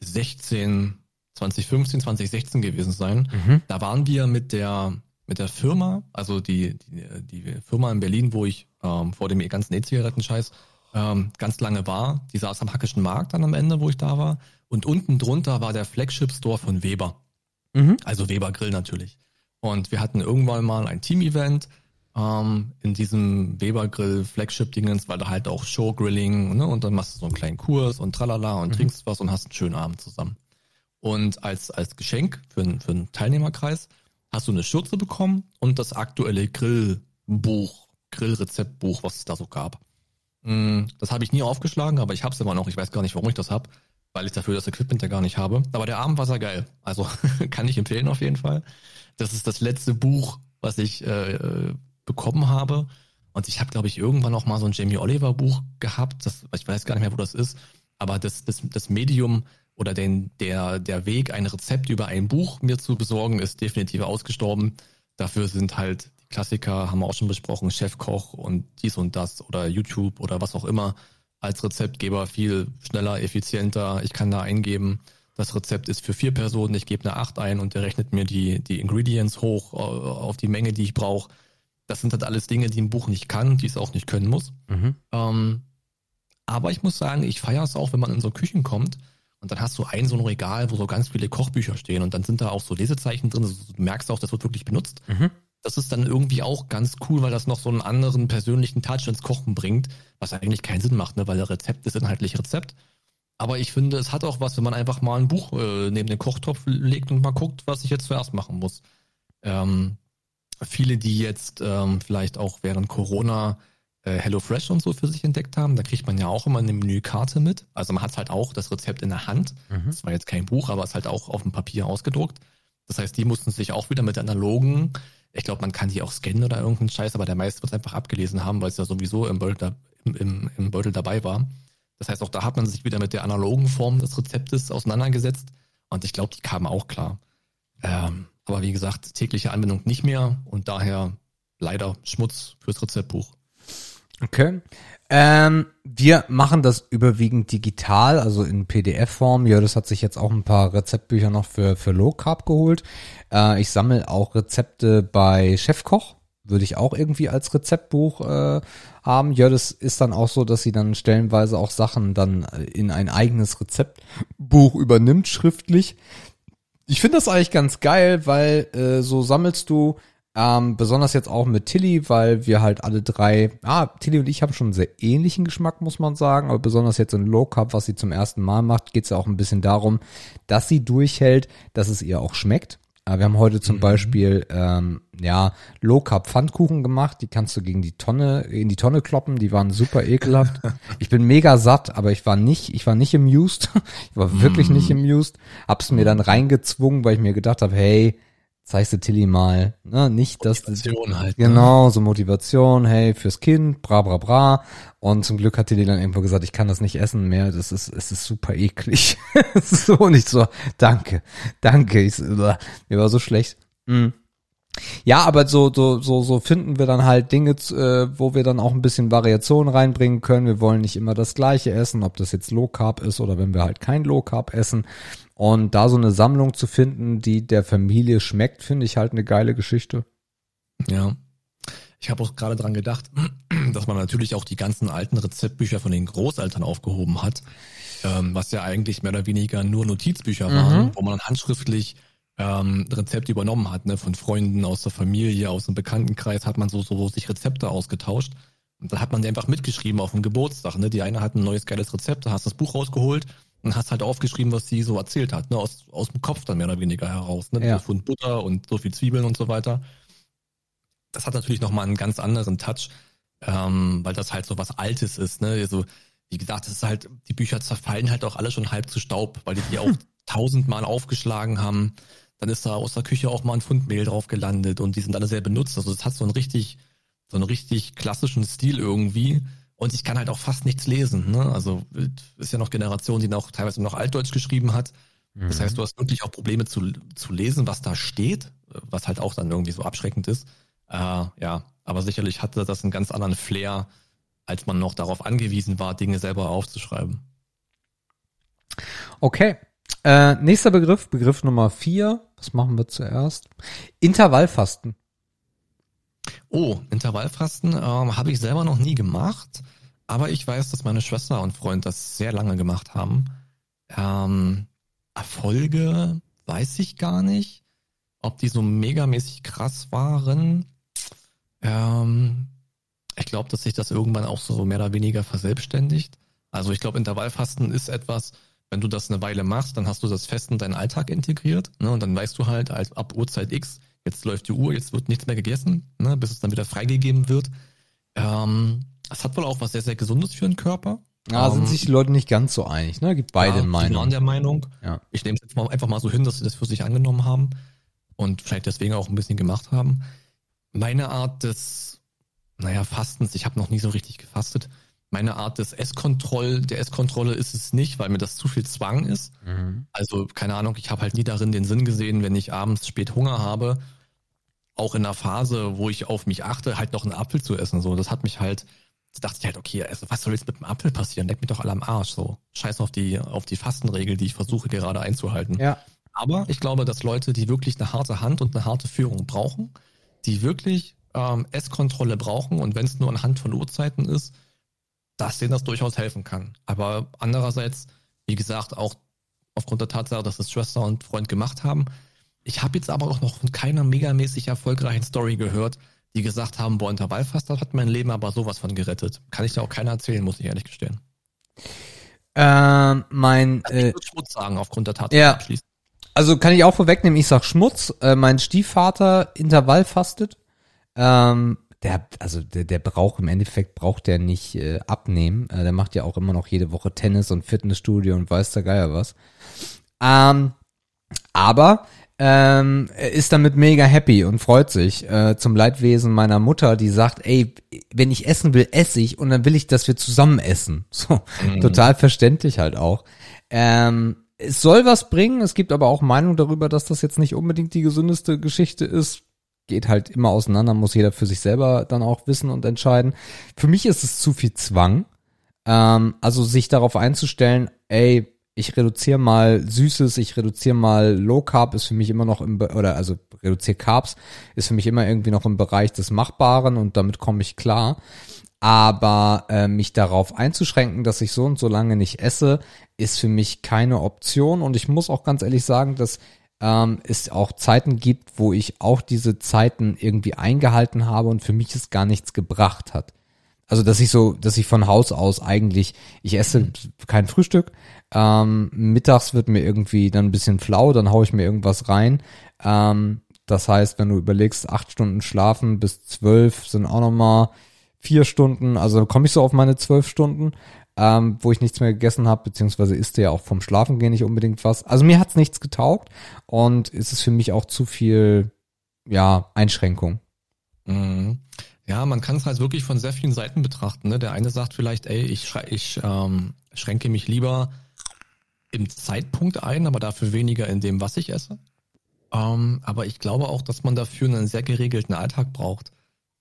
16 2015, 2016 gewesen sein. Mhm. Da waren wir mit der mit der Firma, also die, die, die Firma in Berlin, wo ich ähm, vor dem ganzen E-Zigaretten-Scheiß ähm, ganz lange war, die saß am Hackischen Markt dann am Ende, wo ich da war. Und unten drunter war der Flagship-Store von Weber. Mhm. Also Weber Grill natürlich. Und wir hatten irgendwann mal ein Team-Event ähm, in diesem Weber-Grill Flagship-Dingens, weil da halt auch Show-Grilling, ne? Und dann machst du so einen kleinen Kurs und tralala und mhm. trinkst was und hast einen schönen Abend zusammen. Und als, als Geschenk für, für einen Teilnehmerkreis hast du eine Schürze bekommen und das aktuelle Grillbuch, Grillrezeptbuch, was es da so gab. Mm, das habe ich nie aufgeschlagen, aber ich habe es immer noch. Ich weiß gar nicht, warum ich das habe, weil ich dafür das Equipment ja gar nicht habe. Aber der Abend war sehr geil. Also kann ich empfehlen auf jeden Fall. Das ist das letzte Buch, was ich äh, bekommen habe. Und ich habe, glaube ich, irgendwann auch mal so ein Jamie Oliver Buch gehabt. Das, ich weiß gar nicht mehr, wo das ist. Aber das, das, das Medium oder den, der, der Weg, ein Rezept über ein Buch mir zu besorgen, ist definitiv ausgestorben. Dafür sind halt Klassiker, haben wir auch schon besprochen, Chefkoch und dies und das oder YouTube oder was auch immer als Rezeptgeber viel schneller, effizienter. Ich kann da eingeben, das Rezept ist für vier Personen, ich gebe eine acht ein und der rechnet mir die, die Ingredients hoch äh, auf die Menge, die ich brauche. Das sind halt alles Dinge, die ein Buch nicht kann, die es auch nicht können muss. Mhm. Ähm, aber ich muss sagen, ich feiere es auch, wenn man in so Küchen kommt und dann hast du ein so ein Regal, wo so ganz viele Kochbücher stehen und dann sind da auch so Lesezeichen drin. Also du merkst auch, das wird wirklich benutzt. Mhm. Das ist dann irgendwie auch ganz cool, weil das noch so einen anderen persönlichen Touch ins Kochen bringt, was eigentlich keinen Sinn macht, ne? weil der Rezept ist inhaltlich Rezept. Aber ich finde, es hat auch was, wenn man einfach mal ein Buch äh, neben den Kochtopf legt und mal guckt, was ich jetzt zuerst machen muss. Ähm, viele, die jetzt ähm, vielleicht auch während Corona äh, HelloFresh und so für sich entdeckt haben, da kriegt man ja auch immer eine Menükarte mit. Also man hat halt auch das Rezept in der Hand. Mhm. Das war jetzt kein Buch, aber es ist halt auch auf dem Papier ausgedruckt. Das heißt, die mussten sich auch wieder mit analogen ich glaube, man kann die auch scannen oder irgendeinen Scheiß, aber der meiste wird es einfach abgelesen haben, weil es ja sowieso im Beutel, im, im, im Beutel dabei war. Das heißt, auch da hat man sich wieder mit der analogen Form des Rezeptes auseinandergesetzt und ich glaube, die kamen auch klar. Ähm, aber wie gesagt, tägliche Anwendung nicht mehr und daher leider Schmutz fürs Rezeptbuch. Okay. Ähm, wir machen das überwiegend digital, also in PDF-Form. Ja, das hat sich jetzt auch ein paar Rezeptbücher noch für, für Low Carb geholt. Äh, ich sammle auch Rezepte bei Chefkoch. Würde ich auch irgendwie als Rezeptbuch äh, haben. Ja, das ist dann auch so, dass sie dann stellenweise auch Sachen dann in ein eigenes Rezeptbuch übernimmt, schriftlich. Ich finde das eigentlich ganz geil, weil äh, so sammelst du ähm, besonders jetzt auch mit Tilly, weil wir halt alle drei, ah, Tilly und ich haben schon einen sehr ähnlichen Geschmack, muss man sagen, aber besonders jetzt in Low Carb, was sie zum ersten Mal macht, geht es ja auch ein bisschen darum, dass sie durchhält, dass es ihr auch schmeckt. Äh, wir haben heute zum mhm. Beispiel ähm, ja Low Carb Pfannkuchen gemacht. Die kannst du gegen die Tonne in die Tonne kloppen. Die waren super ekelhaft. ich bin mega satt, aber ich war nicht, ich war nicht amused. ich war wirklich mhm. nicht amused. Hab's mir dann reingezwungen, weil ich mir gedacht habe, hey, zeigst du Tilly mal, ne, nicht dass Motivation halt, ne? genau so Motivation, hey fürs Kind, bra bra bra und zum Glück hat Tilly dann irgendwo gesagt, ich kann das nicht essen mehr, das ist es ist super eklig, so nicht so, danke, danke, ich, mir war so schlecht. Mhm. Ja, aber so, so, so, so finden wir dann halt Dinge, äh, wo wir dann auch ein bisschen Variation reinbringen können. Wir wollen nicht immer das Gleiche essen, ob das jetzt Low Carb ist oder wenn wir halt kein Low Carb essen. Und da so eine Sammlung zu finden, die der Familie schmeckt, finde ich halt eine geile Geschichte. Ja. Ich habe auch gerade dran gedacht, dass man natürlich auch die ganzen alten Rezeptbücher von den Großeltern aufgehoben hat, ähm, was ja eigentlich mehr oder weniger nur Notizbücher mhm. waren, wo man handschriftlich ähm, Rezepte übernommen hat, ne, von Freunden aus der Familie, aus dem Bekanntenkreis hat man so, so sich Rezepte ausgetauscht. Und dann hat man die einfach mitgeschrieben auf dem Geburtstag. Ne? Die eine hat ein neues geiles Rezept, da hast das Buch rausgeholt und hast halt aufgeschrieben, was sie so erzählt hat, ne? aus, aus dem Kopf dann mehr oder weniger heraus. Ne? Ja. So Pfund Butter und so viel Zwiebeln und so weiter. Das hat natürlich nochmal einen ganz anderen Touch, ähm, weil das halt so was Altes ist. Ne? Also, wie gesagt, das ist halt, die Bücher zerfallen halt auch alle schon halb zu Staub, weil die die auch tausendmal aufgeschlagen haben. Dann ist da aus der Küche auch mal ein Pfund Mehl drauf gelandet und die sind alle sehr benutzt. Also das hat so einen richtig, so einen richtig klassischen Stil irgendwie. Und ich kann halt auch fast nichts lesen. Ne? Also ist ja noch Generation, die noch teilweise noch Altdeutsch geschrieben hat. Das mhm. heißt, du hast wirklich auch Probleme zu, zu lesen, was da steht, was halt auch dann irgendwie so abschreckend ist. Äh, ja, aber sicherlich hatte das einen ganz anderen Flair, als man noch darauf angewiesen war, Dinge selber aufzuschreiben. Okay. Äh, nächster Begriff, Begriff Nummer vier. Was machen wir zuerst? Intervallfasten. Oh, Intervallfasten ähm, habe ich selber noch nie gemacht, aber ich weiß, dass meine Schwester und Freund das sehr lange gemacht haben. Ähm, Erfolge weiß ich gar nicht. Ob die so megamäßig krass waren, ähm, ich glaube, dass sich das irgendwann auch so mehr oder weniger verselbstständigt. Also ich glaube, Intervallfasten ist etwas, wenn du das eine Weile machst, dann hast du das fest in deinen Alltag integriert. Ne? Und dann weißt du halt, als ab Uhrzeit X, jetzt läuft die Uhr, jetzt wird nichts mehr gegessen, ne? bis es dann wieder freigegeben wird. Ähm, es hat wohl auch was sehr, sehr Gesundes für den Körper. Ja, Ähm, sind sich die Leute nicht ganz so einig, ne? Gibt beide ja, die waren Meinungen. der Meinung. Ja. Ich nehme es jetzt mal einfach mal so hin, dass sie das für sich angenommen haben und vielleicht deswegen auch ein bisschen gemacht haben. Meine Art des, naja, Fastens, ich habe noch nie so richtig gefastet. Meine Art des Esskontroll, der Esskontrolle ist es nicht, weil mir das zu viel Zwang ist. Mhm. Also keine Ahnung, ich habe halt nie darin den Sinn gesehen, wenn ich abends spät Hunger habe, auch in einer Phase, wo ich auf mich achte, halt noch einen Apfel zu essen. So, das hat mich halt, da dachte ich halt, okay, also was soll jetzt mit dem Apfel passieren? Leck mich doch alle am Arsch. So, scheiß auf die auf die Fastenregel, die ich versuche gerade einzuhalten. Ja. Aber ich glaube, dass Leute, die wirklich eine harte Hand und eine harte Führung brauchen, die wirklich ähm, Esskontrolle brauchen und wenn es nur anhand von Uhrzeiten ist, dass denen das durchaus helfen kann. Aber andererseits, wie gesagt, auch aufgrund der Tatsache, dass es Schwester und Freund gemacht haben, ich habe jetzt aber auch noch von keiner megamäßig erfolgreichen Story gehört, die gesagt haben, boah, Intervallfaster hat mein Leben aber sowas von gerettet. Kann ich dir auch keiner erzählen, muss ich ehrlich gestehen. Ähm, mein, Also äh, ich würde Schmutz sagen, aufgrund der Tatsache. Ja. also kann ich auch vorwegnehmen, ich sag Schmutz. Äh, mein Stiefvater Intervall fastet. Ähm, der, also der, der braucht im Endeffekt braucht der nicht äh, abnehmen. Äh, der macht ja auch immer noch jede Woche Tennis und Fitnessstudio und weiß der Geier was. Ähm, aber ähm, er ist damit mega happy und freut sich äh, zum Leidwesen meiner Mutter, die sagt, ey, wenn ich essen will, esse ich und dann will ich, dass wir zusammen essen. So, total verständlich halt auch. Ähm, es soll was bringen, es gibt aber auch Meinung darüber, dass das jetzt nicht unbedingt die gesündeste Geschichte ist. Geht halt immer auseinander, muss jeder für sich selber dann auch wissen und entscheiden. Für mich ist es zu viel Zwang. Ähm, also sich darauf einzustellen, ey, ich reduziere mal Süßes, ich reduziere mal Low Carb, ist für mich immer noch im, Be oder also reduziere Carbs, ist für mich immer irgendwie noch im Bereich des Machbaren und damit komme ich klar. Aber äh, mich darauf einzuschränken, dass ich so und so lange nicht esse, ist für mich keine Option. Und ich muss auch ganz ehrlich sagen, dass ähm, es auch Zeiten gibt, wo ich auch diese Zeiten irgendwie eingehalten habe und für mich es gar nichts gebracht hat. Also dass ich so, dass ich von Haus aus eigentlich, ich esse kein Frühstück, ähm, mittags wird mir irgendwie dann ein bisschen flau, dann haue ich mir irgendwas rein. Ähm, das heißt, wenn du überlegst, acht Stunden schlafen bis zwölf sind auch nochmal vier Stunden, also komme ich so auf meine zwölf Stunden, ähm, wo ich nichts mehr gegessen habe, beziehungsweise isst ja auch vom Schlafen gehen nicht unbedingt was. Also mir hat's nichts getaugt und es ist für mich auch zu viel, ja, Einschränkung. Mhm. Ja, man kann es halt wirklich von sehr vielen Seiten betrachten. Ne? Der eine sagt vielleicht, ey, ich, ich ähm, schränke mich lieber im Zeitpunkt ein, aber dafür weniger in dem, was ich esse. Ähm, aber ich glaube auch, dass man dafür einen sehr geregelten Alltag braucht.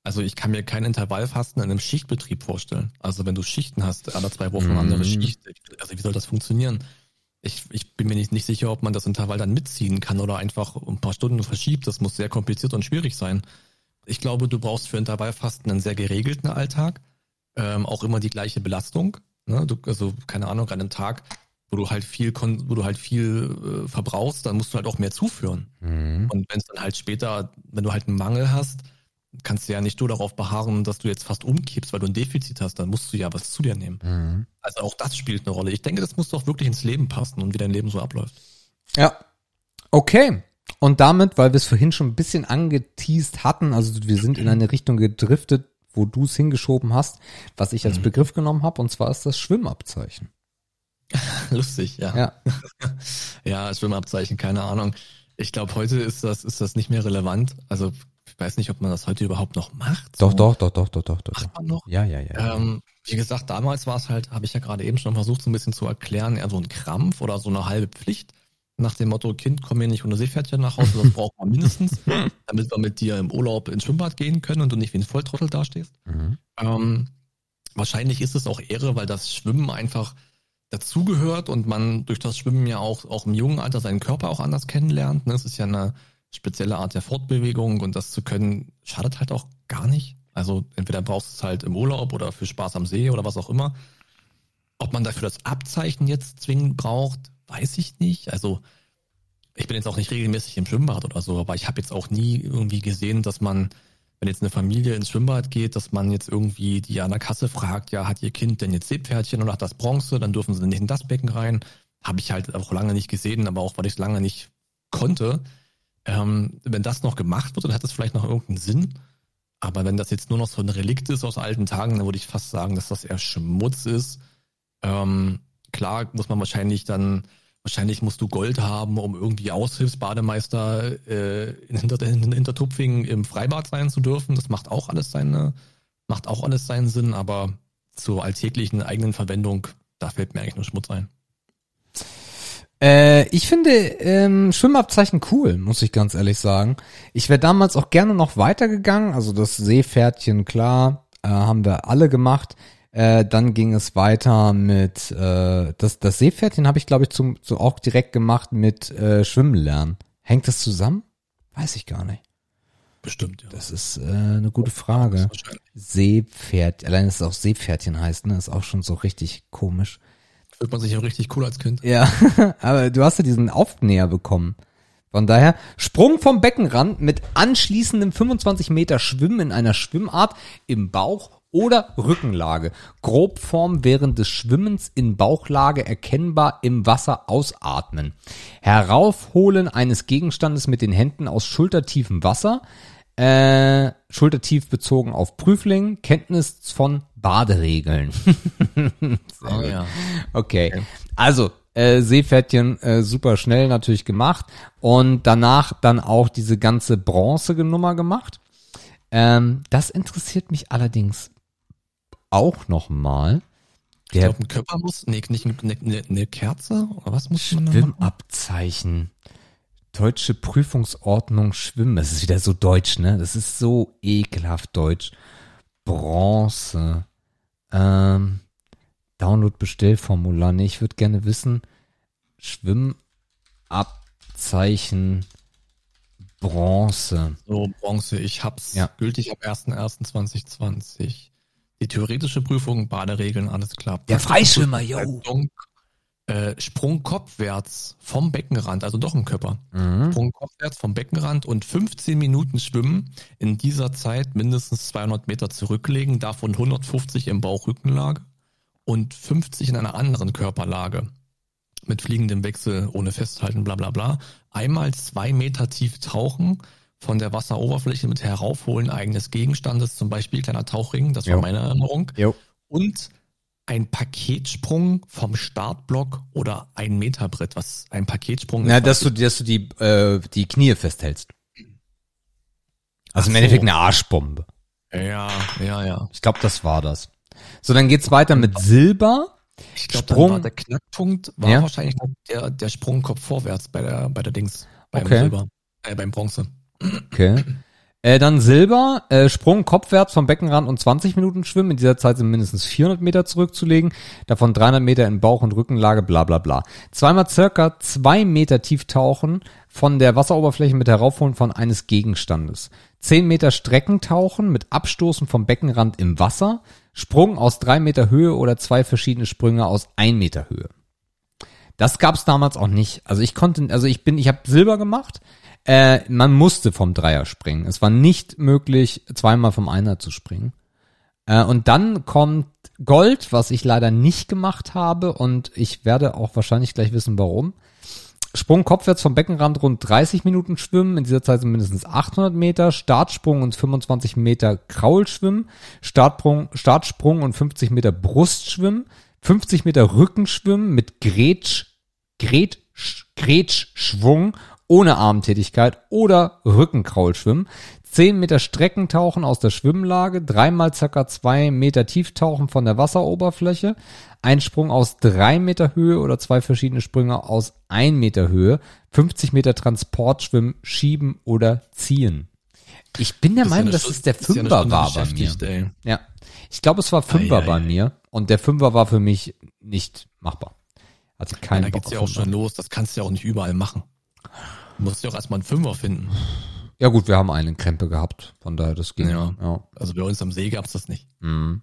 Also ich kann mir kein Intervallfasten in einem Schichtbetrieb vorstellen. Also wenn du Schichten hast, alle zwei Wochen eine andere Mhm. Schicht, also wie soll das funktionieren? Ich, ich bin mir nicht, nicht sicher, ob man das Intervall dann mitziehen kann oder einfach ein paar Stunden verschiebt. Das muss sehr kompliziert und schwierig sein. Ich glaube, du brauchst für Intervallfasten einen sehr geregelten Alltag, ähm, auch immer die gleiche Belastung. Ne? Du, also keine Ahnung, an einem Tag, wo du halt viel, wo du halt viel äh, verbrauchst, dann musst du halt auch mehr zuführen. Mhm. Und wenn es dann halt später, wenn du halt einen Mangel hast, kannst du ja nicht nur darauf beharren, dass du jetzt fast umkippst, weil du ein Defizit hast, dann musst du ja was zu dir nehmen. Mhm. Also auch das spielt eine Rolle. Ich denke, das muss doch wirklich ins Leben passen und wie dein Leben so abläuft. Ja. Okay. Und damit, weil wir es vorhin schon ein bisschen angeteased hatten, also wir sind in eine Richtung gedriftet, wo du es hingeschoben hast, was ich als Begriff genommen habe, und zwar ist das Schwimmabzeichen. Lustig, ja. Ja. Ja, Schwimmabzeichen, keine Ahnung. Ich glaube, heute ist das, ist das nicht mehr relevant. Also ich weiß nicht, ob man das heute überhaupt noch macht. Doch, So, doch, doch, doch, doch, doch, doch. Macht man noch? Ja, ja, ja. Ähm, wie gesagt, damals war es halt, habe ich ja gerade eben schon versucht, so ein bisschen zu erklären, eher so ein Krampf oder so eine halbe Pflicht. Nach dem Motto, Kind, komm hier nicht ohne Seepferdchen nach Hause, das braucht man mindestens, damit wir mit dir im Urlaub ins Schwimmbad gehen können und du nicht wie ein Volltrottel dastehst. Mhm. Ähm, wahrscheinlich ist es auch Ehre, weil das Schwimmen einfach dazugehört und man durch das Schwimmen ja auch, auch im jungen Alter seinen Körper auch anders kennenlernt. Ne? Es ist ja eine spezielle Art der Fortbewegung und das zu können, schadet halt auch gar nicht. Also entweder brauchst du es halt im Urlaub oder für Spaß am See oder was auch immer. Ob man dafür das Abzeichen jetzt zwingend braucht, weiß ich nicht. Also ich bin jetzt auch nicht regelmäßig im Schwimmbad oder so, aber ich habe jetzt auch nie irgendwie gesehen, dass man, wenn jetzt eine Familie ins Schwimmbad geht, dass man jetzt irgendwie die an der Kasse fragt, ja, hat ihr Kind denn jetzt Seepferdchen oder hat das Bronze, dann dürfen sie nicht in das Becken rein. Habe ich halt auch lange nicht gesehen, aber auch weil ich es lange nicht konnte. Ähm, wenn das noch gemacht wird, dann hat das vielleicht noch irgendeinen Sinn. Aber wenn das jetzt nur noch so ein Relikt ist aus alten Tagen, dann würde ich fast sagen, dass das eher Schmutz ist. Ähm, klar muss man wahrscheinlich dann, wahrscheinlich musst du Gold haben, um irgendwie Aushilfsbademeister äh, in, Hinter, in Hintertupfing im Freibad sein zu dürfen. Das macht auch alles seine, macht auch alles seinen Sinn, aber zur alltäglichen eigenen Verwendung, da fällt mir eigentlich nur Schmutz ein. Äh, ich finde ähm, Schwimmabzeichen cool, muss ich ganz ehrlich sagen. Ich wäre damals auch gerne noch weitergegangen. Also das Seepferdchen, klar, äh, haben wir alle gemacht. Äh, dann ging es weiter mit äh, das das Seepferdchen habe ich glaube ich zum so auch direkt gemacht mit äh, Schwimmen lernen. Hängt das zusammen? Weiß ich gar nicht. Bestimmt, ja. Das ist äh, eine gute Frage. Seepferd, allein dass es auch Seepferdchen heißt, ne, ist auch schon so richtig komisch. Fühlt man sich ja richtig cool als Kind. Ja, aber du hast ja diesen Aufnäher bekommen. Von daher, Sprung vom Beckenrand mit anschließendem 25 Meter Schwimmen in einer Schwimmart im Bauch oder Rückenlage. Grobform während des Schwimmens in Bauchlage erkennbar im Wasser ausatmen. Heraufholen eines Gegenstandes mit den Händen aus schultertiefem Wasser. Äh, schultertief bezogen auf Prüfling. Kenntnis von Baderegeln. Oh, ja. Okay. Also, äh, Seepferdchen äh, super schnell natürlich gemacht und danach dann auch diese ganze Bronze-Nummer gemacht. Ähm, das interessiert mich allerdings auch nochmal. Ich glaube, ein Körper muss, nee, nicht eine, eine, eine Kerze oder was muss man? Schwimmabzeichen. Deutsche Prüfungsordnung Schwimmen. Das ist wieder so deutsch, ne? Das ist so ekelhaft deutsch. Bronze. Ähm, Download-Bestellformular. Nee, ich würde gerne wissen, Schwimmabzeichen Bronze. So, Bronze, ich hab's Ja. gültig ab 1.1.2020. Die theoretische Prüfung, Baderegeln, alles klar. Der Freischwimmer, yo. Äh, Sprung kopfwärts vom Beckenrand, also doch im Körper. Mhm. Sprung kopfwärts vom Beckenrand und 15 Minuten schwimmen. In dieser Zeit mindestens 200 Meter zurücklegen, davon 150 im Bauchrückenlage und 50 in einer anderen Körperlage. Mit fliegendem Wechsel, ohne Festhalten, bla bla bla. Einmal zwei Meter tief tauchen, von der Wasseroberfläche mit Heraufholen eigenes Gegenstandes, zum Beispiel kleiner Tauchring, das war Jo. meine Erinnerung. Jo. Und ein Paketsprung vom Startblock oder ein Meterbrett, was ein Paketsprung Na, ist. dass du, dass du die, äh, die Knie festhältst. Also im Ach so. Endeffekt eine Arschbombe. Ja, ja, ja. Ich glaube, das war das. So, dann geht's weiter mit Silber. Ich glaube, der Knackpunkt war Ja. wahrscheinlich der, der Sprungkopf vorwärts bei der, bei der Dings, beim Okay. Silber, äh, beim Bronze. Okay. Äh, dann Silber, äh, Sprung kopfwärts vom Beckenrand und 20 Minuten schwimmen. In dieser Zeit sind mindestens 400 Meter zurückzulegen. Davon 300 Meter in Bauch- und Rückenlage, bla bla bla. Zweimal circa zwei Meter tief tauchen von der Wasseroberfläche mit Heraufholen von eines Gegenstandes. 10 Meter Streckentauchen mit Abstoßen vom Beckenrand im Wasser. Sprung aus drei Meter Höhe oder zwei verschiedene Sprünge aus ein Meter Höhe. Das gab's damals auch nicht. Also ich konnte, also ich bin, ich habe Silber gemacht. Äh, man musste vom Dreier springen. Es war nicht möglich, zweimal vom Einer zu springen. Äh, und dann kommt Gold, was ich leider nicht gemacht habe und ich werde auch wahrscheinlich gleich wissen, warum. Sprung kopfwärts vom Beckenrand rund 30 Minuten schwimmen, in dieser Zeit sind mindestens 800 Meter, Startsprung und 25 Meter Kraulschwimmen, Startsprung, Startsprung und 50 Meter Brustschwimmen, 50 Meter Rückenschwimmen mit Gretsch, Gretsch, Gretschschwung ohne Armtätigkeit oder Rückenkraulschwimmen, 10 Meter Streckentauchen aus der Schwimmlage, dreimal circa zwei Meter Tieftauchen von der Wasseroberfläche, ein Sprung aus drei Meter Höhe oder zwei verschiedene Sprünge aus ein Meter Höhe, 50 Meter Transportschwimmen, schieben oder ziehen. Ich bin der Das ist ja Meinung, dass es der ja Fünfer war bei mir. ey. Ja. Ich glaube, es war Fünfer Ei, ei, bei ei. mir und der Fünfer war für mich nicht machbar. Hatte Ja, keinen da geht's ja auch schon los, das kannst du ja auch nicht überall machen. Musst ja auch erstmal einen Fünfer finden. Ja gut, wir haben einen Krempe gehabt, von daher das ging. Ja. ja. Also bei uns am See gab's das nicht. Mhm.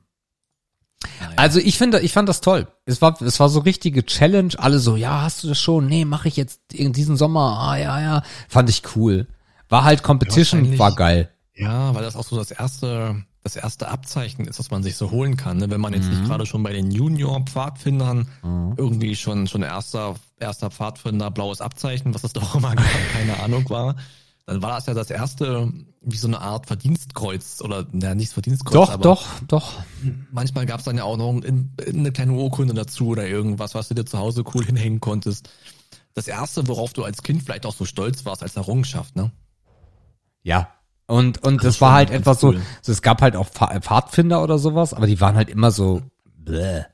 Also ich finde, ich fand das toll. Es war, es war so richtige Challenge. Alle so, ja, hast du das schon? Nee, mache ich jetzt in diesem Sommer. Ah, ja, ja. Fand ich cool. War halt Competition, war geil. Ja, weil das auch so das erste, das erste Abzeichen ist, was man sich so holen kann. Ne? Wenn man jetzt nicht gerade schon bei den Junior-Pfadfindern irgendwie schon, schon erster, erster Pfadfinder blaues Abzeichen, was es doch immer gab, keine Ahnung war, dann war das ja das erste, wie so eine Art Verdienstkreuz oder, na, nicht Verdienstkreuz, Doch, aber doch, doch. manchmal gab es dann ja auch noch in, in eine kleine Urkunde dazu oder irgendwas, was du dir zu Hause cool hinhängen konntest. Das erste, worauf du als Kind vielleicht auch so stolz warst als Errungenschaft, ne? Ja. Und, und Das das ist war halt etwas so, cool. so, es gab halt auch Pfa- Pfadfinder oder sowas, aber die waren halt immer so, bläh.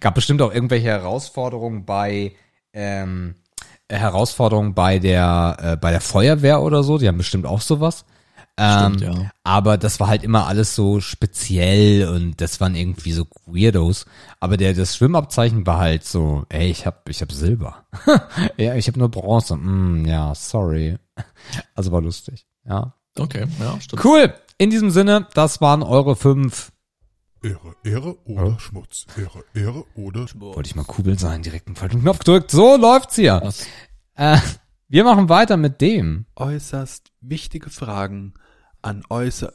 gab bestimmt auch irgendwelche Herausforderungen bei, ähm, äh, Herausforderungen bei der, äh, bei der Feuerwehr oder so, die haben bestimmt auch sowas. Ähm, Stimmt, ja. Aber das war halt immer alles so speziell und das waren irgendwie so Weirdos. Aber der das Schwimmabzeichen war halt so, ey, ich hab ich hab Silber. ja, ich hab nur Bronze. Mm, ja, sorry. Also war lustig. Ja. Okay, ja, stimmt. Cool. In diesem Sinne, das waren eure fünf. Ehre, Ehre oder Schmutz. Ehre, Ehre oder Schmutz. Wollte ich mal cool sein, direkt einen falschen Knopf gedrückt. So läuft's hier. Was? Äh, wir machen weiter mit dem. Äußerst wichtige Fragen an äußer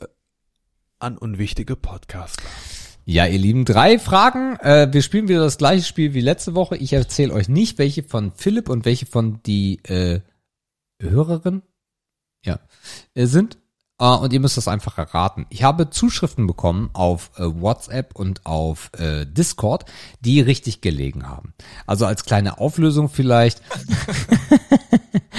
an unwichtige Podcaster. Ja, ihr Lieben, drei Fragen. Äh, wir spielen wieder das gleiche Spiel wie letzte Woche. Ich erzähle euch nicht, welche von Philipp und welche von die äh, Hörerin ja, äh, sind. Äh, und ihr müsst das einfach erraten. Ich habe Zuschriften bekommen auf äh, WhatsApp und auf äh, Discord, die richtig gelegen haben. Also als kleine Auflösung vielleicht.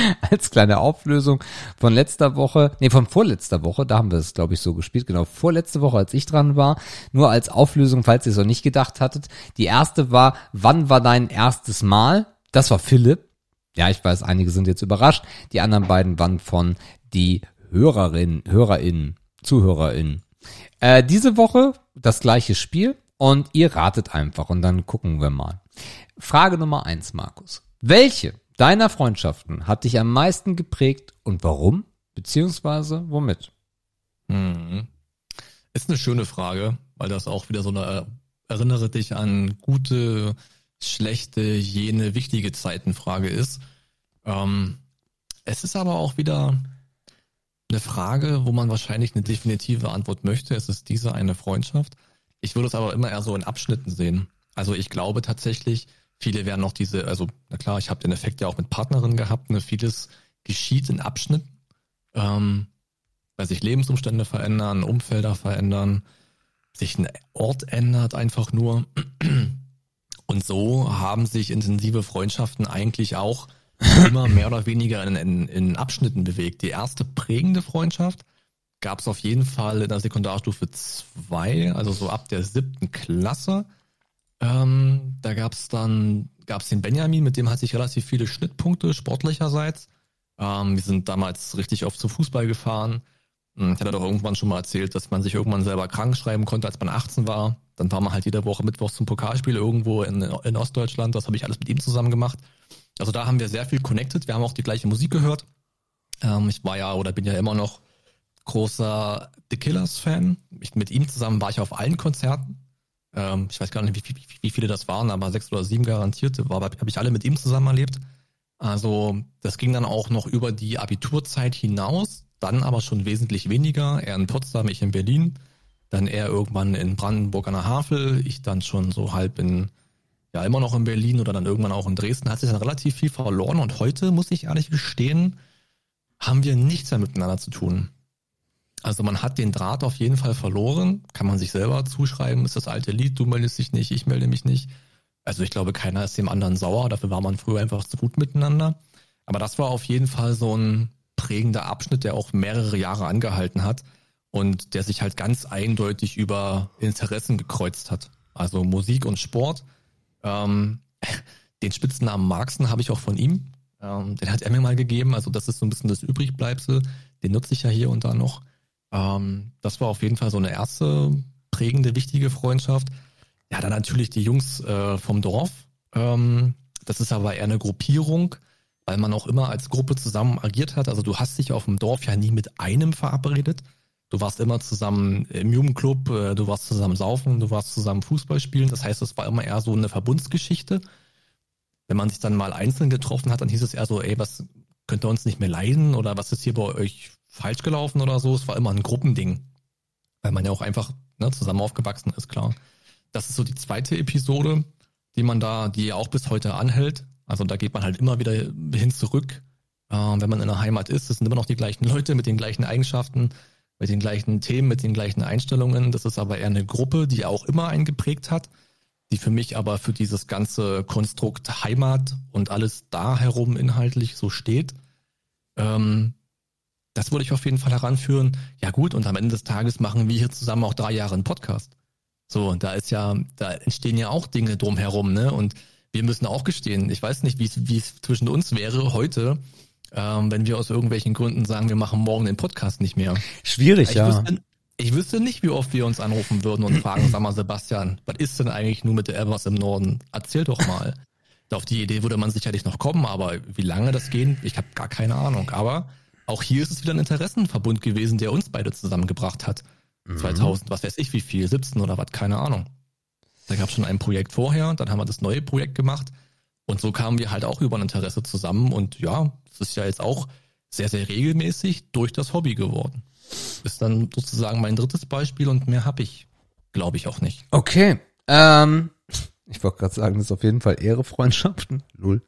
als kleine Auflösung von letzter Woche, nee, von vorletzter Woche, da haben wir es, glaube ich, so gespielt, genau, vorletzte Woche, als ich dran war, nur als Auflösung, falls ihr es noch nicht gedacht hattet. Die erste war, wann war dein erstes Mal? Das war Philipp. Ja, ich weiß, einige sind jetzt überrascht. Die anderen beiden waren von die Hörerin, HörerInnen, ZuhörerInnen. Äh, diese Woche das gleiche Spiel und ihr ratet einfach und dann gucken wir mal. Frage Nummer eins, Markus. Welche deiner Freundschaften hat dich am meisten geprägt und warum? Beziehungsweise womit? Mhm. Ist eine schöne Frage, weil das auch wieder so eine erinnere dich an gute, schlechte, jene wichtige Zeitenfrage ist. Ähm, es ist aber auch wieder eine Frage, wo man wahrscheinlich eine definitive Antwort möchte. Es ist diese eine Freundschaft. Ich würde es aber immer eher so in Abschnitten sehen. Also ich glaube tatsächlich, viele werden noch diese, also na klar, ich habe den Effekt ja auch mit Partnerinnen gehabt, ne, vieles geschieht in Abschnitten. Ähm, weil sich Lebensumstände verändern, Umfelder verändern, sich ein Ort ändert einfach nur. Und so haben sich intensive Freundschaften eigentlich auch immer mehr oder weniger in, in, in Abschnitten bewegt. Die erste prägende Freundschaft gab es auf jeden Fall in der Sekundarstufe 2, also so ab der siebten Klasse. Ähm, da gab es dann, gab es den Benjamin, mit dem hatte ich relativ viele Schnittpunkte sportlicherseits. Ähm, wir sind damals richtig oft zu Fußball gefahren. Hm, Ich hatte doch irgendwann schon mal erzählt, dass man sich irgendwann selber krank schreiben konnte, als man 18 war. Dann war man halt jede Woche Mittwochs zum Pokalspiel irgendwo in, in Ostdeutschland. Das habe ich alles mit ihm zusammen gemacht. Also da haben wir sehr viel connected. Wir haben auch die gleiche Musik gehört. Ähm, ich war ja oder bin ja immer noch großer The Killers-Fan. Ich, mit ihm zusammen war ich auf allen Konzerten. Ähm, ich weiß gar nicht, wie, wie, wie viele das waren, aber sechs oder sieben garantierte. War, habe ich alle mit ihm zusammen erlebt. Also das ging dann auch noch über die Abiturzeit hinaus, dann aber schon wesentlich weniger. Er in Potsdam, ich in Berlin, dann er irgendwann in Brandenburg an der Havel, ich dann schon so halb in, ja immer noch in Berlin oder dann irgendwann auch in Dresden. Hat sich dann relativ viel verloren und heute, muss ich ehrlich gestehen, haben wir nichts mehr miteinander zu tun. Also man hat den Draht auf jeden Fall verloren, kann man sich selber zuschreiben, ist das alte Lied, du meldest dich nicht, ich melde mich nicht. Also ich glaube, keiner ist dem anderen sauer, dafür war man früher einfach zu gut miteinander. Aber das war auf jeden Fall so ein prägender Abschnitt, der auch mehrere Jahre angehalten hat und der sich halt ganz eindeutig über Interessen gekreuzt hat. Also Musik und Sport. Ähm, den Spitznamen Marxen habe ich auch von ihm. Ähm, den hat er mir mal gegeben. Also das ist so ein bisschen das Übrigbleibsel. Den nutze ich ja hier und da noch. Ähm, das war auf jeden Fall so eine erste prägende, wichtige Freundschaft. Ja, dann natürlich die Jungs äh, vom Dorf. Ähm, das ist aber eher eine Gruppierung, weil man auch immer als Gruppe zusammen agiert hat. Also du hast dich auf dem Dorf ja nie mit einem verabredet. Du warst immer zusammen im Jugendclub, äh, du warst zusammen saufen, du warst zusammen Fußball spielen. Das heißt, es war immer eher so eine Verbundsgeschichte. Wenn man sich dann mal einzeln getroffen hat, dann hieß es eher so, ey, was könnt ihr uns nicht mehr leiden oder was ist hier bei euch falsch gelaufen oder so. Es war immer ein Gruppending, weil man ja auch einfach ne, zusammen aufgewachsen ist, klar. Das ist so die zweite Episode, die man da, die auch bis heute anhält. Also da geht man halt immer wieder hin zurück. Äh, wenn man in der Heimat ist, es sind immer noch die gleichen Leute mit den gleichen Eigenschaften, mit den gleichen Themen, mit den gleichen Einstellungen. Das ist aber eher eine Gruppe, die auch immer einen geprägt hat, die für mich aber für dieses ganze Konstrukt Heimat und alles da herum inhaltlich so steht. Ähm, das würde ich auf jeden Fall heranführen. Ja gut, und am Ende des Tages machen wir hier zusammen auch drei Jahre einen Podcast. So, da ist ja, da entstehen ja auch Dinge drumherum, ne? Und wir müssen auch gestehen, ich weiß nicht, wie es zwischen uns wäre heute, ähm, wenn wir aus irgendwelchen Gründen sagen, wir machen morgen den Podcast nicht mehr. Schwierig, Ich ja. wüsste, ich wüsste nicht, wie oft wir uns anrufen würden und fragen, sag mal, Sebastian, was ist denn eigentlich nur mit der Evers im Norden? Erzähl doch mal. Auf die Idee würde man sicherlich noch kommen, aber wie lange das gehen, ich habe gar keine Ahnung. Aber auch hier ist es wieder ein Interessenverbund gewesen, der uns beide zusammengebracht hat. 2000, was weiß ich wie viel, 17 oder was, keine Ahnung. Da gab es schon ein Projekt vorher, dann haben wir das neue Projekt gemacht und so kamen wir halt auch über ein Interesse zusammen und ja, ist ja jetzt auch sehr, sehr regelmäßig durch das Hobby geworden. Ist dann sozusagen mein drittes Beispiel und mehr habe ich, glaube ich, auch nicht. Okay. Ähm, ich wollte gerade sagen, das ist auf jeden Fall Ehre Freundschaften. Null.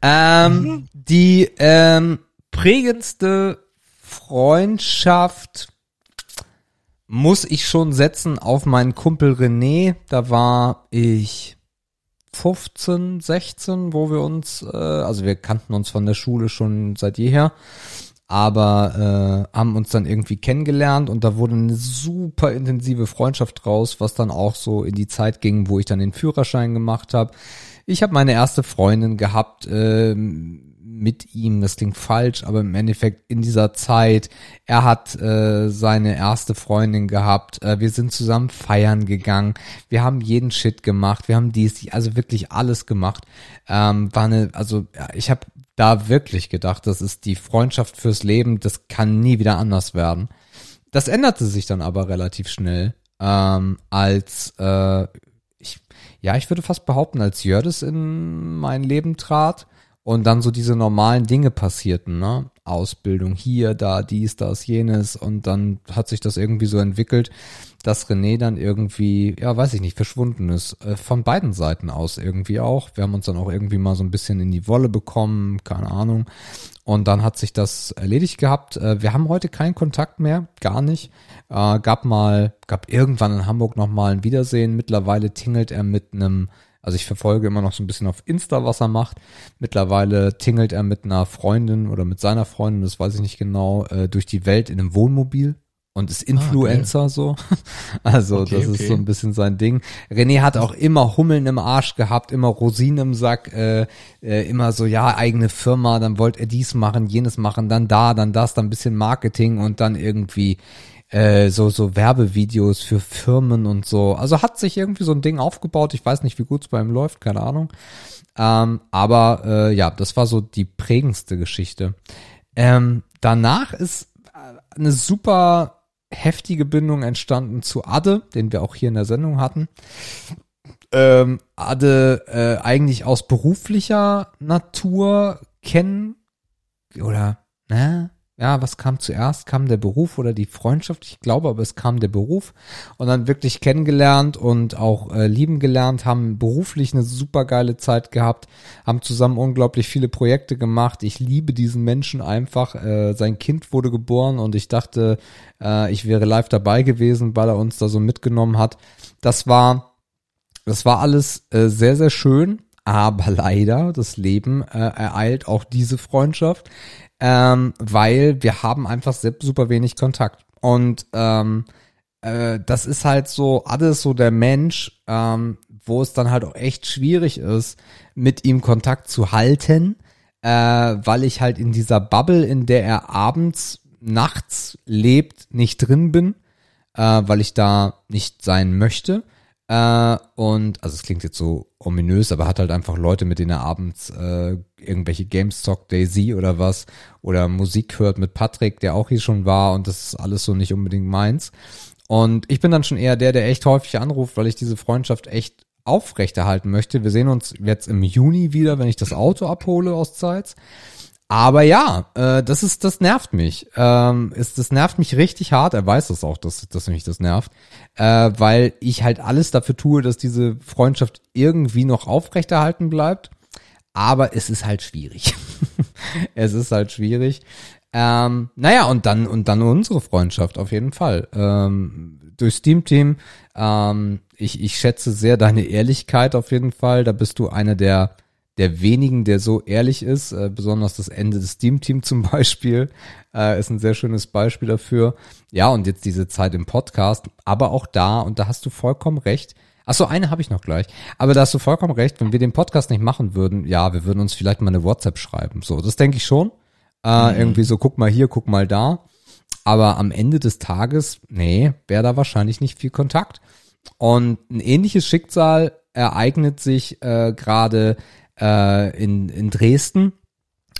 Ähm, die ähm, prägendste Freundschaft muss ich schon setzen auf meinen Kumpel René. Da war ich 15, 16, wo wir uns, äh, also wir kannten uns von der Schule schon seit jeher, aber äh, haben uns dann irgendwie kennengelernt und da wurde eine super intensive Freundschaft draus, was dann auch so in die Zeit ging, wo ich dann den Führerschein gemacht habe. Ich habe meine erste Freundin gehabt ähm, mit ihm, das klingt falsch, aber im Endeffekt in dieser Zeit, er hat äh, seine erste Freundin gehabt, äh, wir sind zusammen feiern gegangen, wir haben jeden Shit gemacht, wir haben dies, also wirklich alles gemacht. Ähm, war eine, also ja, ich habe da wirklich gedacht, das ist die Freundschaft fürs Leben, das kann nie wieder anders werden. Das änderte sich dann aber relativ schnell, ähm, als äh, ich, ja, ich würde fast behaupten, als Jördes in mein Leben trat und dann so diese normalen Dinge passierten, ne? Ausbildung hier, da, dies, das, jenes und dann hat sich das irgendwie so entwickelt, dass René dann irgendwie, ja, weiß ich nicht, verschwunden ist. Äh, von beiden Seiten aus irgendwie auch. Wir haben uns dann auch irgendwie mal so ein bisschen in die Wolle bekommen, keine Ahnung. Und dann hat sich das erledigt gehabt. Äh, wir haben heute keinen Kontakt mehr, gar nicht. Äh, gab mal, gab irgendwann in Hamburg noch mal ein Wiedersehen. Mittlerweile tingelt er mit einem, also ich verfolge immer noch so ein bisschen auf Insta, was er macht. Mittlerweile tingelt er mit einer Freundin oder mit seiner Freundin, das weiß ich nicht genau, äh, durch die Welt in einem Wohnmobil und ist Influencer so. Also Okay, das ist okay. so ein bisschen sein Ding. René hat auch immer Hummeln im Arsch gehabt, immer Rosinen im Sack, äh, äh, immer so, ja, eigene Firma, dann wollte er dies machen, jenes machen, dann da, dann das, dann ein bisschen Marketing und dann irgendwie äh, so, so Werbevideos für Firmen und so. Also hat sich irgendwie so ein Ding aufgebaut. Ich weiß nicht, wie gut es bei ihm läuft, keine Ahnung. Ähm, aber äh, ja, das war so die prägendste Geschichte. Ähm, danach ist äh, eine super heftige Bindung entstanden zu Adde, den wir auch hier in der Sendung hatten. Ähm, Adde äh, eigentlich aus beruflicher Natur kennen oder ne? Ja, was kam zuerst? Kam der Beruf oder die Freundschaft? Ich glaube, aber es kam der Beruf und dann wirklich kennengelernt und auch äh, lieben gelernt, haben beruflich eine super geile Zeit gehabt, haben zusammen unglaublich viele Projekte gemacht. Ich liebe diesen Menschen einfach. Äh, sein Kind wurde geboren und ich dachte, äh, ich wäre live dabei gewesen, weil er uns da so mitgenommen hat. Das war, das war alles äh, sehr, sehr schön, aber leider, das Leben äh, ereilt auch diese Freundschaft, ähm, weil wir haben einfach super wenig Kontakt. Und ähm, äh, das ist halt so alles so der Mensch, ähm, wo es dann halt auch echt schwierig ist, mit ihm Kontakt zu halten, äh, weil ich halt in dieser Bubble, in der er abends, nachts lebt, nicht drin bin, äh, weil ich da nicht sein möchte. Äh, und, also es klingt jetzt so ominös, aber hat halt einfach Leute, mit denen er abends äh, irgendwelche Games zockt, Daisy oder was, oder Musik hört mit Patrick, der auch hier schon war und das ist alles so nicht unbedingt meins. Und ich bin dann schon eher der, der echt häufig anruft, weil ich diese Freundschaft echt aufrechterhalten möchte. Wir sehen uns jetzt im Juni wieder, wenn ich das Auto abhole aus Zeitz. Aber ja, äh, das ist, das nervt mich. Ähm, ist, das nervt mich richtig hart. Er weiß das auch, dass, dass mich das nervt, äh, weil ich halt alles dafür tue, dass diese Freundschaft irgendwie noch aufrechterhalten bleibt. Aber es ist halt schwierig. es ist halt schwierig. Ähm, naja, und dann, und dann unsere Freundschaft auf jeden Fall. Ähm, durch Steam Team. Ähm, ich, ich schätze sehr deine Ehrlichkeit auf jeden Fall. Da bist du einer der, der wenigen, der so ehrlich ist. Äh, besonders das Ende des Steam Team zum Beispiel äh, ist ein sehr schönes Beispiel dafür. Ja, und jetzt diese Zeit im Podcast. Aber auch da, und da hast du vollkommen recht. Ach so, eine habe ich noch gleich. Aber da hast du vollkommen recht, wenn wir den Podcast nicht machen würden, ja, wir würden uns vielleicht mal eine WhatsApp schreiben. So, das denke ich schon. Äh, mhm. Irgendwie so, guck mal hier, guck mal da. Aber am Ende des Tages, nee, wäre da wahrscheinlich nicht viel Kontakt. Und ein ähnliches Schicksal ereignet sich äh, gerade äh, in, in Dresden.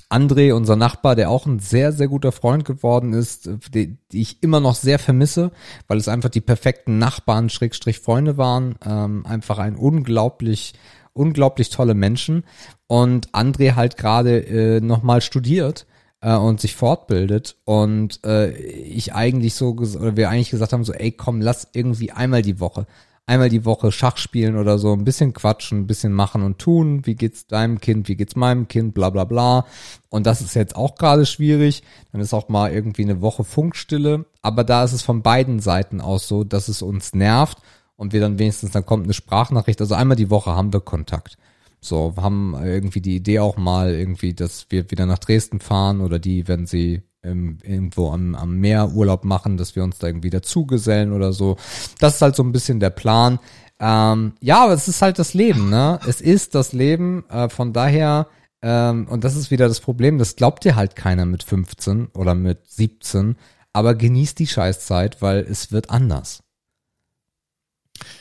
André, unser Nachbar, der auch ein sehr, sehr guter Freund geworden ist, die, die ich immer noch sehr vermisse, weil es einfach die perfekten Nachbarn, Schrägstrich Freunde waren. Ähm, einfach ein unglaublich, unglaublich tolle Menschen. Und André halt gerade äh, nochmal studiert äh, und sich fortbildet und äh, ich eigentlich so oder wir eigentlich gesagt haben so ey komm lass irgendwie einmal die Woche einmal die Woche Schach spielen oder so ein bisschen quatschen ein bisschen machen und tun. Wie geht's deinem Kind? Wie geht's meinem Kind? Bla bla bla. Und das ist jetzt auch gerade schwierig. Dann ist auch mal irgendwie eine Woche Funkstille. Aber da ist es von beiden Seiten aus so dass es uns nervt und wir dann wenigstens dann kommt eine Sprachnachricht. Also einmal die Woche haben wir Kontakt. So, haben irgendwie die Idee auch mal irgendwie, dass wir wieder nach Dresden fahren oder die, wenn sie irgendwo am, am Meer Urlaub machen, dass wir uns da irgendwie dazugesellen oder so. Das ist halt so ein bisschen der Plan. Ähm, ja, aber es ist halt das Leben, ne? Es ist das Leben, äh, von daher, ähm, und das ist wieder das Problem, das glaubt dir halt keiner mit 15 oder mit 17, aber genießt die Scheißzeit, weil es wird anders.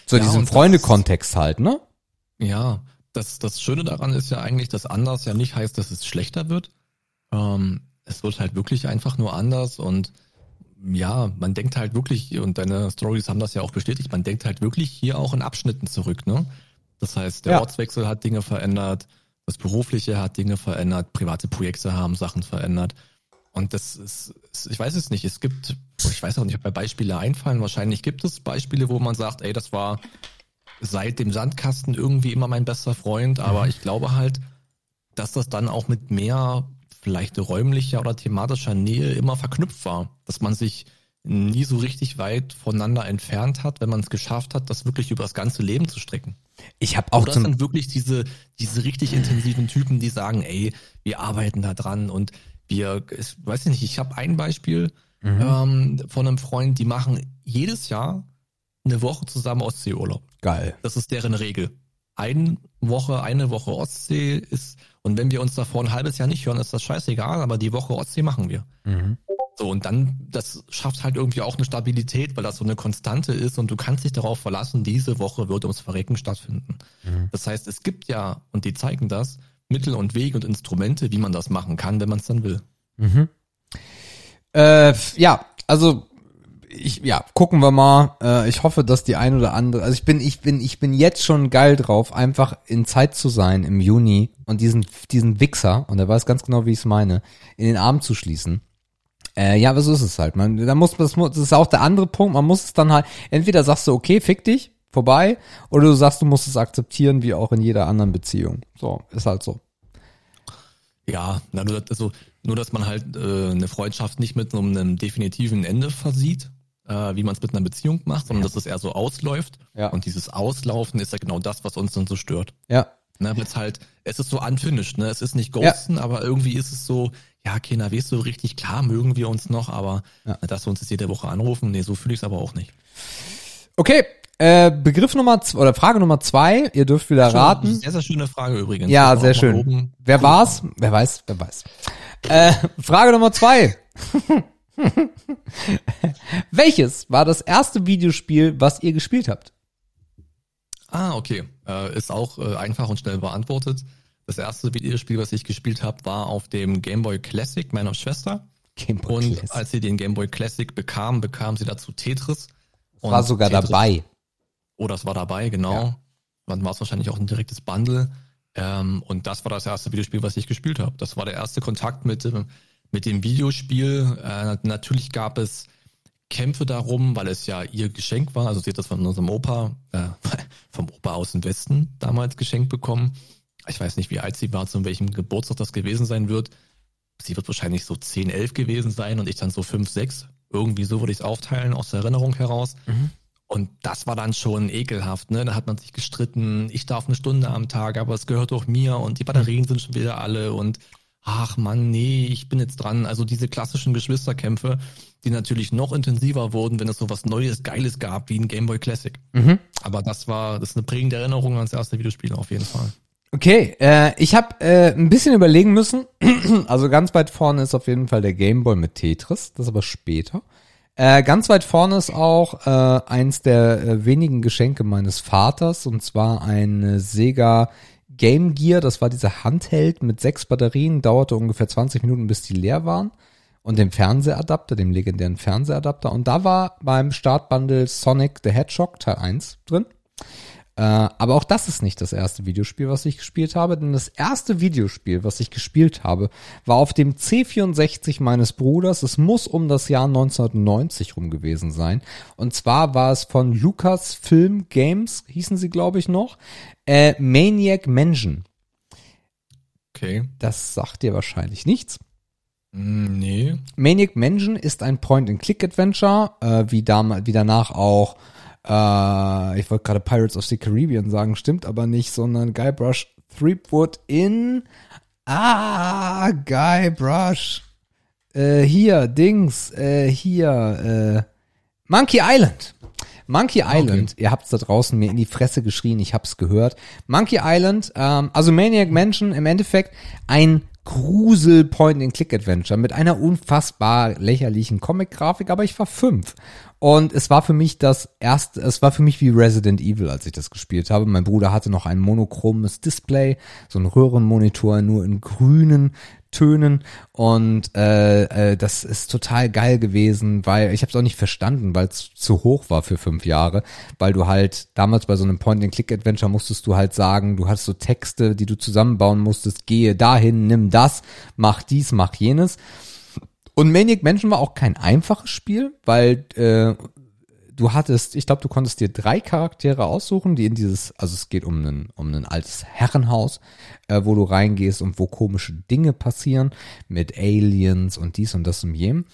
So Ja, diesem Freunde-Kontext halt, ne? Ja, das, das Schöne daran ist ja eigentlich, dass anders ja nicht heißt, dass es schlechter wird. Ähm, es wird halt wirklich einfach nur anders und ja, man denkt halt wirklich, und deine Stories haben das ja auch bestätigt, man denkt halt wirklich hier auch in Abschnitten zurück, ne? Das heißt, der Ja. Ortswechsel hat Dinge verändert, das Berufliche hat Dinge verändert, private Projekte haben Sachen verändert. Und das ist, ist- ich weiß es nicht, es gibt, ich weiß auch nicht, ob mir Beispiele einfallen, wahrscheinlich gibt es Beispiele, wo man sagt, ey, das war seit dem Sandkasten irgendwie immer mein bester Freund, aber ich glaube halt, dass das dann auch mit mehr vielleicht räumlicher oder thematischer Nähe immer verknüpft war, dass man sich nie so richtig weit voneinander entfernt hat, wenn man es geschafft hat, das wirklich über das ganze Leben zu strecken. Ich habe auch Oder zum sind wirklich diese, diese richtig intensiven Typen, die sagen, ey, wir arbeiten da dran und wir, ich weiß nicht, ich habe ein Beispiel ähm, von einem Freund, die machen jedes Jahr eine Woche zusammen Ostseeurlaub. geil. Das ist deren Regel. Eine Woche, eine Woche Ostsee ist, und wenn wir uns davor ein halbes Jahr nicht hören, ist das scheißegal, aber die Woche Ostsee machen wir. Mhm. So, und dann, das schafft halt irgendwie auch eine Stabilität, weil das so eine Konstante ist und du kannst dich darauf verlassen, diese Woche wird ums Verrecken stattfinden. Das heißt, es gibt ja, und die zeigen das, Mittel und Wege und Instrumente, wie man das machen kann, wenn man es dann will. Äh, ja, also ich ja, gucken wir mal. Äh, ich hoffe, dass die ein oder andere, also ich bin ich bin ich bin jetzt schon geil drauf, einfach in Zeit zu sein im Juni und diesen diesen Wichser und er weiß ganz genau, wie ich es meine, in den Arm zu schließen. Äh, ja, aber so ist es halt. Man, da muss, das, muss, das ist auch der andere Punkt. Man muss es dann halt, entweder sagst du, okay, fick dich, vorbei, oder du sagst, du musst es akzeptieren, wie auch in jeder anderen Beziehung. So, ist halt so. Ja, na, nur, also, nur dass man halt äh, eine Freundschaft nicht mit so einem definitiven Ende versieht, äh, wie man es mit einer Beziehung macht, sondern dass es eher so ausläuft. Ja. Und dieses Auslaufen ist ja genau das, was uns dann so stört. Ja. Ne, weil es halt, es ist so unfinished, ne? Es ist nicht Ghosten, aber irgendwie ist es so, ja, keiner weiß so richtig, klar mögen wir uns noch, aber Ja. dass wir uns jetzt jede Woche anrufen, nee, so fühle ich es aber auch nicht. Okay, äh, Begriff Nummer zwei, oder Frage Nummer zwei, ihr dürft wieder raten. Sehr, sehr schöne Frage übrigens. Ja, sehr schön. Wer war's? Wer weiß, wer weiß. Äh, Frage Nummer zwei. Welches war das erste Videospiel, was ihr gespielt habt? Ah, okay. Äh, ist auch äh, einfach und schnell beantwortet. Das erste Videospiel, was ich gespielt habe, war auf dem Game Boy Classic meiner Schwester. Game Boy Und Classic. als sie den Game Boy Classic bekam, bekam sie dazu Tetris. Und war sogar Tetris- dabei. Oh, das war dabei, genau. Ja. Dann war es wahrscheinlich auch ein direktes Bundle. Ähm, und das war das erste Videospiel, was ich gespielt habe. Das war der erste Kontakt mit, dem- mit dem Videospiel. Äh, natürlich gab es Kämpfe darum, weil es ja ihr Geschenk war. Also sie hat das von unserem Opa, äh, vom Opa aus dem Westen damals geschenkt bekommen. Ich weiß nicht, wie alt sie war, zu welchem Geburtstag das gewesen sein wird. Sie wird wahrscheinlich so 10, 11 gewesen sein und ich dann so 5, 6. Irgendwie so würde ich es aufteilen aus der Erinnerung heraus. Und das war dann schon ekelhaft, ne? Da hat man sich gestritten, ich darf eine Stunde am Tag, aber es gehört doch mir und die Batterien sind schon wieder alle und ach Mann, nee, ich bin jetzt dran. Also diese klassischen Geschwisterkämpfe, die natürlich noch intensiver wurden, wenn es so was Neues, Geiles gab, wie ein Game Boy Classic. Aber das war, das ist eine prägende Erinnerung ans erste Videospiel auf jeden Fall. Okay, äh, ich habe äh, ein bisschen überlegen müssen. also ganz weit vorne ist auf jeden Fall der Game Boy mit Tetris, das aber später. Äh, ganz weit vorne ist auch äh, eins der äh, wenigen Geschenke meines Vaters und zwar ein Sega Game Gear. Das war dieser Handheld mit sechs Batterien, dauerte ungefähr 20 Minuten, bis die leer waren. Und dem Fernsehadapter, dem legendären Fernsehadapter. Und da war beim Startbundle Sonic the Hedgehog Teil 1 drin. Äh, aber auch das ist nicht das erste Videospiel, was ich gespielt habe, denn das erste Videospiel, was ich gespielt habe, war auf dem C64 meines Bruders. Es muss um das Jahr 1990 rum gewesen sein. Und zwar war es von Lucas Film Games, hießen sie, glaube ich, noch, äh, Maniac Mansion. Okay. Das sagt dir wahrscheinlich nichts. Mm, nee. Maniac Mansion ist ein Point-and-Click-Adventure, äh, wie, damals, wie danach auch, äh, ich wollte gerade Pirates of the Caribbean sagen, stimmt aber nicht, sondern Guybrush Threepwood in, ah, Guybrush, äh, hier, Dings, äh, hier, äh, Monkey Island. Monkey Island, ihr habt's da draußen mir in die Fresse geschrien, ich hab's gehört. Monkey Island, ähm, also Maniac Mansion im Endeffekt ein Grusel Point-and-Click-Adventure mit einer unfassbar lächerlichen Comic-Grafik, aber ich war fünf. Und es war für mich das erste, es war für mich wie Resident Evil, als ich das gespielt habe. Mein Bruder hatte noch ein monochromes Display, so ein Röhrenmonitor nur in grünen Tönen und äh, äh, das ist total geil gewesen, weil ich habe es auch nicht verstanden, weil es zu hoch war für fünf Jahre, weil du halt damals bei so einem Point-and-Click-Adventure musstest du halt sagen, du hast so Texte, die du zusammenbauen musstest, gehe dahin, nimm das, mach dies, mach jenes. Und Maniac Mansion war auch kein einfaches Spiel, weil äh, du hattest, ich glaube, du konntest dir drei Charaktere aussuchen, die in dieses, also es geht um ein, um ein altes Herrenhaus, äh, wo du reingehst und wo komische Dinge passieren mit Aliens und dies und das und jenem.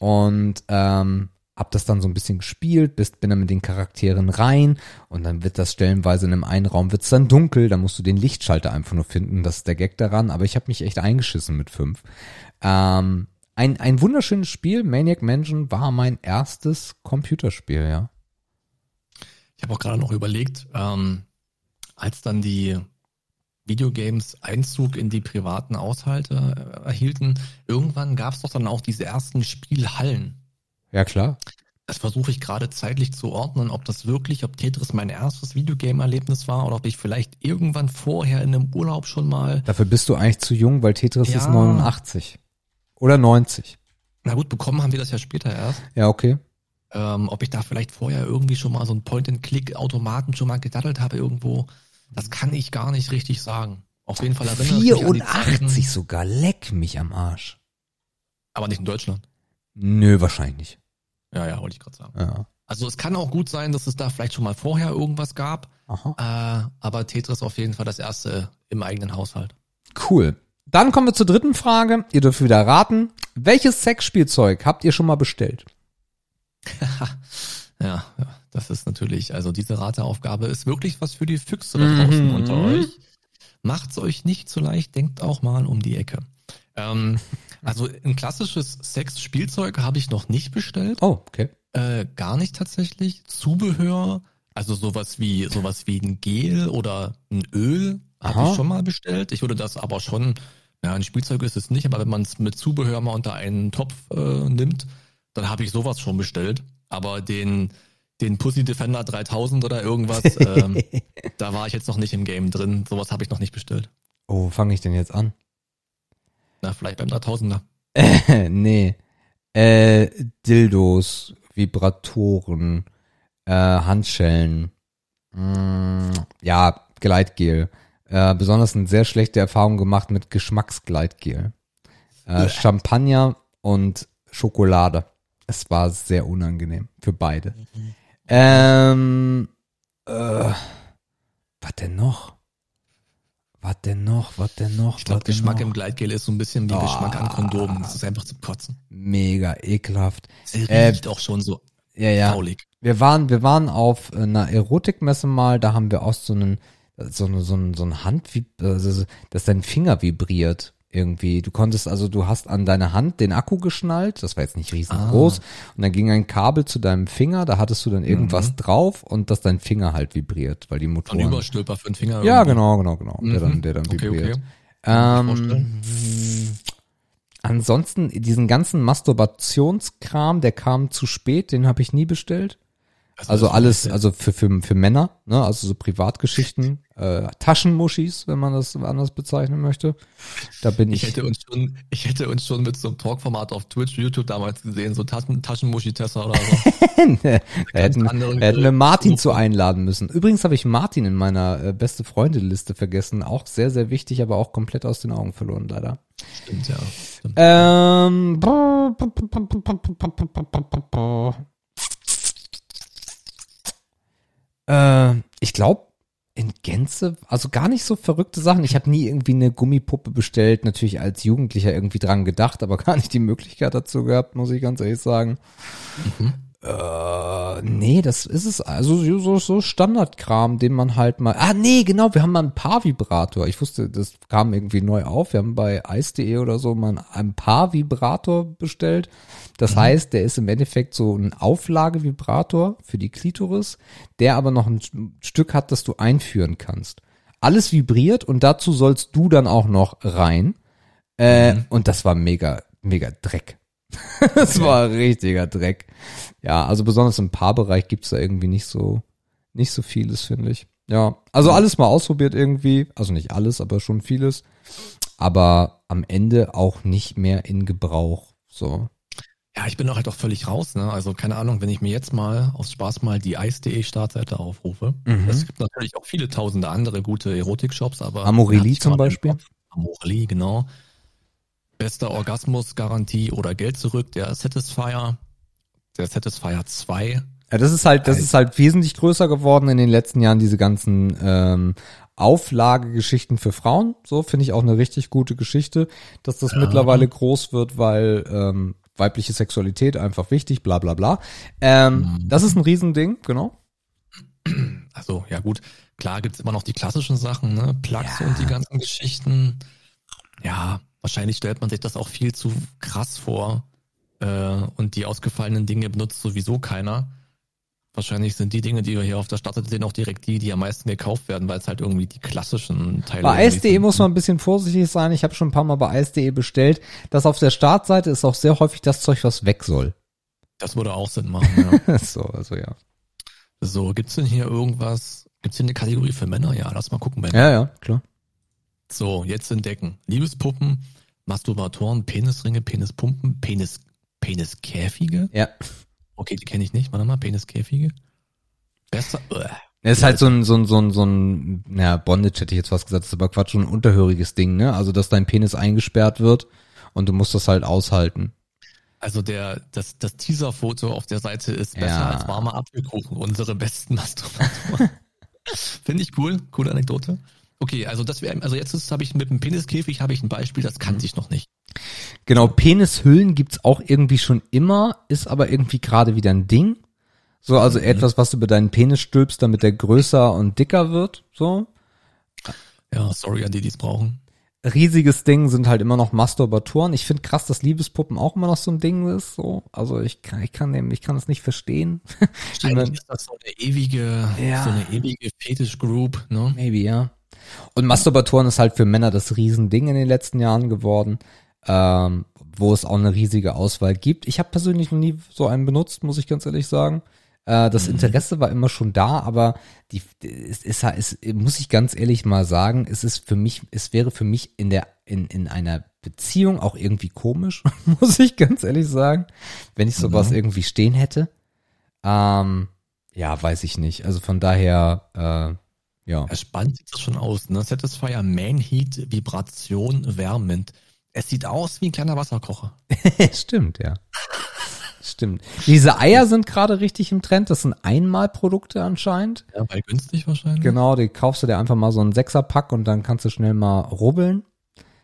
Und ähm, hab das dann so ein bisschen gespielt, bist, bin dann mit den Charakteren rein und dann wird das stellenweise in einem einen Raum wird's dann dunkel, dann musst du den Lichtschalter einfach nur finden, das ist der Gag daran, aber ich habe mich echt eingeschissen mit fünf. Ähm, ein, ein wunderschönes Spiel, Maniac Mansion war mein erstes Computerspiel, ja. Ich habe auch gerade noch überlegt, ähm, als dann die Videogames Einzug in die privaten Haushalte äh, erhielten, irgendwann gab es doch dann auch diese ersten Spielhallen. Ja, klar. Das versuche ich gerade zeitlich zu ordnen, ob das wirklich, ob Tetris mein erstes Videogame-Erlebnis war oder ob ich vielleicht irgendwann vorher in einem Urlaub schon mal, Dafür bist du eigentlich zu jung, weil Tetris Ja. ist 89. Oder 90. na gut, bekommen haben wir das ja später erst, Ja, okay. ähm, ob ich da vielleicht vorher irgendwie schon mal so einen Point-and-Click-Automaten schon mal gedaddelt habe irgendwo, das kann ich gar nicht richtig sagen. Auf jeden Fall erinnere ich mich 84 sogar, leck mich am Arsch. aber nicht in Deutschland. Nö, wahrscheinlich nicht. Ja, ja, wollte ich gerade sagen. Ja. Also es kann auch gut sein, dass es da vielleicht schon mal vorher irgendwas gab, Aha. äh, aber Tetris auf jeden Fall das erste im eigenen Haushalt. Cool. Dann kommen wir zur dritten Frage. Ihr dürft wieder raten. Welches Sexspielzeug habt ihr schon mal bestellt? Ja, das ist natürlich, also diese Rateaufgabe ist wirklich was für die Füchse da draußen Mhm. unter euch. Macht's euch nicht so leicht, denkt auch mal um die Ecke. Ähm, also ein klassisches Sexspielzeug habe ich noch nicht bestellt. Oh, okay. Äh, gar nicht tatsächlich. Zubehör, also sowas wie sowas wie ein Gel oder ein Öl habe ich schon mal bestellt. Ich würde das aber schon, ja, ein Spielzeug ist es nicht, aber wenn man es mit Zubehör mal unter einen Topf äh, nimmt, dann habe ich sowas schon bestellt. Aber den den Pussy Defender 3000 oder irgendwas, ähm, da war ich jetzt noch nicht im Game drin. Sowas habe ich noch nicht bestellt. Oh, wo fange ich denn jetzt an? Na, vielleicht beim 3000er. nee. Äh, Dildos, Vibratoren, äh, Handschellen, mm, ja, Gleitgel. Äh, besonders eine sehr schlechte Erfahrung gemacht mit Geschmacksgleitgel. Äh, Champagner und Schokolade. Es war sehr unangenehm für beide. Ähm, äh, was denn noch? Was denn noch? Was denn noch? Ich glaube, Geschmack noch? im Gleitgel ist so ein bisschen wie Geschmack an Kondomen. Das ist einfach zum Kotzen. Mega ekelhaft. Es Äh, riecht auch schon so Ja, ja. faulig. Wir waren, wir waren auf einer Erotikmesse mal, da haben wir auch so einen, so eine, so ein, so ein Hand, also, dass dein Finger vibriert irgendwie. Du konntest, also du hast an deine Hand den Akku geschnallt, das war jetzt nicht riesengroß, und dann ging ein Kabel zu deinem Finger, da hattest du dann irgendwas drauf und dass dein Finger halt vibriert, weil die Ein Motoren. Überstülper für den Finger. ja, irgendwie. genau, genau, genau, der dann, der dann Okay, vibriert. okay. Mir Ähm, ansonsten, diesen ganzen Masturbationskram, der kam zu spät, den habe ich nie bestellt. Also alles, also für, für, für Männer, ne, also so Privatgeschichten, äh, Taschenmuschis, wenn man das anders bezeichnen möchte. Da bin Ich ich. hätte uns schon, ich hätte uns schon mit so einem Talkformat auf Twitch, YouTube damals gesehen, so Taschen, Taschenmuschi-Tester oder so. da hätten, hätten wir. Martin zu einladen müssen. Übrigens habe ich Martin in meiner äh, beste Freunde-Liste vergessen. Auch sehr, sehr wichtig, aber auch komplett aus den Augen verloren, leider. Stimmt, ja. Stimmt. Ähm. Äh, ich glaube, in Gänze, also gar nicht so verrückte Sachen. Ich habe nie irgendwie eine Gummipuppe bestellt, natürlich als Jugendlicher irgendwie dran gedacht, aber gar nicht die Möglichkeit dazu gehabt, muss ich ganz ehrlich sagen. Äh, nee, das ist es. Also so- so, Standardkram, den man halt mal. Ah, nee, genau, wir haben mal einen Paar-Vibrator. Ich wusste, das kam irgendwie neu auf. Wir haben bei ice.de oder so mal einen Paar-Vibrator bestellt. Das heißt, der ist im Endeffekt so ein Auflagevibrator für die Klitoris, der aber noch ein Stück hat, das du einführen kannst. Alles vibriert und dazu sollst du dann auch noch rein. Äh, Und das war mega, mega Dreck. das war richtiger Dreck. Ja, also besonders im Paarbereich gibt's da irgendwie nicht so, nicht so vieles, finde ich. Ja, also alles mal ausprobiert irgendwie. Also nicht alles, aber schon vieles. Aber am Ende auch nicht mehr in Gebrauch. So. Ja, ich bin doch halt auch völlig raus, ne? Also keine Ahnung, wenn ich mir jetzt mal aus Spaß mal die ice.de Startseite aufrufe. Mhm. Es gibt natürlich auch viele tausende andere gute Erotik-Shops, aber. Ich zum Beispiel? Amorelie, genau. Bester Orgasmus-Garantie oder Geld zurück, der Satisfier. Der Satisfier 2. Ja, das ist halt, das ist halt wesentlich größer geworden in den letzten Jahren, diese ganzen ähm, Auflagegeschichten für Frauen. So finde ich auch eine richtig gute Geschichte, dass das mittlerweile groß wird, weil ähm, weibliche Sexualität einfach wichtig, bla bla bla. Ähm, Das ist ein Riesending, genau. Also, ja gut, klar gibt's immer noch die klassischen Sachen, ne? Plugs Ja. und die ganzen Geschichten. Ja, wahrscheinlich stellt man sich das auch viel zu krass vor. Äh, und die ausgefallenen Dinge benutzt sowieso keiner. Wahrscheinlich sind die Dinge, die wir hier auf der Startseite sehen, auch direkt die, die am meisten gekauft werden, weil es halt irgendwie die klassischen Teile Bei ICE sind. muss man ein bisschen vorsichtig sein. Ich habe schon ein paar Mal bei ICE bestellt. Das auf der Startseite ist auch sehr häufig das Zeug, was weg soll. Das würde auch Sinn machen, ja. so, also ja. so, gibt's denn hier irgendwas, gibt's hier eine Kategorie für Männer? Ja, lass mal gucken, Ben. Ja, ja, klar. So, jetzt entdecken. Liebespuppen, Masturbatoren, Penisringe, Penispumpen, Penis, Peniskäfige. Ja. Okay, die kenne ich nicht. Warte mal, Peniskäfige. Besser. Uah. Es ist halt so ein, so ein, so ein, so ein, naja, Bondage hätte ich jetzt fast gesagt, das ist aber Quatsch, so ein unterhöriges Ding, ne? Also, dass dein Penis eingesperrt wird und du musst das halt aushalten. Also der, das, das Teaser-Foto auf der Seite ist besser Ja. als warmer Apfelkuchen. Unsere besten Masturbatoren. Finde ich cool. Coole Anekdote. Okay, also das wäre, also jetzt habe ich mit dem Peniskäfig habe ich ein Beispiel, das kannte ich noch nicht. Genau, Penishüllen gibt's auch irgendwie schon immer, ist aber irgendwie gerade wieder ein Ding. So, also etwas, was du über deinen Penis stülpst, damit der größer und dicker wird, so. Ja, sorry an die, die es brauchen. riesiges Ding sind halt immer noch Masturbatoren. Ich finde krass, dass Liebespuppen auch immer noch so ein Ding ist. So, also ich kann, ich kann dem, ich kann das nicht verstehen. Eigentlich ist das so eine ewige, Ja. so eine ewige Fetisch-Group, ne? Maybe, ja. Und Masturbatoren ist halt für Männer das Riesending in den letzten Jahren geworden, ähm, wo es auch eine riesige Auswahl gibt. Ich habe persönlich noch nie so einen benutzt, muss ich ganz ehrlich sagen. Äh, das Interesse war immer schon da, aber die, es ist, es, muss ich ganz ehrlich mal sagen, es ist für mich, es wäre für mich in der, in, in einer Beziehung auch irgendwie komisch, muss ich ganz ehrlich sagen, wenn ich sowas Mhm. irgendwie stehen hätte. Ähm, ja, weiß ich nicht. Also von daher, äh, ja. Spannend sieht das schon aus. Ne? Satisfier Man Heat Vibration wärmend. Es sieht aus wie ein kleiner Wasserkocher. Stimmt, ja. Stimmt. Diese Eier sind gerade richtig im Trend. Das sind Einmalprodukte anscheinend. Ja, weil günstig wahrscheinlich. Genau, die kaufst du dir einfach mal so einen Sechserpack und dann kannst du schnell mal rubbeln.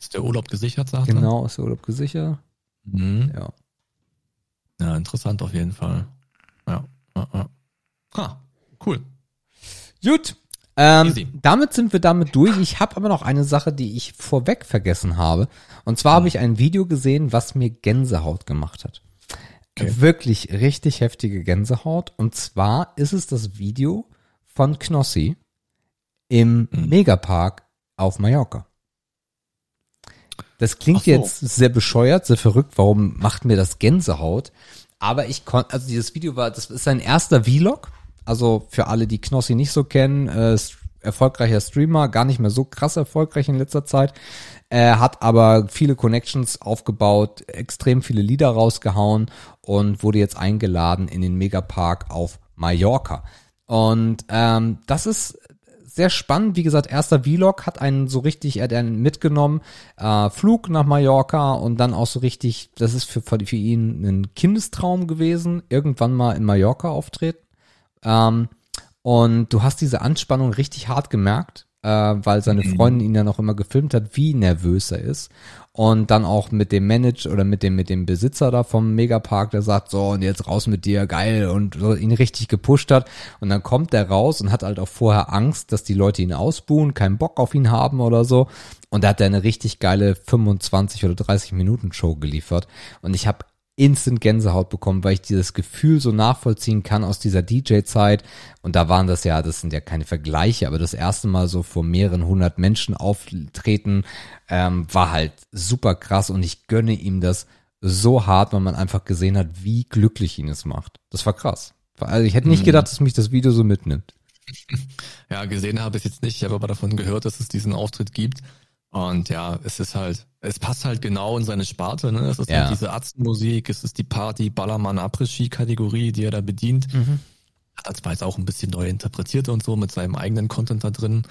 Ist der Urlaub gesichert, sagt er? Genau, ist der Urlaub gesichert. Mhm. Ja. Ja, interessant auf jeden Fall. Ja. ja, ja. Ha, cool. Gut. Ähm, damit sind wir damit durch. Ich habe aber noch eine Sache, die ich vorweg vergessen habe. Und zwar habe ich ein Video gesehen, was mir Gänsehaut gemacht hat. Okay. Wirklich richtig heftige Gänsehaut. Und zwar ist es das Video von Knossi im Mhm. Megapark auf Mallorca. Das klingt so. jetzt sehr bescheuert, sehr verrückt. Warum macht mir das Gänsehaut? Aber ich konnte, also dieses Video war, das ist sein erster Vlog. Also für alle, die Knossi nicht so kennen, äh, erfolgreicher Streamer, gar nicht mehr so krass erfolgreich in letzter Zeit. Er hat aber viele Connections aufgebaut, extrem viele Lieder rausgehauen und wurde jetzt eingeladen in den Megapark auf Mallorca. Und ähm, das ist sehr spannend. Wie gesagt, erster Vlog hat einen so richtig, er hat einen mitgenommen, äh, Flug nach Mallorca und dann auch so richtig, das ist für, für ihn ein Kindestraum gewesen, irgendwann mal in Mallorca auftreten. Ähm, und du hast diese Anspannung richtig hart gemerkt, äh, weil seine Freundin ihn ja noch immer gefilmt hat, wie nervös er ist. Und dann auch mit dem Manager oder mit dem, mit dem Besitzer da vom Megapark, der sagt, so, und jetzt raus mit dir, geil, und so ihn richtig gepusht hat. Und dann kommt der raus und hat halt auch vorher Angst, dass die Leute ihn ausbuhen, keinen Bock auf ihn haben oder so. Und da hat er eine richtig geile 25 oder 30 Minuten Show geliefert. Und ich habe instant Gänsehaut bekommen, weil ich dieses Gefühl so nachvollziehen kann aus dieser DJ-Zeit. Und da waren das ja, das sind ja keine Vergleiche, aber das erste Mal so vor mehreren hundert Menschen auftreten, ähm, war halt super krass und ich gönne ihm das so hart, weil man einfach gesehen hat, wie glücklich ihn es macht. Das war krass. Also ich hätte nicht gedacht, dass mich das Video so mitnimmt. Ja, gesehen habe ich jetzt nicht. Ich habe aber davon gehört, dass es diesen Auftritt gibt. Und ja, es ist halt, es passt halt genau in seine Sparte. Ne? Es ist Ja. halt diese Arztmusik, es ist die Party, Ballermann, Après-Ski-Kategorie, die er da bedient. Hat das zwar jetzt auch ein bisschen neu interpretiert und so mit seinem eigenen Content da drin.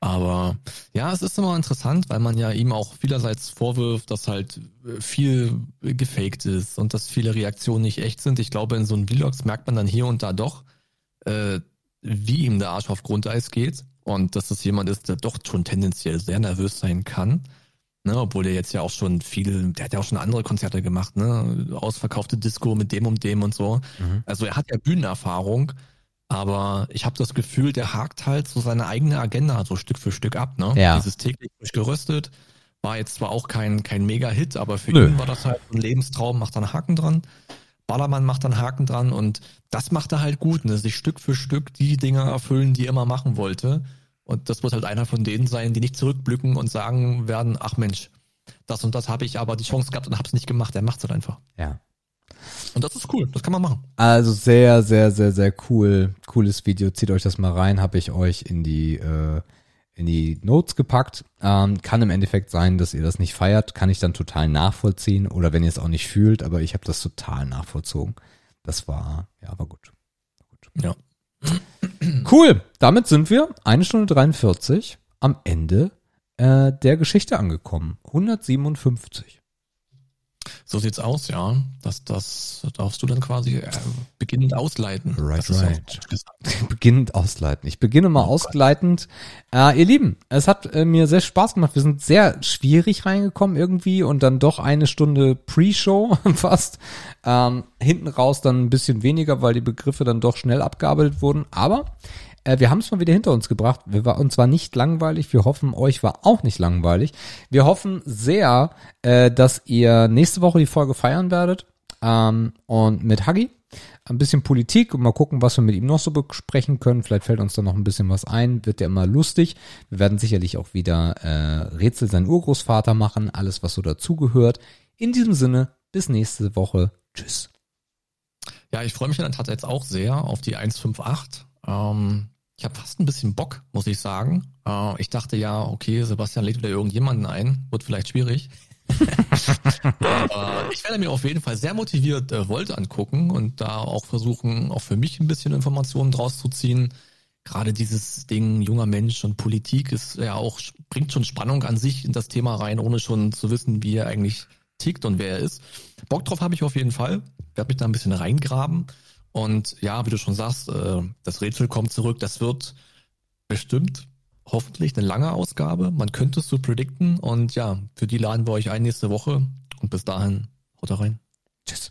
Aber ja, es ist immer interessant, weil man ja ihm auch vielerseits vorwirft, dass halt äh, viel gefaked ist und dass viele Reaktionen nicht echt sind. Ich glaube, in so einem Vlogs merkt man dann hier und da doch, äh, wie ihm der Arsch auf Grundeis geht und dass das jemand ist, der doch schon tendenziell sehr nervös sein kann. Ne, obwohl der jetzt ja auch schon viel, der hat ja auch schon andere Konzerte gemacht, ne? Ausverkaufte Disco mit dem und dem und so. Also er hat ja Bühnenerfahrung, aber ich habe das Gefühl, der hakt halt so seine eigene Agenda so Stück für Stück ab, ne? Ja. Dieses täglich frisch geröstet war jetzt zwar auch kein, kein Mega-Hit, aber für Nö. ihn war das halt ein Lebenstraum, macht dann Haken dran. Ballermann macht dann Haken dran und das macht er halt gut, ne? sich Stück für Stück die Dinge erfüllen, die er immer machen wollte. Und das wird halt einer von denen sein, die nicht zurückblicken und sagen werden, ach Mensch, das und das habe ich aber die Chance gehabt und hab's nicht gemacht. Er macht's halt einfach. Ja. Und das ist cool, das kann man machen. Also sehr, sehr, sehr, sehr cool. Cooles Video. Zieht euch das mal rein. Habe ich euch in die, äh, in die Notes gepackt. Ähm, kann im Endeffekt sein, dass ihr das nicht feiert. Kann ich dann total nachvollziehen. Oder wenn ihr es auch nicht fühlt. Aber ich habe das total nachvollzogen. Das war, ja, war gut. Ja. Cool. Damit sind wir eine Stunde 43 am Ende äh, der Geschichte angekommen. 157. So sieht's aus, ja. Das, das darfst du dann quasi äh, beginnend ausleiten. Right, right. beginnend ausleiten. Ich beginne mal ausgleitend. Äh, ihr Lieben, es hat äh, mir sehr Spaß gemacht. Wir sind sehr schwierig reingekommen irgendwie und dann doch eine Stunde Pre-Show fast. Ähm, hinten raus dann ein bisschen weniger, weil die Begriffe dann doch schnell abgearbeitet wurden. Aber äh, wir haben es mal wieder hinter uns gebracht. Wir war uns war nicht langweilig. Wir hoffen, euch war auch nicht langweilig. Wir hoffen sehr, äh, dass ihr nächste Woche die Folge feiern werdet. Ähm, und mit Huggy ein bisschen Politik und mal gucken, was wir mit ihm noch so besprechen können. Vielleicht fällt uns da noch ein bisschen was ein. Wird ja immer lustig. Wir werden sicherlich auch wieder äh, Rätsel sein Urgroßvater machen, alles was so dazugehört. In diesem Sinne, bis nächste Woche. Tschüss. Ja, ich freue mich in der Tat jetzt auch sehr auf die 158. Ähm, ich habe fast ein bisschen Bock, muss ich sagen. Äh, ich dachte ja, okay, Sebastian lädt wieder irgendjemanden ein, wird vielleicht schwierig. Ich werde mir auf jeden Fall sehr motiviert äh, Volt angucken und da auch versuchen, auch für mich ein bisschen Informationen draus zu ziehen. Gerade dieses Ding junger Mensch und Politik ist ja auch, bringt schon Spannung an sich in das Thema rein, ohne schon zu wissen, wie er eigentlich tickt und wer er ist. Bock drauf habe ich auf jeden Fall. Werde mich da ein bisschen reingraben. Und ja, wie du schon sagst, äh, das Rätsel kommt zurück. Das wird bestimmt hoffentlich eine lange Ausgabe. Man könnte es so predikten. Und ja, für die laden wir euch ein nächste Woche. Und bis dahin, haut rein. Tschüss.